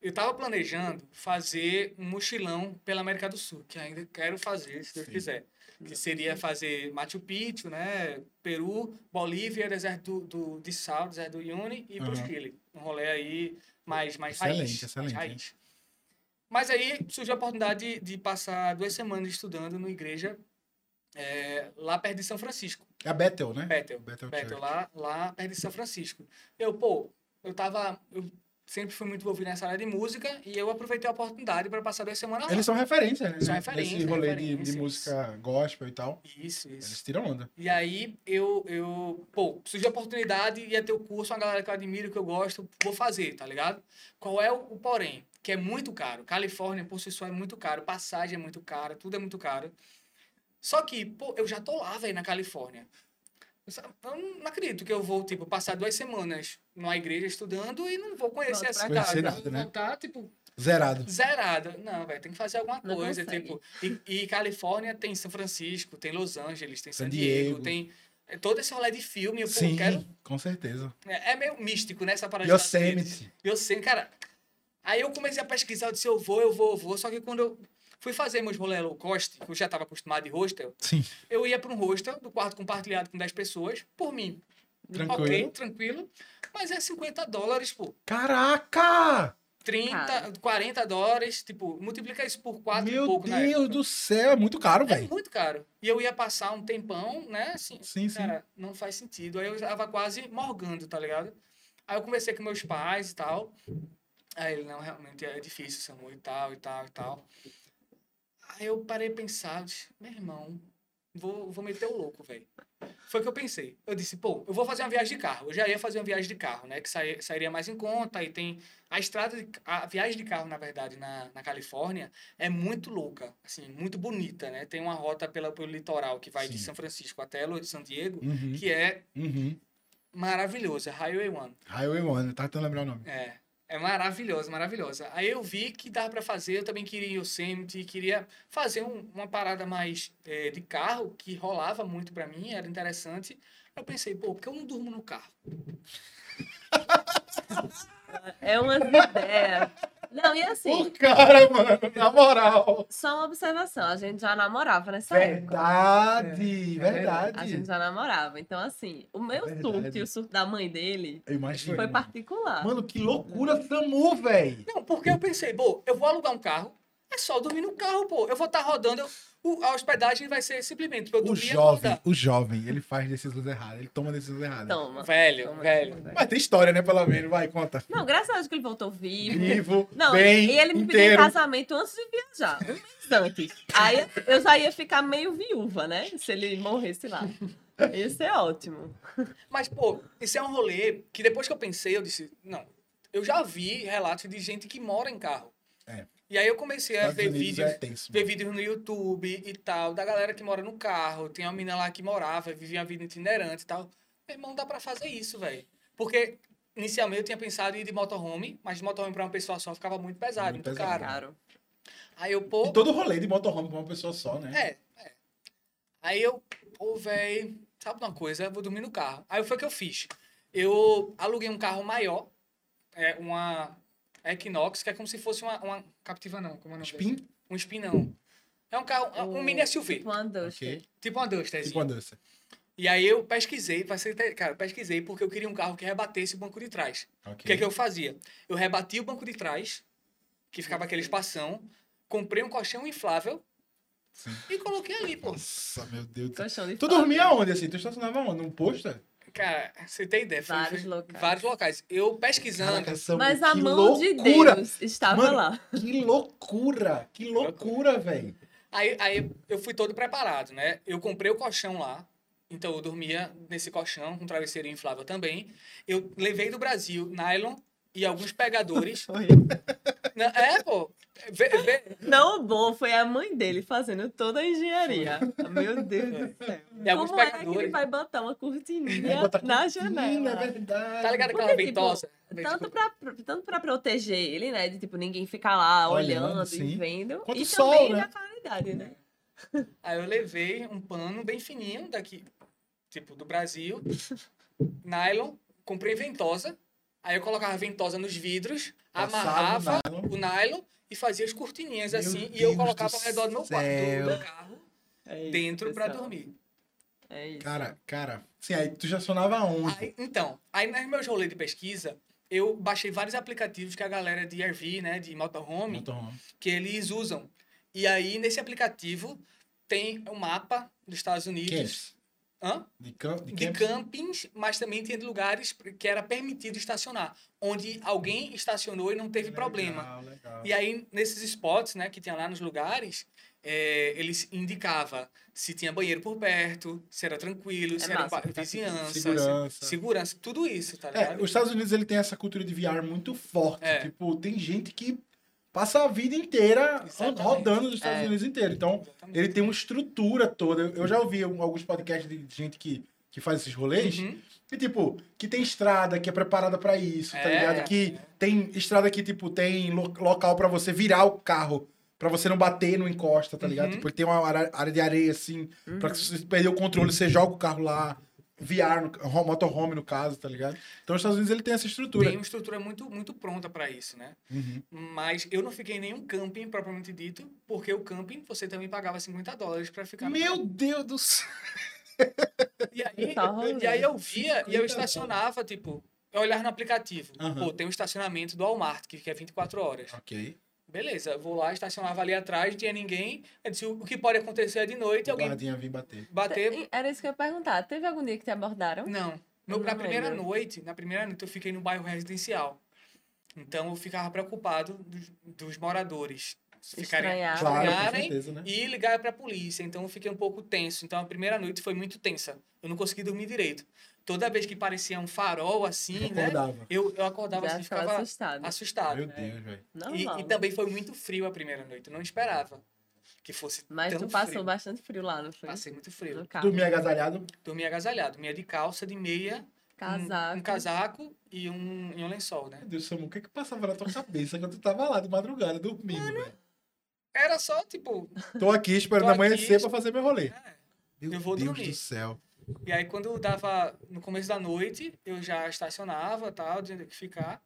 Eu tava planejando fazer um mochilão pela América do Sul, que ainda quero fazer, se Deus Sim. quiser. Que seria fazer Machu Picchu, né? Peru, Bolívia, deserto do, do, de Sal, deserto do Uyuni e pro Aham. Chile. Um rolê aí mais, mais Excelente, raiz. excelente, Mais raiz. Mas aí surgiu a oportunidade de, de passar duas semanas estudando numa igreja é, lá perto de São Francisco. É a Bethel, né? Bethel. Bethel Bethel, lá, lá perto de São Francisco. Eu, pô, eu tava. Eu sempre fui muito envolvido nessa área de música e eu aproveitei a oportunidade para passar duas semanas lá. Eles são referência, né? São referência, Nesse rolê de, de música gospel e tal. Isso, isso. Eles tiram onda. E aí eu, eu, pô, surgiu a oportunidade, ia ter o curso, uma galera que eu admiro, que eu gosto, vou fazer, tá ligado? Qual é o, o porém? Que é muito caro. Califórnia, por si só, é muito caro. Passagem é muito cara, tudo é muito caro. Só que, pô, eu já tô lá, velho, na Califórnia. Eu não acredito que eu vou, tipo, passar duas semanas numa igreja estudando e não vou conhecer Volta essa casa. Conhecer nada, né? voltar, tipo, Zerado. zerada. Não, velho, tem que fazer alguma Não coisa. consegue. Tipo, e, e Califórnia tem São Francisco, tem Los Angeles, tem San San Diego, Diego. tem é, todo esse rolê de filme. Eu, pô, Sim, quero. com certeza. É, é meio místico, né? Essa parada. Yosemite. Eu sei, cara. Aí eu comecei a pesquisar, eu disse, eu vou, eu vou, eu vou. Só que quando eu fui fazer meus rolê low cost, que eu já estava acostumado de hostel, Sim. eu ia para um hostel, do quarto compartilhado com 10 pessoas, por mim. Tranquilo. Ok, tranquilo. Mas é 50 dólares, pô. Caraca! 30, Cara. 40 dólares, tipo, multiplica isso por 4 e Meu pouco na Deus época. do céu, é muito caro, É velho. muito caro. E eu ia passar um tempão, né? Assim, Sim, sim. cara, não faz sentido. Aí eu tava quase morgando, tá ligado? Aí eu conversei com meus pais e tal. Aí ele, não, realmente é difícil, Samu, e tal, e tal, e tal. Aí eu parei a pensar, disse, meu irmão, vou, vou meter o louco, velho. Foi o que eu pensei. Eu disse, pô, eu vou fazer uma viagem de carro. Eu já ia fazer uma viagem de carro, né? Que sai- sairia mais em conta. E tem. A estrada, de, a viagem de carro, na verdade, na, na Califórnia, é muito louca. Assim, muito bonita, né? Tem uma rota pela, pelo litoral que vai de Sim. São Francisco até San Diego, Uhum, que é uhum. maravilhosa. Highway One. Highway One, tá tentando lembrar o nome. É. É maravilhosa, maravilhosa. Aí eu vi que dava para fazer, eu também queria Yosemite, queria fazer um- uma parada mais eh, de carro, que rolava muito para mim, era interessante. Eu pensei, pô, por que eu não durmo no carro? É umas ideias. Não, e assim, Pô, cara, mano, na moral. só uma observação. A gente já namorava nessa época. Verdade, É, é verdade. A gente já namorava. Então, assim, o meu Verdade. surto e o surto da mãe dele Eu imagino. foi particular. Mano, que loucura, Samu, velho. Não, porque eu pensei, pô, eu vou alugar um carro, é só eu dormir no carro, pô. Eu vou estar rodando, eu- o- a hospedagem vai ser simplesmente pra eu O e jovem, acordar. o jovem, ele faz decisões erradas, ele toma decisões erradas. Toma. Velho, Toma, velho. Mas tem história, né, pelo menos, vai, conta. Não, graças a Deus que ele voltou vivo. Vivo, Não, bem, e ele me pediu em inteiro. casamento antes de viajar, um mês antes. Aí eu já ia ficar meio viúva, né? Se ele morresse lá. Ia ser ótimo. Mas, pô, isso é um rolê que depois que eu pensei, eu disse, não, eu já vi relatos de gente que mora em carro. É. E aí eu comecei a Estados ver Unidos vídeos, é tenso. ver vídeos no YouTube e tal, da galera que mora no carro. Tem uma menina lá que morava, vivia uma vida itinerante e tal. Meu irmão, dá pra fazer isso, velho. Porque inicialmente eu tinha pensado em ir de motorhome, mas de motorhome pra uma pessoa só ficava muito pesado, Muito muito, pesado. caro. Aí eu, pô, E todo rolê de motorhome com uma pessoa só, né? é, é. Aí eu, pô, velho, sabe uma coisa? Eu vou dormir no carro. Aí foi o que eu fiz. Eu aluguei um carro maior, é, uma Equinox, que é como se fosse uma, uma Captiva não, como é o nome desse? Spin, Um Spin não. É um carro, um O- mini SUV, Tipo uma Duster. ok. tipo uma Duster. Tipo uma dança. E aí eu pesquisei, cara, eu pesquisei porque eu queria um carro que rebatesse o banco de trás. O que é que eu fazia? Eu rebatia o banco de trás, que ficava aquele espação, comprei um colchão inflável Sim. e coloquei ali, pô. Nossa, meu Deus do céu. Colchão de Tu dormia onde, assim? Tu estacionava onde? Num posto? Cara, você tem ideia? Foi- Vários foi- locais. Vários locais. Eu pesquisando. Caraca, Samu, Mas a mão de loucura. Deus estava Mano, lá. Que loucura! Que loucura, velho. Aí, aí eu fui todo preparado, né? Eu comprei o colchão lá. Então eu dormia nesse colchão, com travesseiro inflável também. Eu levei do Brasil nylon e alguns pegadores. Não, é, pô. Vê, vê, Não, o bom foi a mãe dele fazendo toda a engenharia. Meu Deus do céu. E alguns Como é que pegadores. ele vai botar uma cortininha É, botar na cortina, janela? É verdade. tá ligado aquela Porque, tipo, ventosa? Tanto pra, tanto pra proteger ele, né? De tipo, ninguém ficar lá Olhando, olhando, e vendo. Quanto e sol, também né? da qualidade, né? Aí eu levei um pano bem fininho daqui, tipo, do Brasil. Nylon. Comprei ventosa. Aí eu colocava a ventosa nos vidros, Passava o amarrava nylon. o nylon e fazia as cortininhas Meu assim. e Deus eu colocava ao redor do meu quarto, do, do carro, É dentro pra pessoal. dormir. É isso. Cara, cara. Sim, aí tu já sonava onde? Aí, então, aí nos meus rolês de pesquisa, eu baixei vários aplicativos que a galera de RV, né, de motorhome, Motorhome. que eles usam. E aí, nesse aplicativo, tem o mapa dos Estados Unidos. É? Hã? De, cam de, De camp- campings, mas também tinha de lugares que era permitido estacionar, onde alguém estacionou e não teve problema. Legal, legal. E aí, nesses spots, né, que tinha lá nos lugares, é, eles indicava se tinha banheiro por perto, se era tranquilo, se era massa, ba- tá vizinhança, se- Segurança. segurança, tudo isso, tá É, ligado? os Estados Unidos ele tem essa cultura de VR muito forte. É. Tipo, tem gente que passa a vida inteira Exatamente. rodando nos Estados É. Unidos inteiro. Então, Exatamente. ele tem uma estrutura toda. Eu já ouvi alguns podcasts de gente que, que faz esses rolês. Uhum. Que, tipo, que tem estrada que é preparada pra isso, tá É, ligado? Que é. tem estrada que, tipo, tem lo- local pra você virar o carro, pra você não bater no encosta, tá ligado? Uhum. Tipo, tem uma área de areia, assim, pra que se você perder o controle, você joga o carro lá, VR, no, ho- motorhome no caso, tá ligado? Então, os Estados Unidos, ele tem essa estrutura. Tem uma estrutura muito, muito pronta para isso, né? Uhum. Mas eu não fiquei em nenhum camping, propriamente dito, porque o camping você também pagava 50 dólares para ficar no Meu camping. Deus do céu! E aí, Tá e aí eu via e 50 eu estacionava, tipo, eu olhava no aplicativo. Aham. Pô, tem um estacionamento do Walmart, que é 24 horas. Ok. Beleza, vou lá, estacionava ali atrás, não tinha ninguém. Eu disse, o que pode acontecer é de noite O alguém guardinha vir bater. bater. Era isso que eu ia perguntar. Teve algum dia que te abordaram? Não. No, na primeira lembro. noite, na primeira noite eu fiquei no bairro residencial. Então eu ficava preocupado dos, dos moradores ficarem. Claro, certeza, né? e ligar para a polícia. Então eu fiquei um pouco tenso. Então a primeira noite foi muito tensa. Eu não consegui dormir direito. Toda vez que parecia um farol assim, né? Acordava. Eu, eu acordava Já assim, ficava assustado. assustado. Meu Deus, velho. E, e também foi muito frio a primeira noite. Eu não esperava que fosse Mas tão tu passou frio. bastante frio lá, não foi? Passei muito frio. Dormir agasalhado. Dormi agasalhado. Dormia de calça, de meia, um- Casaco. Um, casaco e um, e um lençol, né? Meu Deus, Samu, o que que passava na tua cabeça quando tu tava lá de madrugada dormindo, velho? Era só, tipo... Tô aqui esperando Tô amanhecer aqui, pra fazer meu rolê. é. Meu Eu vou Deus dormir. do céu. E aí, quando dava no começo da noite, eu já estacionava, tal, tinha que ficar.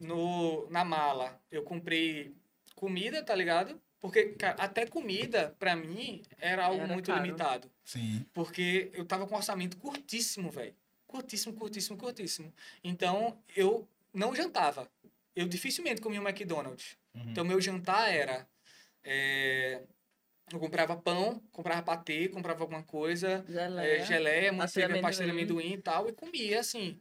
No, na mala, eu comprei comida, tá ligado? Porque, cara, até comida, pra mim, era algo Era muito caro. limitado. Sim. Porque eu tava com um orçamento curtíssimo, velho. Curtíssimo, curtíssimo, curtíssimo. Então, eu não jantava. Eu dificilmente comia um McDonald's. Uhum. Então, meu jantar era... é, eu comprava pão, comprava patê, comprava alguma coisa, Geleia. é, geleia, manteiga, pastel de amendoim. e tal, e comia assim.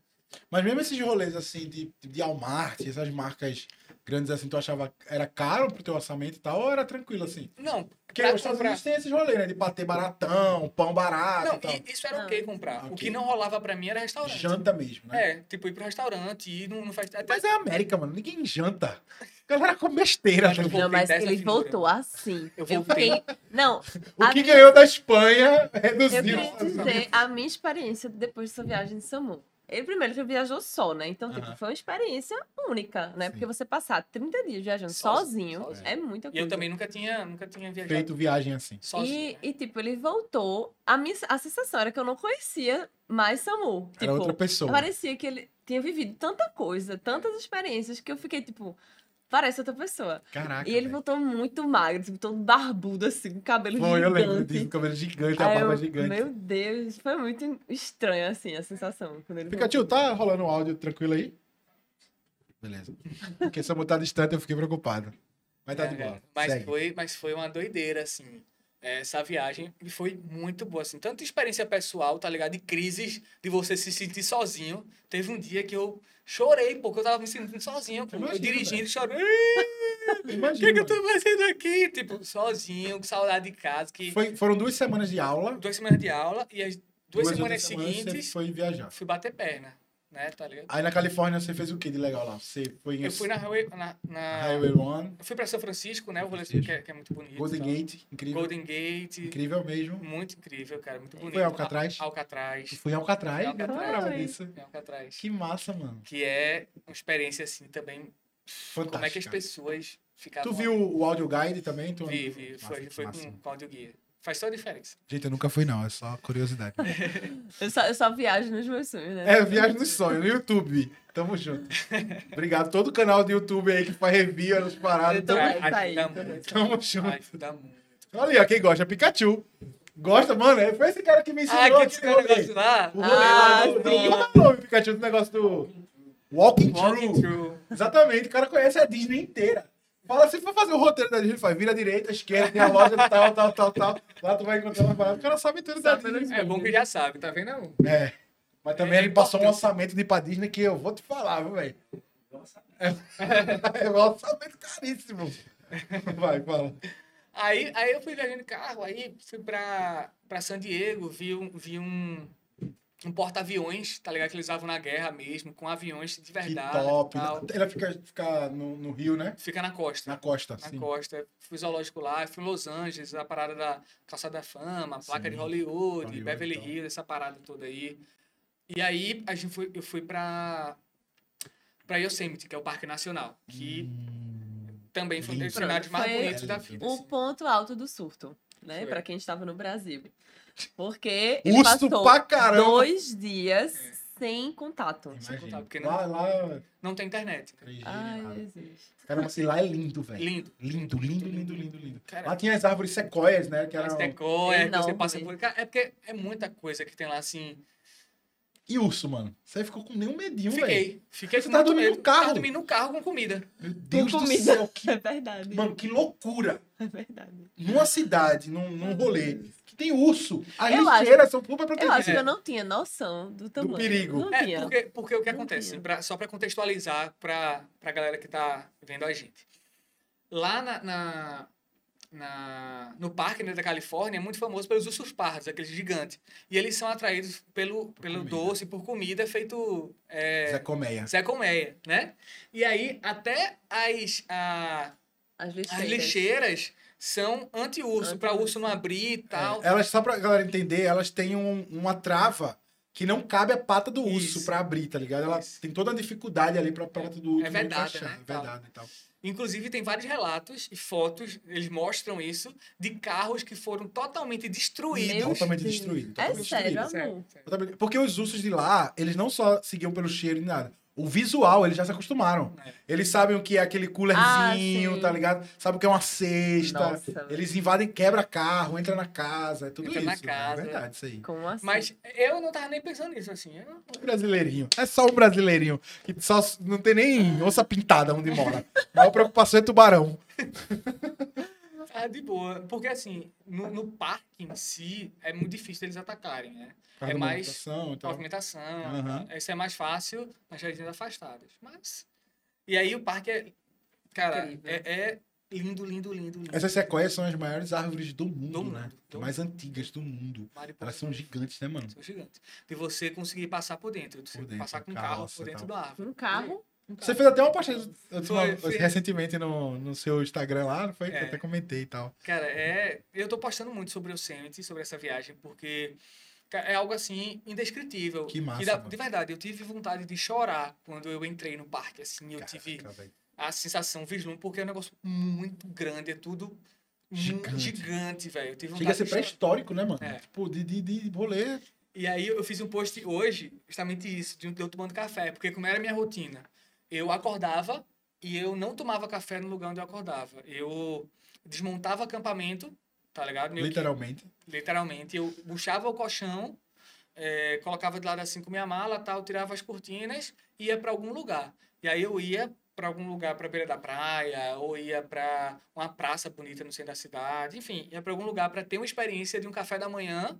Mas mesmo esses rolês assim de, de Walmart, essas marcas grandes assim, tu achava era caro pro teu orçamento e tal, ou era tranquilo assim? Não, Porque os Estados comprar- Unidos tem esses rolês, né? De patê baratão, pão barato Não, e tal. isso era Não. ok comprar. O Ok. que não rolava pra mim era restaurante. Janta mesmo, né? É, tipo, ir pro restaurante e não, não faz. Até Mas é a América, mano. Ninguém janta. Galera come besteira. Mas né? eu Não, mas ele figura. voltou assim. Eu Eu fiquei... Não, O que minha- ganhou da Espanha eu reduziu. queria dizer a minha experiência depois dessa viagem de Samu. Ele primeiro já viajou só, né? Então, tipo, Aham. foi uma experiência única, né? Sim. Porque você passar 30 dias viajando Sozinho, sozinho, sozinho. é muita E coisa. eu também nunca tinha, nunca tinha viajado Feito viagem assim. sozinho. E, né? e, tipo, ele voltou. A, minha, a sensação era que eu não conhecia mais Samu. Era tipo, outra pessoa. parecia que ele tinha vivido tanta coisa, tantas experiências, que eu fiquei, tipo, parece outra pessoa. Caraca. e ele velho. voltou muito magro, tipo, todo barbudo, assim, com cabelo Foi, eu lembro gigante. disso, cabelo gigante, a Aí barba eu, gigante. Meu Deus, foi muito estranho, assim, a sensação. Quando ele Pikachu, tá rolando um áudio tranquilo aí? Beleza. Porque se eu botar distante, eu fiquei preocupado. Mas tá É, de boa. Mas Segue. foi, mas foi uma doideira, assim. É, Essa viagem e foi muito boa, assim. Tanto experiência pessoal, tá ligado? De crises, de você se sentir sozinho. Teve um dia que eu chorei, porque eu tava me sentindo sozinho. Eu dirigindo, chorando. O que, que eu tô fazendo aqui? Tipo, sozinho, com saudade de casa. Que Foi- foram duas semanas de aula. duas semanas de aula e as duas, semanas outras semanas seguintes Você foi viajar. fui bater perna, né? Tá ligado? Aí na Califórnia você fez o que de legal lá? Você foi em Eu fui na Highway. Na, na- Highway One, Eu fui pra São Francisco, né? O rolê que é, que é muito bonito. Golden tal. Gate, incrível. Golden Gate. Incrível mesmo. Muito incrível, cara. Muito bonito. Foi Alcatraz? Al- Alcatraz. Tu foi em Alcatraz, eu não Alcatraz. lembrava disso. Alcatraz. Que massa, mano. Que é uma experiência, assim, também. Fantástica. Como é que as pessoas ficavam. Tu viu o audio guide também? Tu... Vi, vi. Massa, Foi, foi massa. com, com áudio guia. Faz toda a diferença. Gente, eu nunca fui não, é só curiosidade. Eu só, eu só viajo nos meus sonhos, né? é, Viagem dos Sonhos, no YouTube. Tamo junto. Obrigado. Todo canal do YouTube aí que faz review nas paradas. Tamo, Então, tá aí, tá tamo junto. Muito. Olha aí, ó, quem gosta, Pikachu. Gosta, mano, é- foi esse cara que me ensinou Ah, que esse negócio lá. O rolê Ah, lá do, como é o nome, Pikachu, do negócio do Walking, Walking Through. through. Exatamente, o cara conhece a Disney inteira. Fala, se for fazer o roteiro da Disney, faz vira à direita, esquerda, tem a loja tal, tal, tal, tal. Lá tu vai encontrar uma parada. O cara sabe tudo da Disney. É bom que já sabe, tá vendo? É. Mas também É ele passou um orçamento de ir pra Disney que eu vou te falar, viu, velho? É um orçamento caríssimo. Vai, fala. Aí, aí eu fui viajando de carro, aí fui pra, pra San Diego, vi um, vi um, um porta-aviões, tá ligado? Que eles usavam na guerra mesmo, com aviões de Que verdade. top. e tal. Ela fica, fica no, no Rio, né? Fica na costa. Na costa, na sim. costa. Fui zoológico lá, fui em Los Angeles, a parada da Calçada da Fama, a placa de Sim, Hollywood, Hollywood Beverly e tal. Hills, essa parada toda aí. E aí a gente foi, eu fui pra, pra Yosemite, que é o Parque Nacional, que Hum, também foi um dos cenários mais bonitos da vida. O assim. ponto alto do surto, né? Foi. Pra quem estava no Brasil. Porque ele Urso passou pra caramba. dois dias É. sem contato. Imagina. porque não- Lá, lá, Não tem internet. 3G, Ai, nada. Jesus. Caramba, assim, lá é lindo, velho. Lindo. Lindo, lindo, lindo, lindo, lindo. Cara, Lá tinha as árvores sequoias, né? Que As eram... sequoia, que você passa por. Cara, é porque é muita coisa que tem lá assim. E urso, mano? Você ficou com nenhum medinho, velho. Fiquei. Fiquei Você com tá muito dormindo medo. no carro? Tava dormindo no carro com comida. Meu Deus do comida. céu, que... É verdade. Mano, que loucura. É verdade. Numa cidade, num, num rolê, tem urso. As Eu acho- lixeiras são super Eu protegidas. acho que eu não tinha noção do tamanho. perigo. Não É, tinha. porque, porque o que Não acontece? pra- só para contextualizar para a galera que tá vendo a gente. Lá na, na, na- no parque né, da Califórnia é muito famoso pelos ursos pardos, aqueles gigantes. E eles são atraídos pelo, pelo comida. doce, por comida feito é, Zé Colmeia. Zé Colmeia, né? E aí até as, a- As as lixeiras. São anti-urso, para Anti-urso. urso não abrir e tal. É, elas, só pra galera entender, elas têm um- uma trava que não cabe a pata do urso pra abrir, tá ligado? Ela Isso. tem toda a dificuldade ali pra pata do urso não vedada, encaixar. né, É verdade e tal. Inclusive, tem vários relatos e fotos, eles mostram isso, de carros que foram totalmente destruídos. Meu Totalmente Deus. destruído, É totalmente sério, destruído. amor. Porque os ursos de lá, eles não só seguiam pelo cheiro e nada. O visual, eles já se acostumaram. É. Eles sabem o que é aquele coolerzinho, Ah, tá ligado? Sabem o que é uma cesta. Nossa, eles invadem, quebra carro, entra na casa, é tudo Entra isso. na casa. É verdade, isso aí. Como assim? Mas eu não tava nem pensando nisso, assim. Eu, Um brasileirinho. É só um brasileirinho. Que só não tem nem onça pintada onde mora. A maior preocupação é tubarão. ah, de boa. Porque, assim, no, no parque em si, é muito difícil eles atacarem, né? É mais movimentação e tal. Movimentação. Aham. Isso é mais fácil nas regiões afastadas. Mas. E aí o parque é. Cara, Incrível. é, é lindo, lindo, lindo, lindo. Essas sequoias são as maiores árvores do mundo, Do né? do mais antigas do mundo. Mariposa. Elas são gigantes, né, mano? São gigantes. De você conseguir passar por dentro. De você Por dentro, passar com um carro por dentro da árvore. Um carro. Você carro. fez até uma postagem Foi, recentemente no, no seu Instagram lá, foi? Que É. eu até comentei e tal. Cara, é. Eu tô postando muito sobre o Yosemite, sobre essa viagem, porque é algo assim indescritível. Que massa, dá- de verdade, eu tive vontade de chorar quando eu entrei no parque, assim, eu tive Caraca, velho. a sensação, vislumbre, porque é um negócio muito grande, é tudo Gigante. gigante, velho. Tive Chega a ser pré-histórico, né, mano? É. Tipo, de, de, de rolê. E aí eu fiz um post hoje, justamente isso, de um- de eu tomando café, porque como era a minha rotina, eu acordava e eu não tomava café no lugar onde eu acordava. Eu desmontava acampamento, tá ligado? Meio que- literalmente. literalmente. Eu puxava o colchão, eh, colocava de lado assim com minha mala, tal, tirava as cortinas e ia para algum lugar. E aí eu ia para algum lugar para beira da praia ou ia para uma praça bonita no centro da cidade, enfim, ia para algum lugar para ter uma experiência de um café da manhã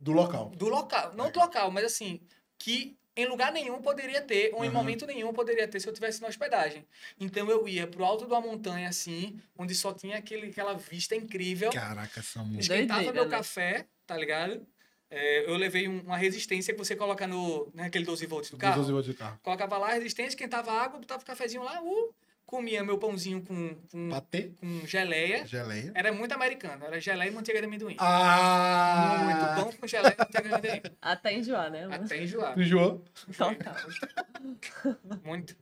Do local. do local, não do local, mas assim, que em lugar nenhum poderia ter, ou em Aham. momento nenhum poderia ter se eu tivesse na hospedagem. Então eu ia pro alto de uma montanha assim, onde só tinha aquele, aquela vista incrível. Caraca, muito. Esquentava Doideira, meu né? café, tá ligado? É, eu levei um- uma resistência que você coloca no naquele 12 volts do carro. 12 volts de carro. Colocava lá a resistência, esquentava a água, botava o cafezinho lá, uh, comia meu pãozinho com, com, Patê, com geleia. geleia. Era muito americano, era geleia e manteiga de amendoim. Ah! Muito pão com geleia e manteiga de amendoim. Até enjoar, né? amor? Até enjoar. Enjoou? Total. Muito.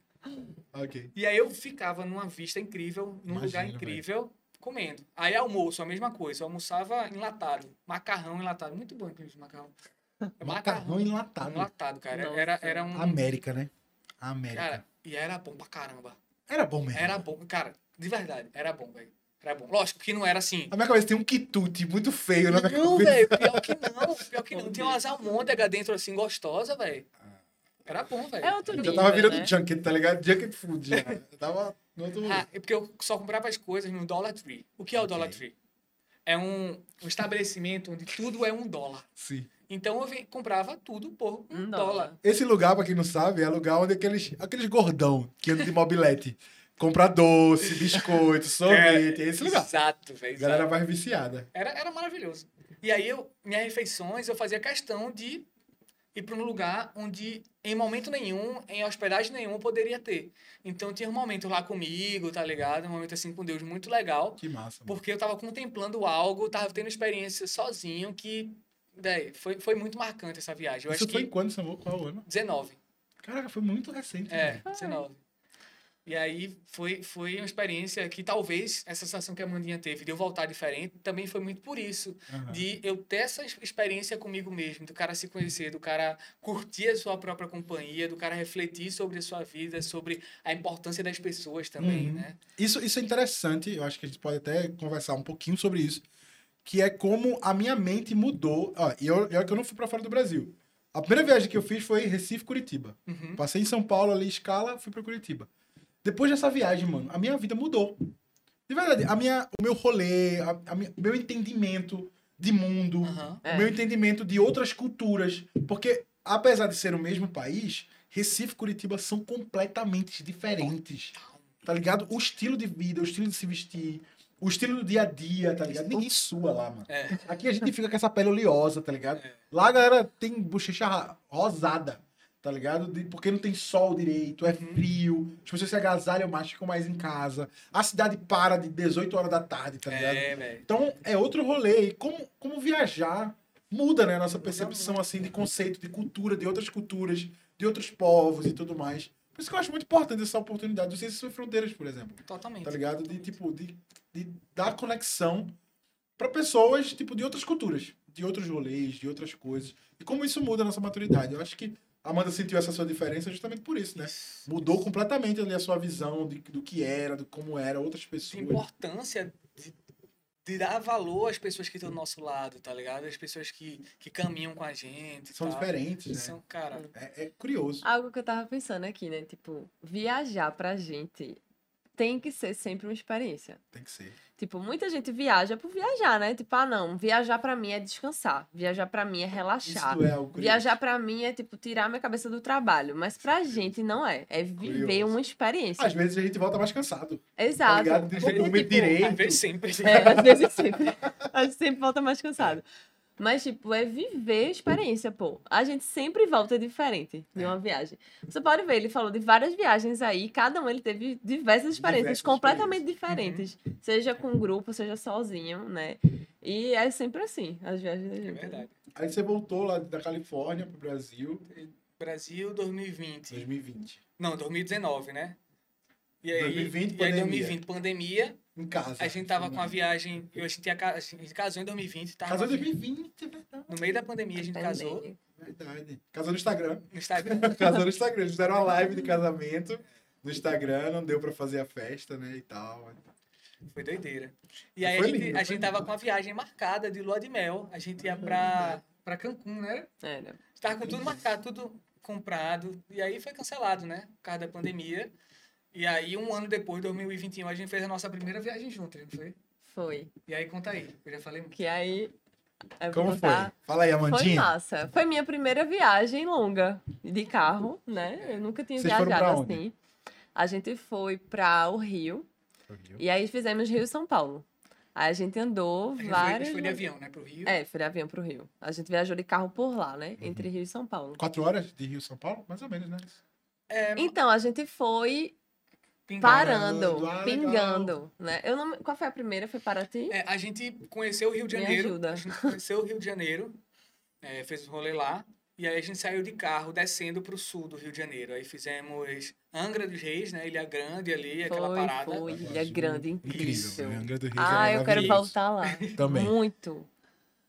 Ok. E aí eu ficava numa vista incrível, num lugar Imagino, incrível, comendo. Aí almoço, a mesma coisa. Eu almoçava enlatado. Macarrão enlatado. Muito bom, inclusive, macarrão. É Macarrão enlatado. enlatado, cara. Nossa. Era, era um. América, né? América. Cara, e era bom pra caramba. Era bom mesmo. Era bom. Cara, de verdade, era bom, velho. Era bom. Lógico que não era assim. A minha cabeça tem um quitute muito feio na minha Não, cabeça. velho, pior que não. Pior que não. Tinha umas almôndegas dentro assim, gostosa, velho. Era bom, velho. É outro Eu nível, já tava virando né? junket, tá ligado? Junket food já. Eu tava No outro... Ah, é porque eu só comprava as coisas no Dollar Tree. O que é o. Dollar Tree? É um, um estabelecimento onde tudo é um dólar. Sim. Então eu comprava tudo por um, Um dólar. dólar. Esse lugar, pra quem não sabe, é lugar onde aqueles, aqueles gordão que andam de mobilete compra doce, biscoito, sorvete. É esse lugar. Exato, velho. A galera vai viciada. Era, era maravilhoso. E aí, eu, minhas refeições, eu fazia questão de ir para um lugar onde, em momento nenhum, em hospedagem nenhuma, poderia ter. Então, tinha um momento lá comigo, tá ligado? Um momento assim com Deus muito legal. Que massa. mano. Porque eu tava contemplando algo, tava tendo experiência sozinho que, véi, foi, foi muito marcante essa viagem. Eu Isso foi que em quando, Samuel? Qual ano? 19. Caraca, foi muito recente. É, né? 19. E aí foi, foi uma experiência que talvez essa sensação que a Mandinha teve de eu voltar diferente também foi muito por isso. Aham. De eu ter essa ex- experiência comigo mesmo, do cara se conhecer, do cara curtir a sua própria companhia, do cara refletir sobre a sua vida, sobre a importância das pessoas também, Uhum. né? Isso, isso é interessante, eu acho que a gente pode até conversar um pouquinho sobre isso, que é como a minha mente mudou. Ó, e eu, eu, que eu não fui pra fora do Brasil. A primeira viagem que eu fiz foi Recife-Curitiba. Uhum. Passei em São Paulo ali, escala, fui pra Curitiba. Depois dessa viagem, mano, a minha vida mudou. De verdade, a minha, o meu rolê, a, a minha- o meu entendimento de mundo, Aham. É. o meu entendimento de outras culturas. Porque, apesar de ser o mesmo país, Recife e Curitiba são completamente diferentes. Tá ligado? O estilo de vida, o estilo de se vestir, o estilo do dia a dia, tá ligado? Ninguém sua lá, mano. É. Aqui a gente fica com essa pele oleosa, tá ligado? É. Lá a galera tem bochecha rosada, tá ligado? De- porque não tem sol direito, é Uhum. frio, as pessoas se agasalham mais, ficam mais em casa. A cidade para de 18 horas da tarde, tá ligado? É. Então é outro rolê. E como, como viajar muda, né? A nossa percepção, assim, de conceito, de cultura, de outras culturas, de outros povos e tudo mais. Por isso que eu acho muito importante essa oportunidade do Ciências Sem Fronteiras, por exemplo. Totalmente. Tá ligado? De, tipo, de, de dar conexão para pessoas, tipo, de outras culturas, de outros rolês, de outras coisas. E como isso muda a nossa maturidade. Eu acho que a Amanda sentiu essa sua diferença justamente por isso, né? Mudou completamente ali a sua visão de, do que era, do como era, outras a pessoas. importância de, dar valor às pessoas que estão do nosso lado, tá ligado? As pessoas que, que caminham com a gente. São tal. diferentes, né? São, cara, É, é curioso. Algo que eu tava pensando aqui, né? Tipo, viajar pra gente tem que ser sempre uma experiência. Tem que ser. Tipo, muita gente viaja por viajar, né? Tipo, ah, não, viajar pra mim é descansar. Viajar pra mim é relaxar. Isso é algo. Viajar pra mim é, tipo, tirar minha cabeça do trabalho. Mas pra gente não é. É viver Curioso. uma experiência. Às vezes a gente volta mais cansado. Tá Exato. ligado? Não vezes, dormir tipo, direito. às vezes sempre. É, às vezes sempre. A gente sempre volta mais cansado. Mas, tipo, é viver a experiência, pô. A gente sempre volta diferente de É. uma viagem. Você pode ver, ele falou de várias viagens aí, cada um ele teve diversas experiências Diversas completamente Uhum. diferentes. Seja com grupo, seja sozinho, né? E é sempre assim, as viagens da É gente. verdade. Aí você voltou lá da Califórnia pro Brasil Brasil 2020. 2020. Não, 2019, né? E aí, 2020, e aí pandemia. 2020, pandemia. Em casa. A gente tava com a viagem. Eu, a, gente tinha, a gente casou em 2020. Tava Casou em 2020, é verdade. No meio da pandemia a gente casou. Pandemia. Verdade. Casou no Instagram. No Instagram. Casou no Instagram. Eles fizeram uma live de casamento no Instagram, não deu pra fazer a festa, né? E tal. Foi doideira. E aí Foi a gente, lindo, a gente tava com a viagem marcada de lua de mel. A gente ia pra, pra Cancún, né? Era. Tava com tudo marcado, tudo comprado. E aí foi cancelado, né? Por causa da pandemia. E aí, um ano depois, 2021, a gente fez a nossa primeira viagem junto, não foi? Foi. E aí, conta aí. Eu já falei muito. Que aí. Como foi? contar- Fala aí, Foi Amandinha. massa. Foi minha primeira viagem longa de carro, né? Eu nunca tinha Vocês foram pra viajado onde? assim. A gente foi para o Rio e aí fizemos Rio e São Paulo. Aí a gente andou A gente foi, a várias. gente foi de avião, né? Pro Rio. É, foi de avião pro Rio. A gente viajou de carro por lá, né? Uhum. Entre Rio e São Paulo. Quatro horas de Rio São Paulo? Mais ou menos, né? É, Então, a gente foi pingado. parando, Ah, legal. pingando, né? Eu não... Qual foi a primeira? Foi Paraty? É, a gente conheceu o Rio de Me Janeiro. ajuda. A gente conheceu o Rio de Janeiro, é, fez o rolê lá. E aí a gente saiu de carro descendo pro sul do Rio de Janeiro. Aí fizemos Angra dos Reis, né? Ilha Grande ali, aquela Foi, parada. foi. Eu Ilha Grande, Incrível. incrível. né? Angra do Rio Ah, é eu quero voltar lá. Também. Muito.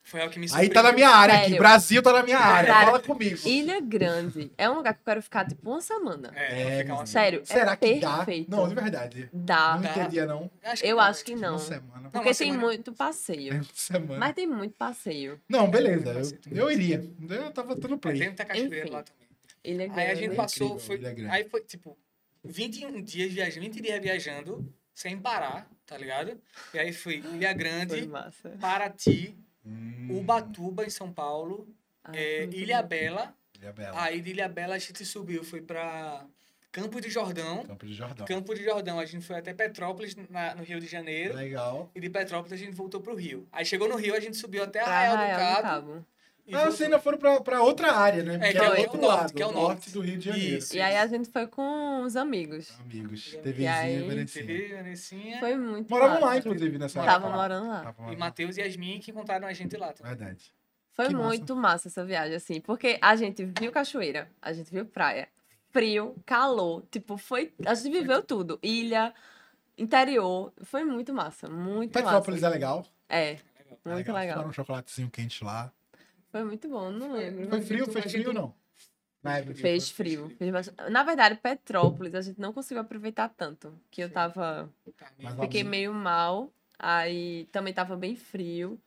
Foi algo que me Aí tá na minha área aqui. Sério. Brasil tá na minha área. Cara, Fala comigo. Ilha Grande é um lugar que eu quero ficar tipo uma semana. É, É, ficar uma- Sério, Será é que perfeito. dá? Não, de verdade. Dá. Não Dá. entendia, não. Acho Eu dá, acho que não. Uma semana. Não, Porque uma tem semana- muito passeio. Uma semana. Mas tem muito passeio. Não, beleza. Eu, eu iria. Eu tava dando É, play. tem muita cachoeira Enfim. lá também. Ilha Grande. Aí a gente É passou, foi, Ilha Grande. aí foi tipo, 21 dias viajando, 20 dias viajando, sem parar, tá ligado? E aí fui Ilha Foi Grande, massa. Paraty, Hum, Ubatuba, em São Paulo, Ah, é, Ilha. Bela. Ilha Bela. Aí de Ilha Bela a gente subiu, foi pra Campo de Jordão. Campo de Jordão. Campo de Jordão, a gente foi até Petrópolis, na- no Rio de Janeiro. Legal. E de Petrópolis a gente voltou pro Rio. Aí chegou no Rio, a gente subiu até Pra Arraial do Arraial do Cabo. E Ah, vocês ainda foram pra, pra outra área, né? É, que que é é outro norte, lado, que é o norte norte. do Rio de Janeiro. Isso. E aí a gente foi com os amigos. Amigos. TVzinha, aí- Venecinha. TV, Vanessinha Foi muito Moravam lá, massa. inclusive, nessa Tava época. morando lá. Tava e Matheus e Yasmin que encontraram a gente lá. também. Verdade. Foi Que massa. muito massa essa viagem, assim, porque a gente viu cachoeira, a gente viu praia, frio, calor, tipo, foi. A gente viveu tudo. Ilha, interior. Foi muito massa, muito Petrópolis massa. é legal. É, Legal. É muito legal. Tomaram um chocolatezinho quente lá. Foi muito bom, não lembro. Foi frio? Fez frio ou não? Na época que Fez foi. frio. fez bastante- Na verdade, Petrópolis, a gente não conseguiu aproveitar tanto. Que eu tava. Mas. Fiquei meio mal. Aí também tava bem frio.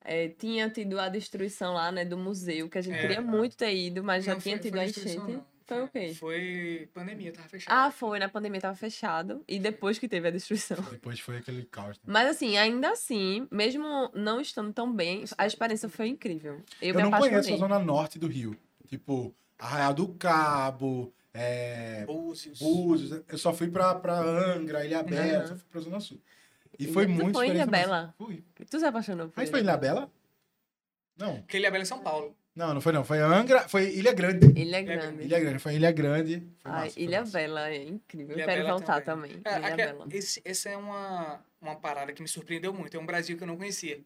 É, tinha tido a destruição lá, né, do museu, que a gente É. queria muito ter ido, mas já Não, tinha foi- tido a enchente. não. Foi o quê? Foi pandemia, tava fechado. Ah, foi, na pandemia tava fechado. E depois que teve a destruição. Depois foi aquele caos. né? Mas assim, ainda assim, mesmo não estando tão bem, a experiência foi incrível. Eu, Eu não conheço a zona norte do Rio. Tipo, Arraial do Cabo, é, Búzios. Búzios. Eu só fui pra, pra Angra, Ilha Bela, Uhum. só fui pra Zona Sul. E foi Tu muito foi em Ilha Bela? massa. Fui. Tu se apaixonou por Mas foi em Ilha Bela? Não. Que Ilha Bela é São Paulo. Não, não foi não. Foi Angra, foi Ilha Grande. Ilha Grande. Ilha Grande, foi Ilha Grande. Foi Ai, massa, Ilha. Bela é incrível. Ilha eu quero Bela voltar também. É, Ilha aque- Bela. esse, essa é uma, uma parada que me surpreendeu muito. É um Brasil que eu não conhecia.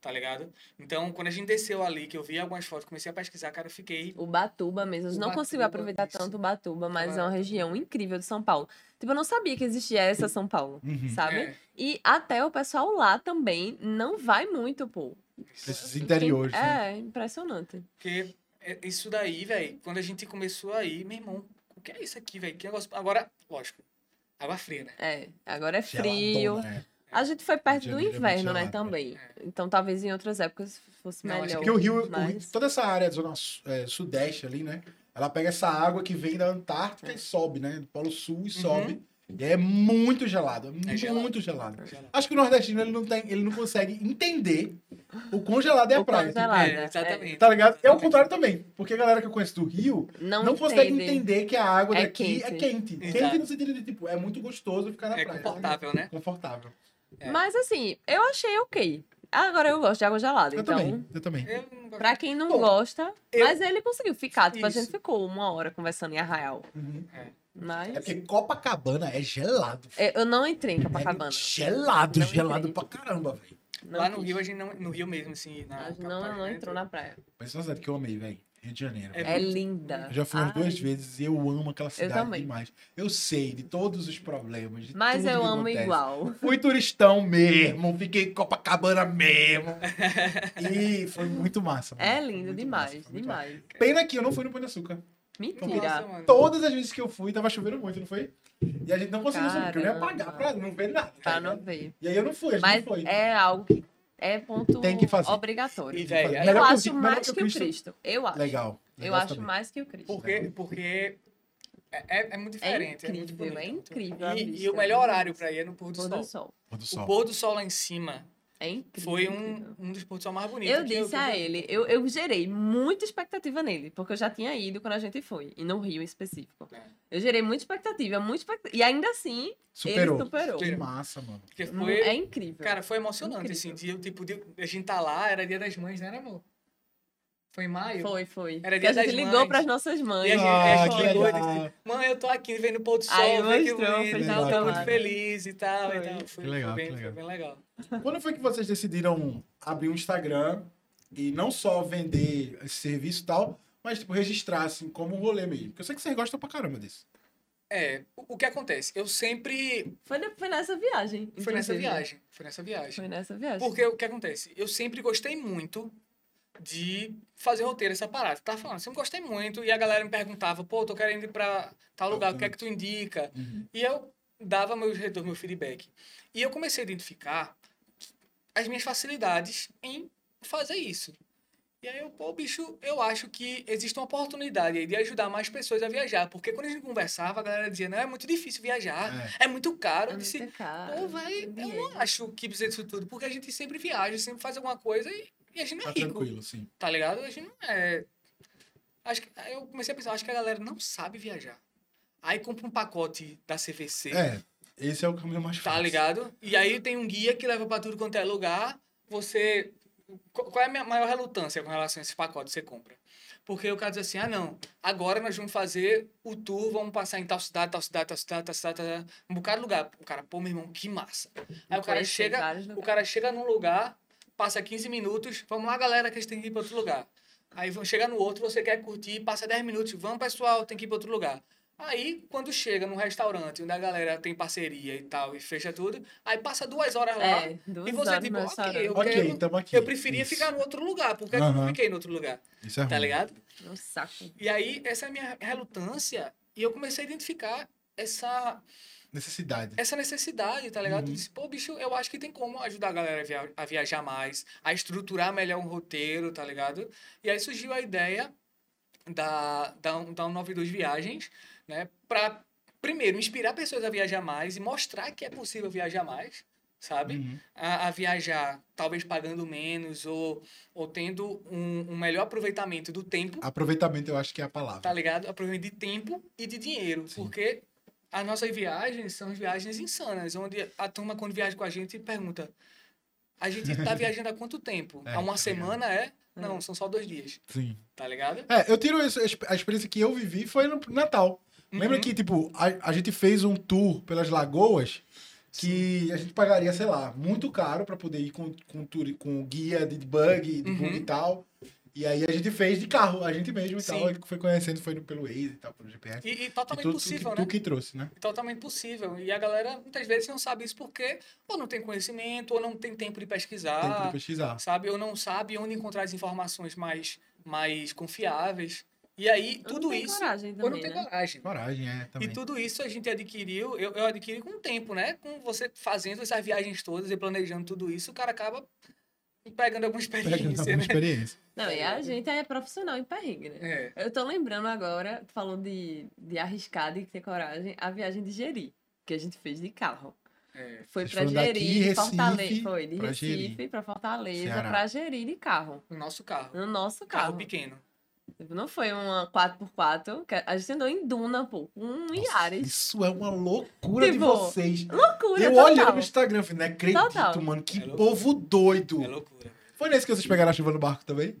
Tá ligado? Então, quando a gente desceu ali, que eu vi algumas fotos, comecei a pesquisar, cara, eu fiquei. O Batuba mesmo. Eu não Ubatuba, consigo aproveitar isso. tanto o Batuba, mas é uma região incrível de São Paulo. Tipo, eu não sabia que existia essa São Paulo, Uhum. sabe? É, E até o pessoal lá também não vai muito, pô. Esses interiores, né? É, impressionante. porque é- isso daí, velho, quando a gente começou aí, meu irmão, o que é isso aqui, velho? Que negócio. Agora, lógico, água fria, né? É, agora é Geladona, frio. né? A gente foi perto do é inverno, né, gelado, também. é. Então talvez em outras épocas fosse Não, melhor. Porque o Rio, o Rio- mas... toda essa área, zona su- é, sudeste ali, né? Ela pega essa água que vem da Antártica É. e sobe, né? Do Polo Sul Uhum. e sobe. E é muito gelado, é gelado. muito gelado. Gelado. Acho que o nordestino ele não, tem, ele não consegue entender o quão gelado é a O praia. quão tipo, gelado. É, é. exatamente. Tá ligado? É o contrário também. Porque a galera que eu conheço do Rio Não, não consegue entende. entender que a água É daqui é quente. quente. Exato. Quente no sentido de, tipo, é muito gostoso ficar na É praia. confortável, né? Confortável. É. Mas assim, eu achei ok. Agora eu gosto de água gelada, Eu então... também, eu também. Pra quem não Bom, gosta, eu- mas ele conseguiu ficar. Tipo, a gente Isso. ficou uma hora conversando em Arraial. Uhum. Mas É porque Copacabana é gelado. eu eu não entrei em É Copacabana. gelado, Não gelado entrei. pra caramba, velho. Lá no. Rio, a gente não. No Rio mesmo, assim. Na não, não gente entrou na praia. Mas é uma cidade que eu amei, velho. Rio de Janeiro. É. É linda. Eu já fui umas Ai, duas vezes e eu amo aquela cidade também. demais. Eu sei de todos os problemas, de Mas tudo eu que amo acontece. igual. Fui turistão mesmo, fiquei em Copacabana mesmo. E foi muito massa. mano. É lindo demais, massa. demais. Pena que eu não fui no Pão de Açúcar. Mentira. Nossa, mano. Todas as vezes que eu fui, tava chovendo muito, não foi? E a gente não conseguiu subir, porque eu não ia pagar pra não ver nada. tá Pra não ver. E aí eu não fui, a gente Mas não foi. é algo que é ponto Tem que fazer. obrigatório. E, aí- Eu que acho melhor mais que o que o Cristo. Cristo. Eu acho. Legal. Eu acho também. mais que o Cristo. Porque, porque é, é, é muito É diferente. É, muito incrível, bonito. é incrível a E, e o é melhor muito horário pra ir é no pôr do, Pôr sol. do sol. Pôr do O sol. pôr do sol lá em cima É incrível. foi um, um dos pôr do sol mais bonitos. Eu disse que a ele, eu, eu gerei muita expectativa nele, porque eu já tinha ido quando a gente foi, e no Rio em específico. É. Eu gerei muita expectativa, muita expectativa. E ainda assim, Superou. ele superou. Que massa, mano. Porque foi, É incrível. cara, foi emocionante, Incrível. assim. De, tipo, de, a gente tá lá, era dia das mães, né, amor? Foi em maio? Foi, foi. Era Que dia a gente ligou mães. pras nossas mães. E a gente, Ah, a gente que ligou e legal. disse, mãe, eu tô aqui vendo o pôr do sol, Aí que mostrou, e a tô muito feliz e tal, e Foi. tal. Foi, Que legal, foi, bem, que foi legal. bem legal. Quando foi que vocês decidiram abrir um Instagram e não só vender esse serviço e tal, mas tipo, registrar assim como um rolê mesmo? Porque eu sei que vocês gostam pra caramba disso. É, o, que acontece? Eu sempre... Foi, foi nessa viagem. Foi nessa viagem, foi nessa viagem. Foi nessa viagem. Porque o que acontece? Eu sempre gostei muito de fazer roteiro, essa parada. Tava falando, sempre gostei muito. E a galera me perguntava, pô, tô querendo ir pra tal lugar, o que é que tu indica? E eu dava meu retorno, meu feedback. E eu comecei a identificar as minhas facilidades em fazer isso. E aí eu, pô, bicho, eu acho que existe uma oportunidade aí de ajudar mais pessoas a viajar. Porque quando a gente conversava, a galera dizia, não, é muito difícil viajar, é, muito caro. É Eu disse, muito caro, pô, vai, eu não acho que precisa disso tudo, porque a gente sempre viaja, sempre faz alguma coisa e, e a gente não Tá é rico, tranquilo, sim. tá ligado? A gente não é... Acho que, eu comecei a pensar, acho que a galera não sabe viajar. Aí compra um pacote da CVC, É, esse é o caminho mais fácil. tá ligado? E aí tem um guia que leva pra tudo quanto é lugar, você... Qu- Qual é a minha maior relutância com relação a esse pacote que você compra? Porque o cara diz assim, ah, não, agora nós vamos fazer o tour, vamos passar em tal cidade, tal cidade, tal cidade, tal cidade, tal cidade, um bocado de lugar. O cara, pô, meu irmão, que massa. Aí o cara chega, o cara chega num lugar, passa 15 minutos, vamos lá, galera, que a gente tem que ir para outro lugar. Aí vão chegar no outro, você quer curtir, passa 10 minutos, vamos, pessoal, tem que ir para outro lugar. Aí, quando chega num restaurante onde a galera tem parceria e tal, e fecha tudo, aí passa duas horas lá, É, duas e você, horas tipo, ok, eu, Ok, quero, tamo aqui. eu preferia Isso. ficar no outro lugar, por que é que eu não fiquei no outro lugar? Isso é ruim. Tá ligado? Um saco. E aí, essa é a minha relutância, e eu comecei a identificar essa, Necessidade. essa necessidade, tá ligado? Uhum. Disse, pô, bicho, eu acho que tem como ajudar a galera a, via- a viajar mais, a estruturar melhor um roteiro, tá ligado? E aí surgiu a ideia da, da, da 192 Viagens, né? Pra, primeiro, inspirar pessoas a viajar mais e mostrar que é possível viajar mais, sabe? Uhum. A, a viajar, talvez pagando menos ou, ou tendo um, um melhor aproveitamento do tempo Aproveitamento, eu acho que é a palavra. tá ligado? Aproveitamento de tempo e de dinheiro. Sim. Porque as nossas viagens são viagens insanas, onde a turma, quando viaja com a gente, pergunta: a gente tá viajando há quanto tempo? É, há uma tá semana é? Não, são só dois dias, Sim. tá ligado? É, eu tiro isso, a experiência que eu vivi foi no Natal. Lembra Uhum. que, tipo, a, a gente fez um tour pelas lagoas que a gente pagaria, sei lá, muito caro pra poder ir com, com, turi- com guia de bug, de Uhum. bug e tal. E aí a gente fez de carro, a gente mesmo e Sim. tal. Foi conhecendo, foi pelo Waze e tal, pelo GPS. E, e E totalmente tu, tu, possível, tu né? que trouxe, né? Totalmente possível. E a galera muitas vezes não sabe isso porque ou não tem conhecimento, ou não tem tempo de pesquisar. Tem que pesquisar. sabe? Ou não sabe onde encontrar as informações mais, mais confiáveis. E aí, Ou tudo não tem isso. coragem ou não também, tem né? coragem. Coragem, é, também. E tudo isso a gente adquiriu, eu, eu adquiri com o tempo, né? Com você fazendo essas viagens todas e planejando tudo isso, o cara acaba pegando alguma Pegando experiência, alguma né? experiência. Não, e a gente é profissional em perrengue, né? É. Eu tô lembrando agora, tu falou de, de arriscar, de ter coragem, a viagem de Jeri, que a gente fez de carro. é. Foi de Recife, Fortaleza. Foi, de pra Recife pra Fortaleza, Ceará. pra Jeri de carro. No nosso carro. No nosso Carro carro. pequeno. Não foi uma 4x4, que a gente andou em Duna, pô, com um Yaris. Isso é uma loucura de Tipo, vocês. Loucura, Eu total. olhando no Instagram, falei, não acredito, Total. mano. Que É povo doido. É loucura. Foi nesse que vocês pegaram a chuva no barco também?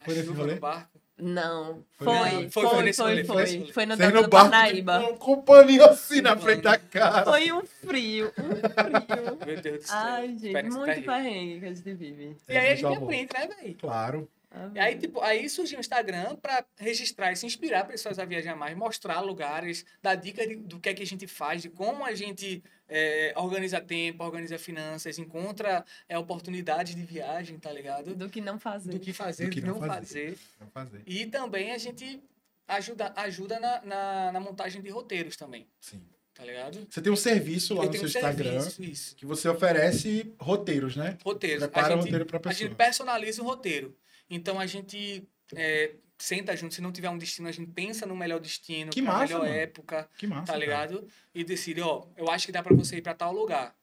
A Foi nesse chuva rolê? no barco. Não, Foi foi, nesse- foi, foi- foi foi, nesse foi, rolê, foi nesse foi, rolê. foi no Delta do barco, Parnaíba. com um paninho assim na frente da cara. Foi um frio, um frio. Meu Deus do céu. Ai, gente, Experiência muito perrengue que a gente vive. E aí a gente aprende, né, velho? Claro. E aí, tipo, aí surgiu o Instagram para registrar e se inspirar pessoas a viajar mais, mostrar lugares, dar dica de- do que é que a gente faz, de como a gente é, organiza tempo, organiza finanças, encontra é, oportunidades de viagem, tá ligado? Do que não fazer. Do que fazer, Do que não não fazer. fazer. Vamos fazer. E também a gente ajuda, ajuda na, na, na montagem de roteiros também, Sim. tá ligado? Você tem um serviço lá Eu no seu um Instagram serviço, isso. que você oferece roteiros, né? Roteiros. Prepara a o gente, roteiro pra a pessoa. gente personaliza o roteiro. Então a gente é, senta junto, se não tiver um destino, a gente pensa no melhor destino, Que massa, melhor mano. época, Que massa. tá cara. ligado? E decide, ó, eu acho que dá pra você ir pra tal lugar.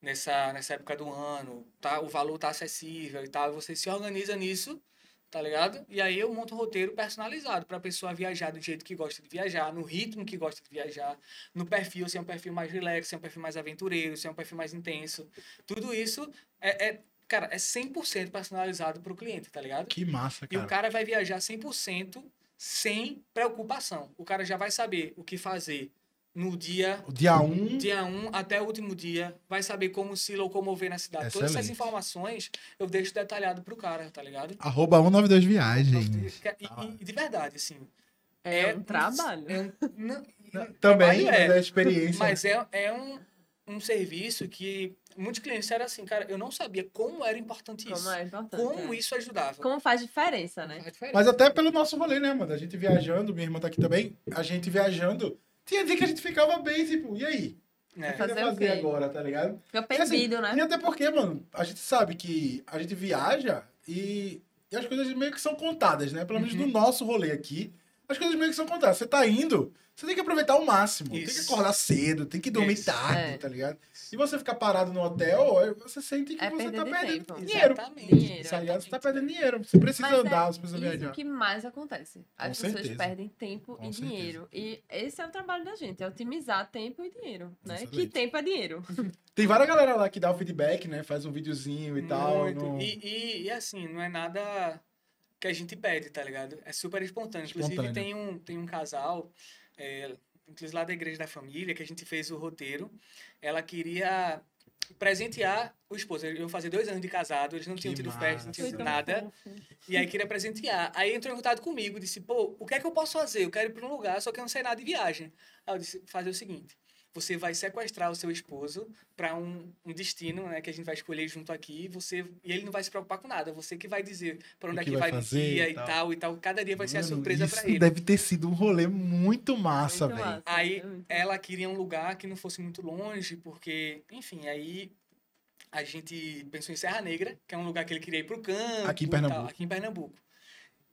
Nessa, nessa época do ano, tá? O valor tá acessível e tal. Você se organiza nisso, tá ligado? E aí eu monto um roteiro personalizado pra pessoa viajar do jeito que gosta de viajar, no ritmo que gosta de viajar, no perfil, se é um perfil mais relax, se é um perfil mais aventureiro, se é um perfil mais intenso. Tudo isso é, é cara, é 100% personalizado pro cliente, tá ligado? Que massa, E o cara. cara vai viajar 100% sem preocupação. O cara já vai saber o que fazer no dia O dia 1, um, dia 1 até o último dia, vai saber como se locomover na cidade. Todas essas Excelente. informações eu deixo detalhado pro cara, tá ligado? arroba 192 Viagens. E, e- e de verdade, assim. É, um trabalho. é um- não- Também, trabalho mas é experiência. Mas é, é um, um serviço que muitos clientes disseram assim, cara, eu não sabia como era importante isso. Como é importante. Como é. isso ajudava. Como faz diferença, né? Faz diferença. Mas até pelo nosso rolê, né, mano? A gente viajando, minha irmã tá aqui também. A gente viajando. Tinha dia que a gente ficava bem, tipo, e aí? O É. que Fazer o fazer quê? agora, tá ligado? Fica E assim, perdido, né? E até porque, mano, a gente sabe que a gente viaja e e as coisas meio que são contadas, né? Pelo menos Uhum. no nosso rolê aqui, as coisas meio que são contadas. Você tá indo, você tem que aproveitar ao máximo. Tem que Isso. acordar cedo, tem que dormir Isso. tarde, É. tá ligado? E você ficar parado no hotel, você sente que É você tá de perdendo tempo. dinheiro. Exatamente. Dinheiro. Tá ligado? Você tá perdendo dinheiro. Você precisa Mas andar, é você precisa isso viajar. que mais acontece. As Com pessoas certeza. perdem tempo Com e certeza. dinheiro. E esse é o trabalho da gente, é otimizar tempo e dinheiro, né? Que tempo é dinheiro. Tem várias galera lá que dá o feedback, né? Faz um videozinho e tal. Muito. no- E, e, e assim, não é nada que a gente pede, tá ligado? É super espontâneo. Inclusive, Espontâneo. tem um, tem um casal, é, inclusive lá da Igreja da Família, que a gente fez o roteiro. Ela queria presentear o esposo. Eu ia fazer dois anos de casado, eles não Que tinham tido massa. festa, não tinham tido nada. E aí queria presentear. Aí entrou em contato comigo, disse, pô, o que é que eu posso fazer? Eu quero ir para um lugar, só que eu não sei nada de viagem. Aí eu disse, fazer o seguinte, você vai sequestrar o seu esposo para um, um destino, né, que a gente vai escolher junto aqui, e você e ele não vai se preocupar com nada, você que vai dizer para onde O é que vai vai dia e tal. tal. e tal. Cada dia vai ser a Mano, surpresa para ele. deve ter sido um rolê muito massa, velho. Aí é ela queria um lugar que não fosse muito longe, porque, enfim, aí a gente pensou em Serra Negra, que é um lugar que ele queria ir pro campo. Aqui em e tal, Pernambuco. aqui em Pernambuco.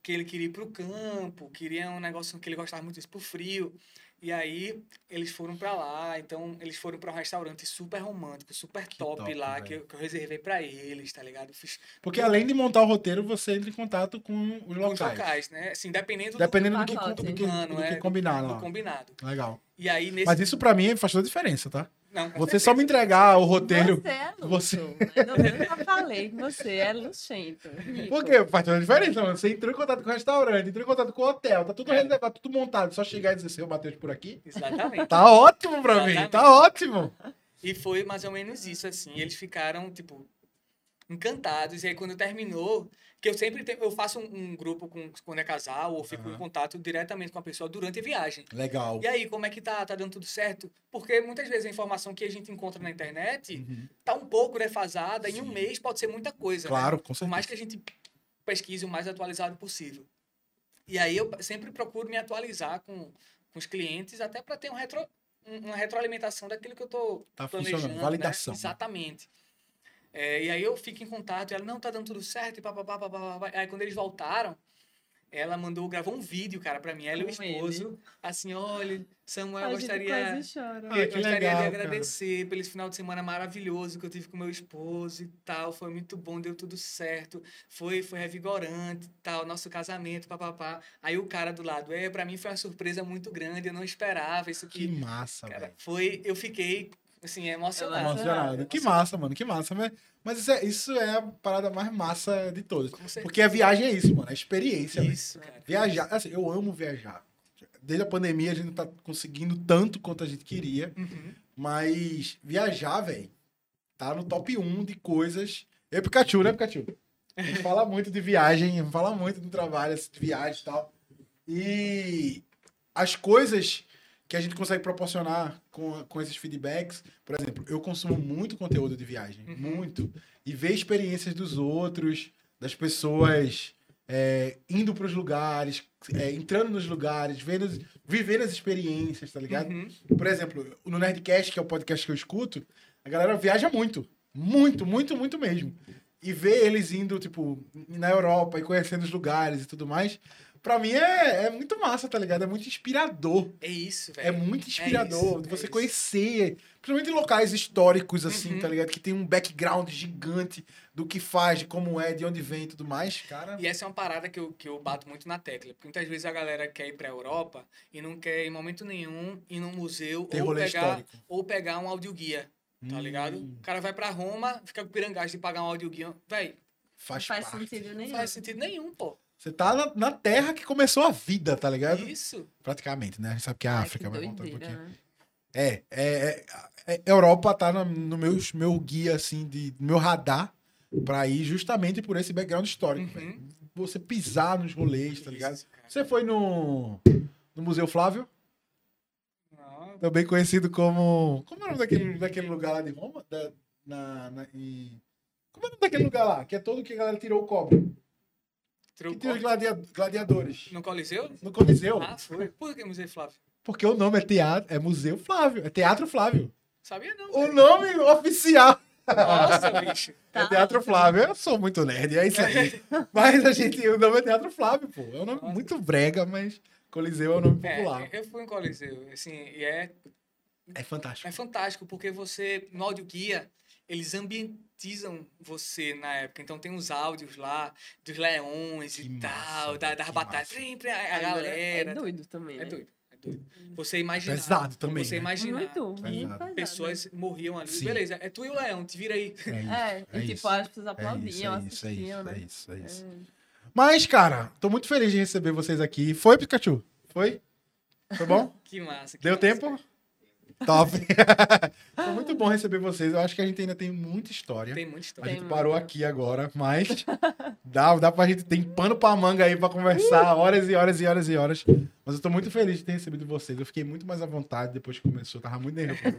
Que ele queria ir pro campo, queria um negócio que ele gostava muito disso, pro frio. E aí eles foram pra lá, então eles foram pra um restaurante super romântico, super top, top, lá, que eu, que eu reservei pra eles, tá ligado? Fiz Porque além de montar o roteiro, você entra em contato com os os locais. locais, né? Assim, dependendo Dependendo do, do que, pacote. do, que, plano, do que é, combinar do lá. combinado. Legal. E aí nesse. Mas isso pra mim faz toda a diferença, tá? Não, Você só me entregar o roteiro. Você é luxo. Você- né? Não, eu já falei que você é luxento. rico. Porque faz toda a diferença, mano. Você entrou em contato com o restaurante, entrou em contato com o hotel, tá tudo É. reservado, tudo montado. Só chegar e dizer, seu Matheus por aqui. Exatamente. Tá ótimo pra mim, Exatamente. tá ótimo. E foi mais ou menos isso, assim. Eles ficaram, tipo, encantados. E aí, quando terminou, que eu sempre tenho, eu faço um, um grupo com, quando é casal, ou fico Aham. em contato diretamente com a pessoa durante a viagem. Legal. E aí, como é que tá? Tá dando tudo certo? Porque muitas vezes a informação que a gente encontra na internet Uhum. tá um pouco defasada. Em Sim. um mês pode ser muita coisa. né? Claro, com Por mais certeza. que a gente pesquise o mais atualizado possível. E aí eu sempre procuro me atualizar com, com os clientes, até para ter um retro, um- uma retroalimentação daquilo que eu estou Tá planejando. né? validação. Exatamente. É, e aí eu fico em contato, e ela, não, tá dando tudo certo, e papapá, papapá. Aí quando eles voltaram, ela mandou, gravou um vídeo, cara, para mim, ela e o Com esposo, assim, olha, Samuel, eu gostaria... quase chora. Ah, Eu que gostaria legal, de cara. agradecer pelo esse final de semana maravilhoso que eu tive com meu esposo e tal. Foi muito bom, deu tudo certo. Foi, foi revigorante e tal, nosso casamento, papapá. Aí o cara do lado, é, pra mim foi uma surpresa muito grande, eu não esperava isso Que aqui. massa, Cara, velho. foi, eu fiquei, assim, emocionado. Emocionado. Que massa, mano, que massa. Mas, mas isso, é, isso é a parada mais massa de todas. Porque a viagem é isso, mano. A experiência, velho. Isso, cara. Viajar, assim, eu amo viajar. Desde a pandemia a gente não tá conseguindo tanto quanto a gente queria, Uhum. mas viajar, velho, tá no top 1 de coisas. Eu e Pikachu, né, Pikachu? A gente fala muito de viagem, fala muito do trabalho, assim, de viagem e tal. E as coisas que a gente consegue proporcionar com, com esses feedbacks, por exemplo, eu consumo muito conteúdo de viagem, Uhum. muito. E ver experiências dos outros, das pessoas é, indo para os lugares, é, entrando nos lugares, vendo, vivendo as experiências, tá ligado? Uhum. Por exemplo, no Nerdcast, que é o podcast que eu escuto, a galera viaja muito. Muito, muito, muito mesmo. E ver eles indo, tipo, na Europa e conhecendo os lugares e tudo mais, pra mim é, é muito massa, tá ligado? É muito inspirador. É isso, velho. É muito inspirador isso, de é você isso. conhecer, principalmente em locais históricos, assim, Uhum. tá ligado? Que tem um background gigante do que faz, de como é, de onde vem e tudo mais. Cara, E essa é uma parada que eu, que eu bato muito na tecla. Porque muitas vezes a galera quer ir pra Europa e não quer, em momento nenhum, ir num museu tem ou pegar, histórico. ou pegar um audioguia, tá Hum, ligado? O cara vai pra Roma, fica com pirangagem de pagar um audioguia. Véi, Faz, Não faz parte. sentido não nenhum. faz sentido nenhum, pô. Você tá na, na terra que começou a vida, tá ligado? Isso. Praticamente, né? A gente sabe que a Ai, África vai voltar um pouquinho. né? É, é, é, é, Europa tá no, no meu, meu guia, assim, de meu radar pra ir justamente por esse background histórico, Uhum. Você pisar nos rolês, tá ligado? Isso. Você foi no, no Museu Flávio, Não, também conhecido como... Como é o nome daquele, daquele lugar lá de Roma? Da, na, na- em- como é o nome daquele lugar lá? Que é todo que a galera tirou o cobre. Que tem os gladia- gladiadores. No Coliseu? No Coliseu. Ah, foi. Por que Museu Flávio? Porque o nome é teatro, é Museu Flávio. É Teatro Flávio. Sabia não. O velho. nome oficial Nossa, bicho. Tá. É Teatro Flávio. Eu sou muito nerd, é isso aí. mas a gente, o nome é Teatro Flávio, pô. É um nome Nossa. muito brega, mas Coliseu é o nome É, popular. eu fui em Coliseu, assim, e é, É fantástico. é fantástico, porque você, no audioguia, eles ambientizam você na época. Então tem os áudios lá dos leões Que e massa, tal, da, das batalhas. massa. Sempre a, a Agora, galera. É doido também. É né? doido, é doido. Você imaginar. Pesado também, Você né? imaginar. Muito, muito Pesado. Pessoas morriam ali. Sim. Beleza, é tu e o leão, te vira aí. É isso. É, é e tipo, isso. as pessoas É aplaudiam, isso, é isso, é assistiam, isso, né? é isso, é isso. É. Mas, cara, tô muito feliz de receber vocês aqui. Foi, Pikachu? Foi? Foi bom? Que massa. que Deu massa. tempo? Top. Foi muito bom receber vocês. Eu acho que a gente ainda tem muita história. Tem muita A história. gente Tem parou muita. aqui agora, mas dá, dá pra gente. Tem pano pra manga aí pra conversar horas e horas e horas e horas. Mas eu tô muito feliz de ter recebido vocês. Eu fiquei muito mais à vontade depois que começou. Tava muito nervoso.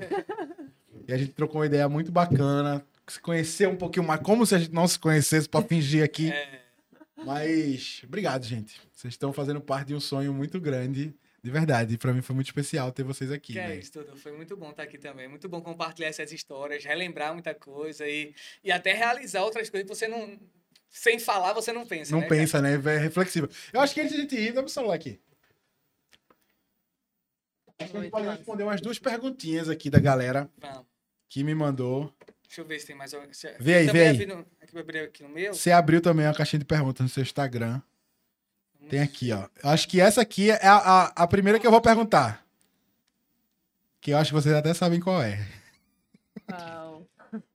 E a gente trocou uma ideia muito bacana. Se conhecer um pouquinho mais, como se a gente não se conhecesse pra fingir aqui. É, Mas obrigado, gente. Vocês estão fazendo parte de um sonho muito grande. De verdade. Pra mim foi muito especial ter vocês aqui. que é velho. isso, tudo. Foi muito bom estar aqui também. Muito bom compartilhar essas histórias, relembrar muita coisa e, e até realizar outras coisas que você não. Sem falar, você não pensa. Não né, pensa, né? É reflexivo. Eu acho que antes de a gente ir, dá meu celular aqui. Acho que a gente pode responder umas duas perguntinhas aqui da galera cara? Vamos. que me mandou. Deixa eu ver se tem mais Vê aí, vê aí. no- aqui no meu. Você abriu também uma caixinha de perguntas no seu Instagram. Tem aqui, ó. Eu acho que essa aqui é a, a, a primeira que eu vou perguntar. Que eu acho que vocês até sabem qual é. Uau.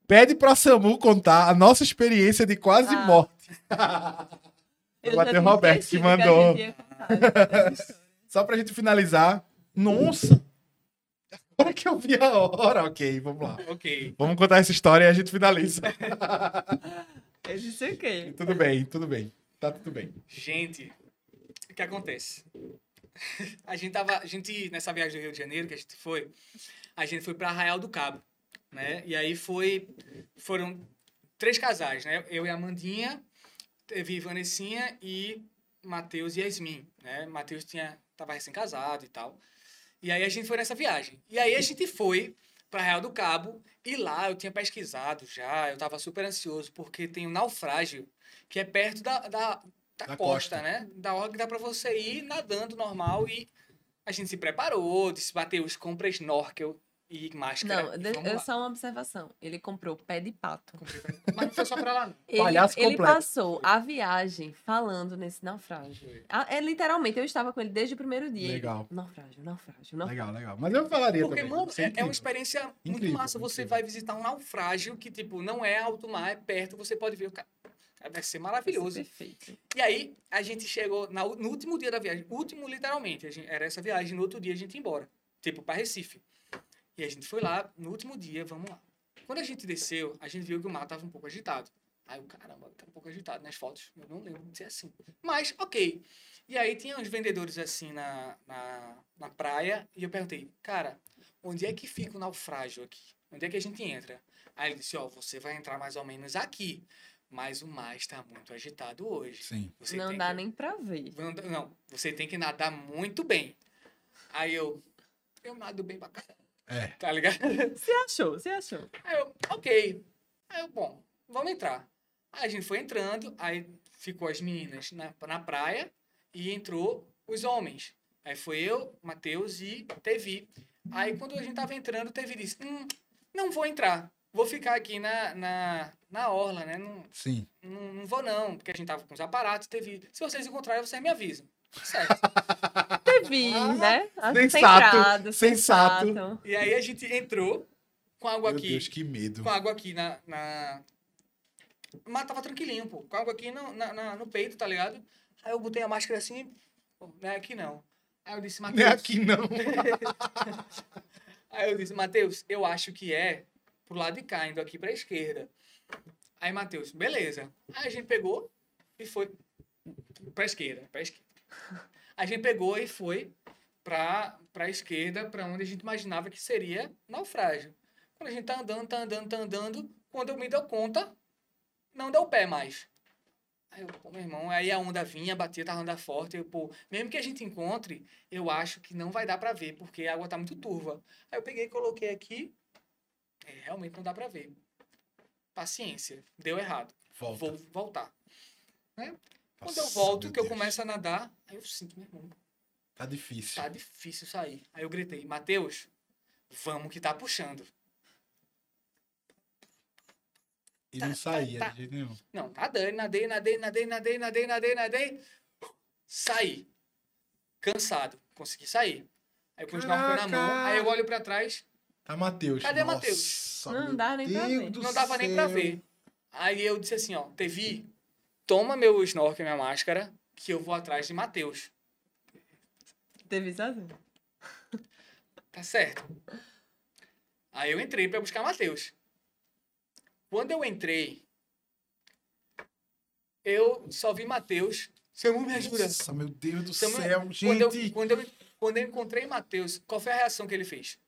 Pede pra Samu contar a nossa experiência de quase Ah. morte. Eu Bateu o Roberto que mandou. a gente ia contar. Só pra gente finalizar. Nossa! Agora que eu vi a hora. Ok, vamos lá. Ok. Vamos contar essa história e a gente finaliza. Eu disse o quê? tudo bem, tudo bem. Tá tudo bem. Gente, o que acontece? A gente tava. A gente, nessa viagem do Rio de Janeiro que a gente foi, a gente foi pra Arraial do Cabo, né? E aí foi. Foram três casais, né? Eu e a Amandinha, teve Vanessinha e Matheus e Yasmin, né? Matheus tinha, tava recém-casado e tal. E aí a gente foi nessa viagem. E aí a gente foi para Arraial do Cabo e lá eu tinha pesquisado já, eu tava super ansioso porque tem um naufrágio que é perto da, da, da, Da costa, costa. né? Da hora que dá para você ir nadando normal e a gente se preparou, disse, Matheus, compra snorkel e máscara. Não, e só uma observação. Ele comprou pé de pato. Mas não foi só pra lá, não. Ele, Palhaço ele completo. passou a viagem falando nesse naufrágio. Ah, É literalmente, eu estava com ele desde o primeiro dia. Legal. naufrágio, naufrágio, naufrágio. Legal, legal. Mas eu falaria Porque, também. mano, é, é incrível. uma experiência muito Incrível, massa. Você incrível. vai visitar um naufrágio que, tipo, não é alto mar, é perto, você pode ver o cara. Cara, Vai ser maravilhoso. Perfeito. E aí, a gente chegou na no último dia da viagem. Último, literalmente. gente- era essa viagem. No outro dia, a gente ia embora. Tipo, pra Recife. E a gente foi lá, no último dia, vamos lá. Quando a gente desceu, a gente viu que o mar tava um pouco agitado. Aí o caramba, tá um pouco agitado nas fotos. Eu não lembro de ser assim. Mas, ok. E aí tinha uns vendedores assim na, na, na praia. E eu perguntei, cara, onde é que fica o naufrágio aqui? Onde é que a gente entra? Aí ele disse, ó, você vai entrar mais ou menos aqui. Mas o mar está muito agitado hoje. Sim. Você Não dá que- nem pra ver. não, não, você tem que nadar muito bem. Aí eu, eu nado bem pra caramba, É. tá ligado? Você achou, você achou. Aí eu, ok. Aí eu, bom, vamos entrar. Aí a gente foi entrando, aí ficou as meninas na, na praia e entrou os homens. Aí foi eu, Matheus e Tevi. Aí quando a gente tava entrando, Tevi disse, hum, não vou entrar. Vou ficar aqui na, na, na orla, né? Não, Sim. não, não vou não, porque a gente tava com os aparatos, Tevi. Se vocês encontrarem, vocês me avisam. Certo. Teve, Ah, né? sensato, sensato. sensato. E aí a gente entrou com água Meu aqui. Deus, que medo. Com água aqui na. na... Mas tava tranquilinho, pô. Com água aqui no, na, na- no peito, tá ligado? Aí eu botei a máscara assim. pô, Não é aqui não. Aí eu disse, Não é Matheus. aqui, não. Aí eu disse, Matheus, eu acho que é pro lado de cá, indo aqui pra esquerda. Aí, Matheus, beleza. Aí a gente pegou e foi pra esquerda, pra esquerda. A gente pegou e foi pra, pra esquerda, pra onde a gente imaginava que seria naufrágio. Quando a gente tá andando, tá andando, tá andando, quando eu me dou conta, não deu pé mais. Aí eu, pô, meu irmão, aí a onda vinha, batia, tava onda forte. Eu, pô, mesmo que a gente encontre, eu acho que não vai dar pra ver, porque a água tá muito turva. Aí eu peguei e coloquei aqui. É, realmente não dá pra ver. Paciência, deu errado, Volta. vou voltar. Né? Quando eu volto, que eu Deus. começo a nadar, aí eu sinto, meu irmão, Tá difícil. tá difícil sair. Aí eu gritei, Matheus, vamos que tá puxando. E tá, não saía tá, de jeito nenhum. Não, nadei, nadei, nadei, nadei, nadei, nadei, nadei, nadei. Saí. Cansado. Consegui sair. Aí eu snorkel na mão, aí eu olho pra trás, Tá Matheus. Cadê Nossa, Matheus? Não dá nem pra ver. não dava nem pra ver. Aí eu disse assim, ó, Tevi, toma meu snorkel, minha máscara, que eu vou atrás de Matheus. Teve sozinho. Tá certo. Aí eu entrei pra buscar Matheus. Quando eu entrei, eu só vi Matheus. Samu, me ajuda. Nossa, meu Deus do Samu, céu, quando, gente. eu, quando, eu, quando eu encontrei Matheus, qual foi a reação que ele fez?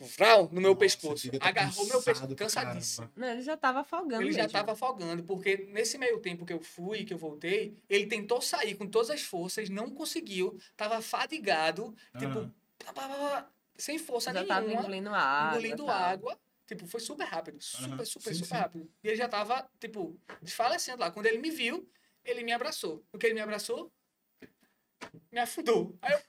Vrau, no meu Nossa, pescoço. tá Agarrou meu pescoço, cansadíssimo. Não, ele já tava afogando Ele já estava afogando, porque nesse meio tempo que eu fui, que eu voltei, ele tentou sair com todas as forças, não conseguiu, tava fadigado, tipo, Aham. pá, pá, pá, pá, sem força Já tava nenhuma, engolindo água. engolindo tal. água. Tipo, foi super rápido, super, super, sim, super sim. rápido. E ele já tava, tipo, desfalecendo lá. Quando ele me viu, ele me abraçou. O que ele me abraçou? Me afundou. Aí eu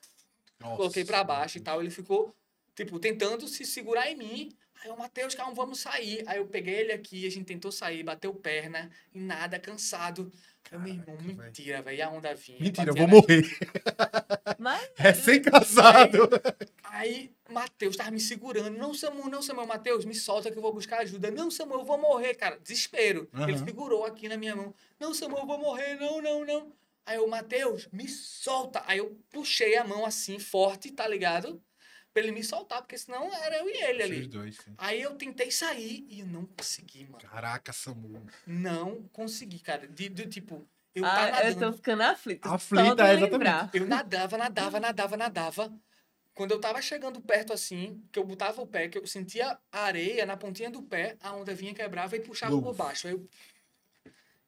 Nossa, coloquei pra baixo e tal. Ele ficou, tipo, tentando se segurar em mim. Aí eu, Matheus, calma, vamos sair. Aí eu peguei ele aqui, a gente tentou sair, bateu perna e nada, cansado. Aí eu, meu irmão, Caraca, mentira, velho. E a onda vinha. Mentira, eu vou na morrer. Mas Recém-casado. Aí, Matheus tava me segurando. Não, Samu, não, Samuel. Matheus, me solta que eu vou buscar ajuda. Não, Samuel, eu vou morrer, cara. Desespero. Ele Aham. segurou aqui na minha mão. Não, Samuel, eu vou morrer. Não, não, não. Aí eu, Matheus, me solta. Aí eu puxei a mão assim, forte, tá ligado? Pra ele me soltar, porque senão era eu e ele Os ali. dois, sim. Aí eu tentei sair e eu não consegui, mano. Caraca, Samu. Não consegui, cara. De, de, tipo, eu ah, tava eu tô ficando aflita. só Aflita, é, lembrar. eu nadava, nadava, nadava, nadava. Quando eu tava chegando perto assim, que eu botava o pé, que eu sentia a areia na pontinha do pé, a onda vinha, quebrava e puxava por Uf. baixo. Aí eu...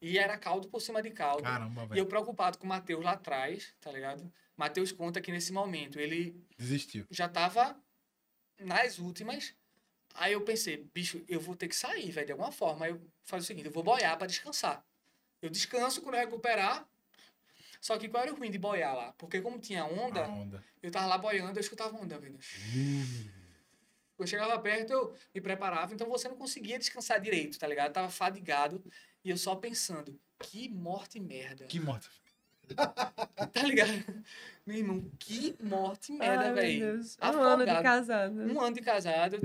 E era caldo por cima de caldo. Caramba, E velho. eu preocupado com o Matheus lá atrás, tá ligado? Matheus conta que nesse momento ele Desistiu. já tava nas últimas. Aí eu pensei, bicho, eu vou ter que sair, velho, de alguma forma. Aí eu faço o seguinte, eu vou boiar pra descansar. Eu descanso quando eu recuperar. Só que qual era o ruim de boiar lá? Porque como tinha onda, onda. eu tava lá boiando, eu escutava onda vindo. Eu chegava perto, eu me preparava, então você não conseguia descansar direito, tá ligado? Eu tava fadigado e eu só pensando, que morte merda. Que morte. Tá ligado? Meu irmão, que morte merda, velho. Um ano de casado. Um ano de casado.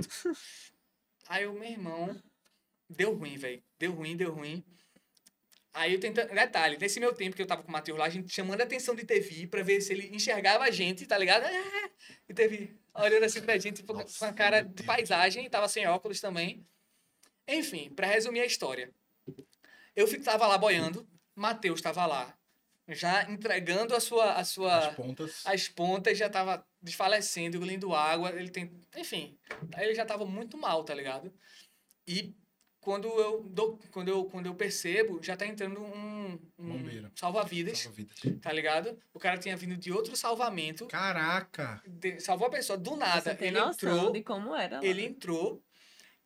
Aí o meu irmão deu ruim, velho. Deu ruim, deu ruim. Aí eu tentando. Detalhe, nesse meu tempo que eu tava com o Matheus lá, a gente chamando a atenção de TV pra ver se ele enxergava a gente, tá ligado? Ah! E teve olhando assim pra gente com Nossa, com a cara de paisagem, tava sem óculos também. Enfim, pra resumir a história. Eu fico, tava lá boiando, Matheus tava lá, já entregando a sua. A sua As pontas. as pontas já tava desfalecendo, engolindo água, ele tem, enfim, aí ele já tava muito mal, tá ligado? E quando eu dou, quando eu quando eu percebo, já tá entrando um, um Bombeiro. salva-vidas, Salva-vidas. tá ligado? O cara tinha vindo de outro salvamento, Caraca. de- salvou a pessoa do nada, Você tem ele noção entrou, de como era lá. ele entrou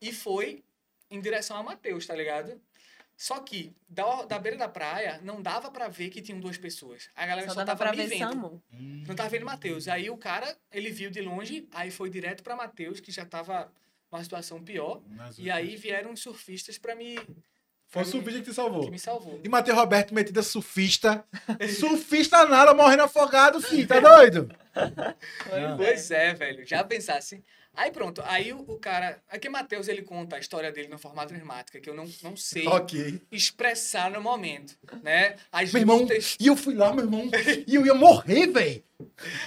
e foi em direção a Mateus, tá ligado? Só que da, da beira da praia não dava pra ver que tinham duas pessoas. A galera Só só, dava tava pra me ver vendo. Samu. Hum. Não tava vendo Matheus. Aí o cara, ele viu de longe, aí foi direto pra Matheus, que já tava numa situação pior. Nas E aí vieram os surfistas pra me. Foi o surfista que te que salvou. me salvou. E Matheus Roberto metida surfista. surfista nada, morrendo afogado, sim, tá doido? Não. Pois é, velho. Já pensasse. Aí pronto, aí o, o cara. Aqui Matheus ele conta a história dele no formato dramática, que eu não, não sei Ok. expressar no momento. Né? As Meu irmão, lutas, e eu fui lá, meu irmão, e eu ia morrer, velho.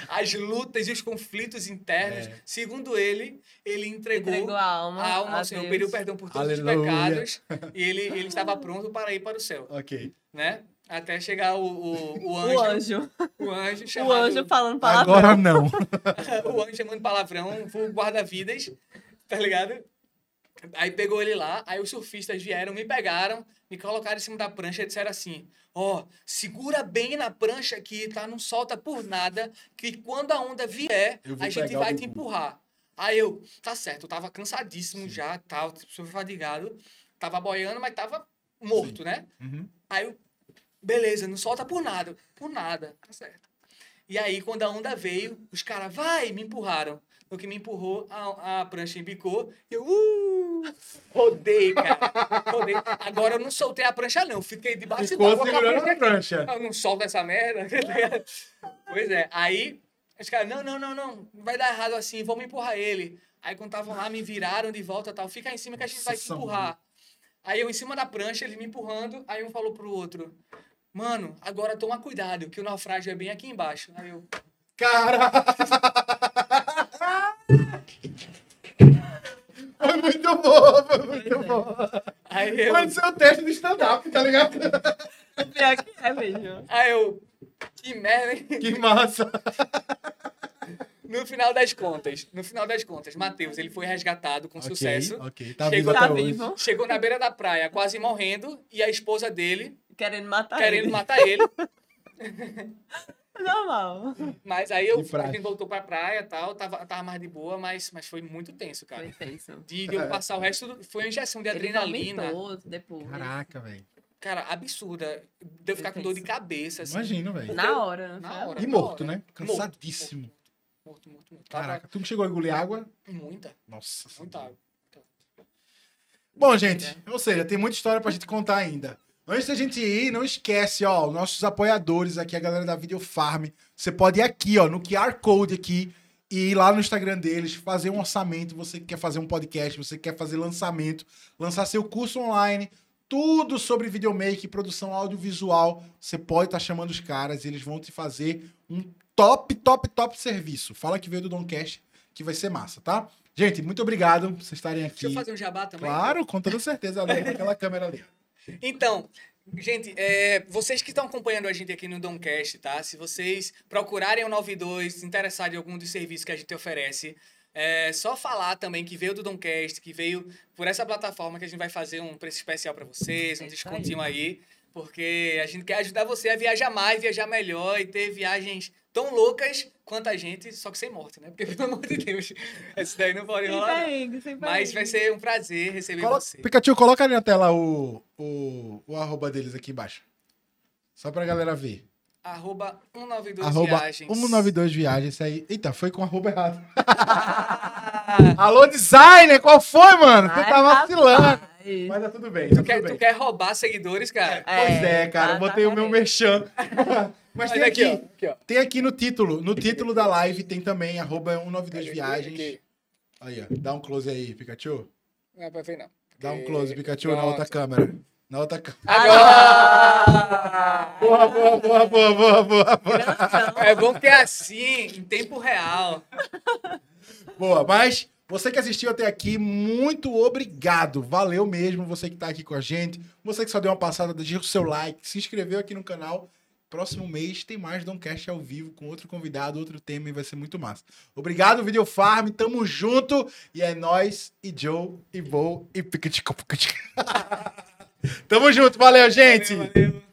as lutas e os conflitos internos. É. Segundo ele, ele entregou, Entregou a alma. a alma a ao Senhor, Deus. pediu perdão por todos Aleluia. os pecados. E ele, ele estava pronto para ir para o céu. Ok. né? Até chegar o, o, o O anjo. anjo. O anjo O chamado. anjo falando palavrão. Agora não. o anjo chamando palavrão, o guarda-vidas, tá ligado? Aí pegou ele lá, aí os surfistas vieram, me pegaram, me colocaram em cima da prancha e disseram assim: Ó, segura bem na prancha aqui, tá? Não solta por nada, que quando a onda vier, a gente o vai Gugu." te empurrar. Aí eu, tá certo, eu tava cansadíssimo já, tal, super fadigado. tava boiando, mas tava morto, Sim. né? Uhum. Aí eu, beleza, não solta por nada. Por nada, tá certo. E aí, quando a onda veio, os caras, vai, me empurraram. No que me empurrou, a, a prancha embicou. E eu, uh, rodei, cara. Rodei. Agora eu não soltei a prancha, não. Fiquei debaixo d'água com a prancha a prancha. eu não solto essa merda. tá pois é. Aí, os caras, não, não, não, não. Vai dar errado assim, vamos empurrar ele. Aí, quando estavam lá, me viraram de volta e tal. Fica aí em cima que a gente vai te empurrar. Aí, eu em cima da prancha, ele me empurrando. Aí, um falou pro outro, mano, agora toma cuidado, que o naufrágio é bem aqui embaixo. Aí eu, Cara! Foi muito bom, foi muito bom. aí eu, Pode ser o teste do stand-up, tá ligado? Que é mesmo. aí eu, que merda, hein? Que massa. No final das contas, no final das contas, Matheus, ele foi resgatado com sucesso. Ok, tá Chegou- vivo Tá vivo. Chegou na beira da praia, quase morrendo, e a esposa dele Querendo matar querendo ele. matar ele. Normal. Mas aí eu, a gente voltou pra praia e tal, tava, tava mais de boa, mas, mas foi muito tenso, cara. Foi tenso. De, de eu passar o resto, do, foi uma injeção de Ele adrenalina. vomitou depois. Caraca, velho. Cara, absurda. De eu ficar com dor de cabeça, assim. Imagino, velho. Na hora, Na hora. E morto, né? Cansadíssimo. Morto, morto, morto. Tava Caraca, tu não chegou a engolir água? muita, Nossa. muita água. Bom, gente, ou seja, tem muita história pra gente contar ainda. Antes da gente ir, não esquece, ó, nossos apoiadores aqui, a galera da Video Farm. Você pode ir aqui, ó, no QR Code aqui e ir lá no Instagram deles, fazer um orçamento. Você que quer fazer um podcast, você que quer fazer lançamento, lançar seu curso online, tudo sobre videomake, produção audiovisual. Você pode estar chamando os caras e eles vão te fazer um top, top, top serviço. Fala que veio do Doncast, que vai ser massa, tá? Gente, muito obrigado por vocês estarem aqui. Deixa eu fazer um jabá também. Claro, com toda certeza, ali, naquela câmera ali. Então, gente, é, vocês que estão acompanhando a gente aqui no Domcast, tá? Se vocês procurarem o 92, se interessarem em algum dos serviços que a gente oferece, é só falar também que veio do Domcast, que veio por essa plataforma que a gente vai fazer um preço especial para vocês, um É descontinho aí, porque a gente quer ajudar você a viajar mais, viajar melhor e ter viagens tão loucas quanto a gente, só que sem morte, né? Porque, pelo amor de Deus, esse daí não pode Sem rolar. perrengue, sem Mas vai ser um prazer receber Colo- você. Pikachu, coloca ali na tela o, o, o arroba deles aqui embaixo. Só pra galera ver. Arroba 192 arroba viagens. 192 viagens. Isso aí. Eita, foi com arroba errado. Alô, designer, qual foi, mano? Você tá vacilando. rapaz. Mas tá tudo bem, tá Tu quer, tudo tu bem. quer roubar seguidores, cara? Pois é, cara, eu tá- botei tá o meu merchan. Mas tem aqui, ó. Aqui, ó. tem aqui no título, no título da live tem também arroba 192 viagens. Aqui. Aí, ó, dá um close aí, Pikachu. Não, pra ver não. Dá um close, Pikachu, na Pronto. outra câmera. Na outra câmera. Agora! Boa, boa, boa, boa, boa, boa, boa. É bom que é assim, em tempo real. Boa, mas você que assistiu até aqui, muito obrigado. Valeu mesmo você que tá aqui com a gente. Você que só deu uma passada, deixa o seu like, se inscreveu aqui no canal. Próximo mês tem mais Domcast ao vivo com outro convidado, outro tema e vai ser muito massa. Obrigado, Video Farm. Tamo junto. E é nós, e Joe, e Bo, e Pikachu. Tamo junto. Valeu, gente. Valeu, valeu.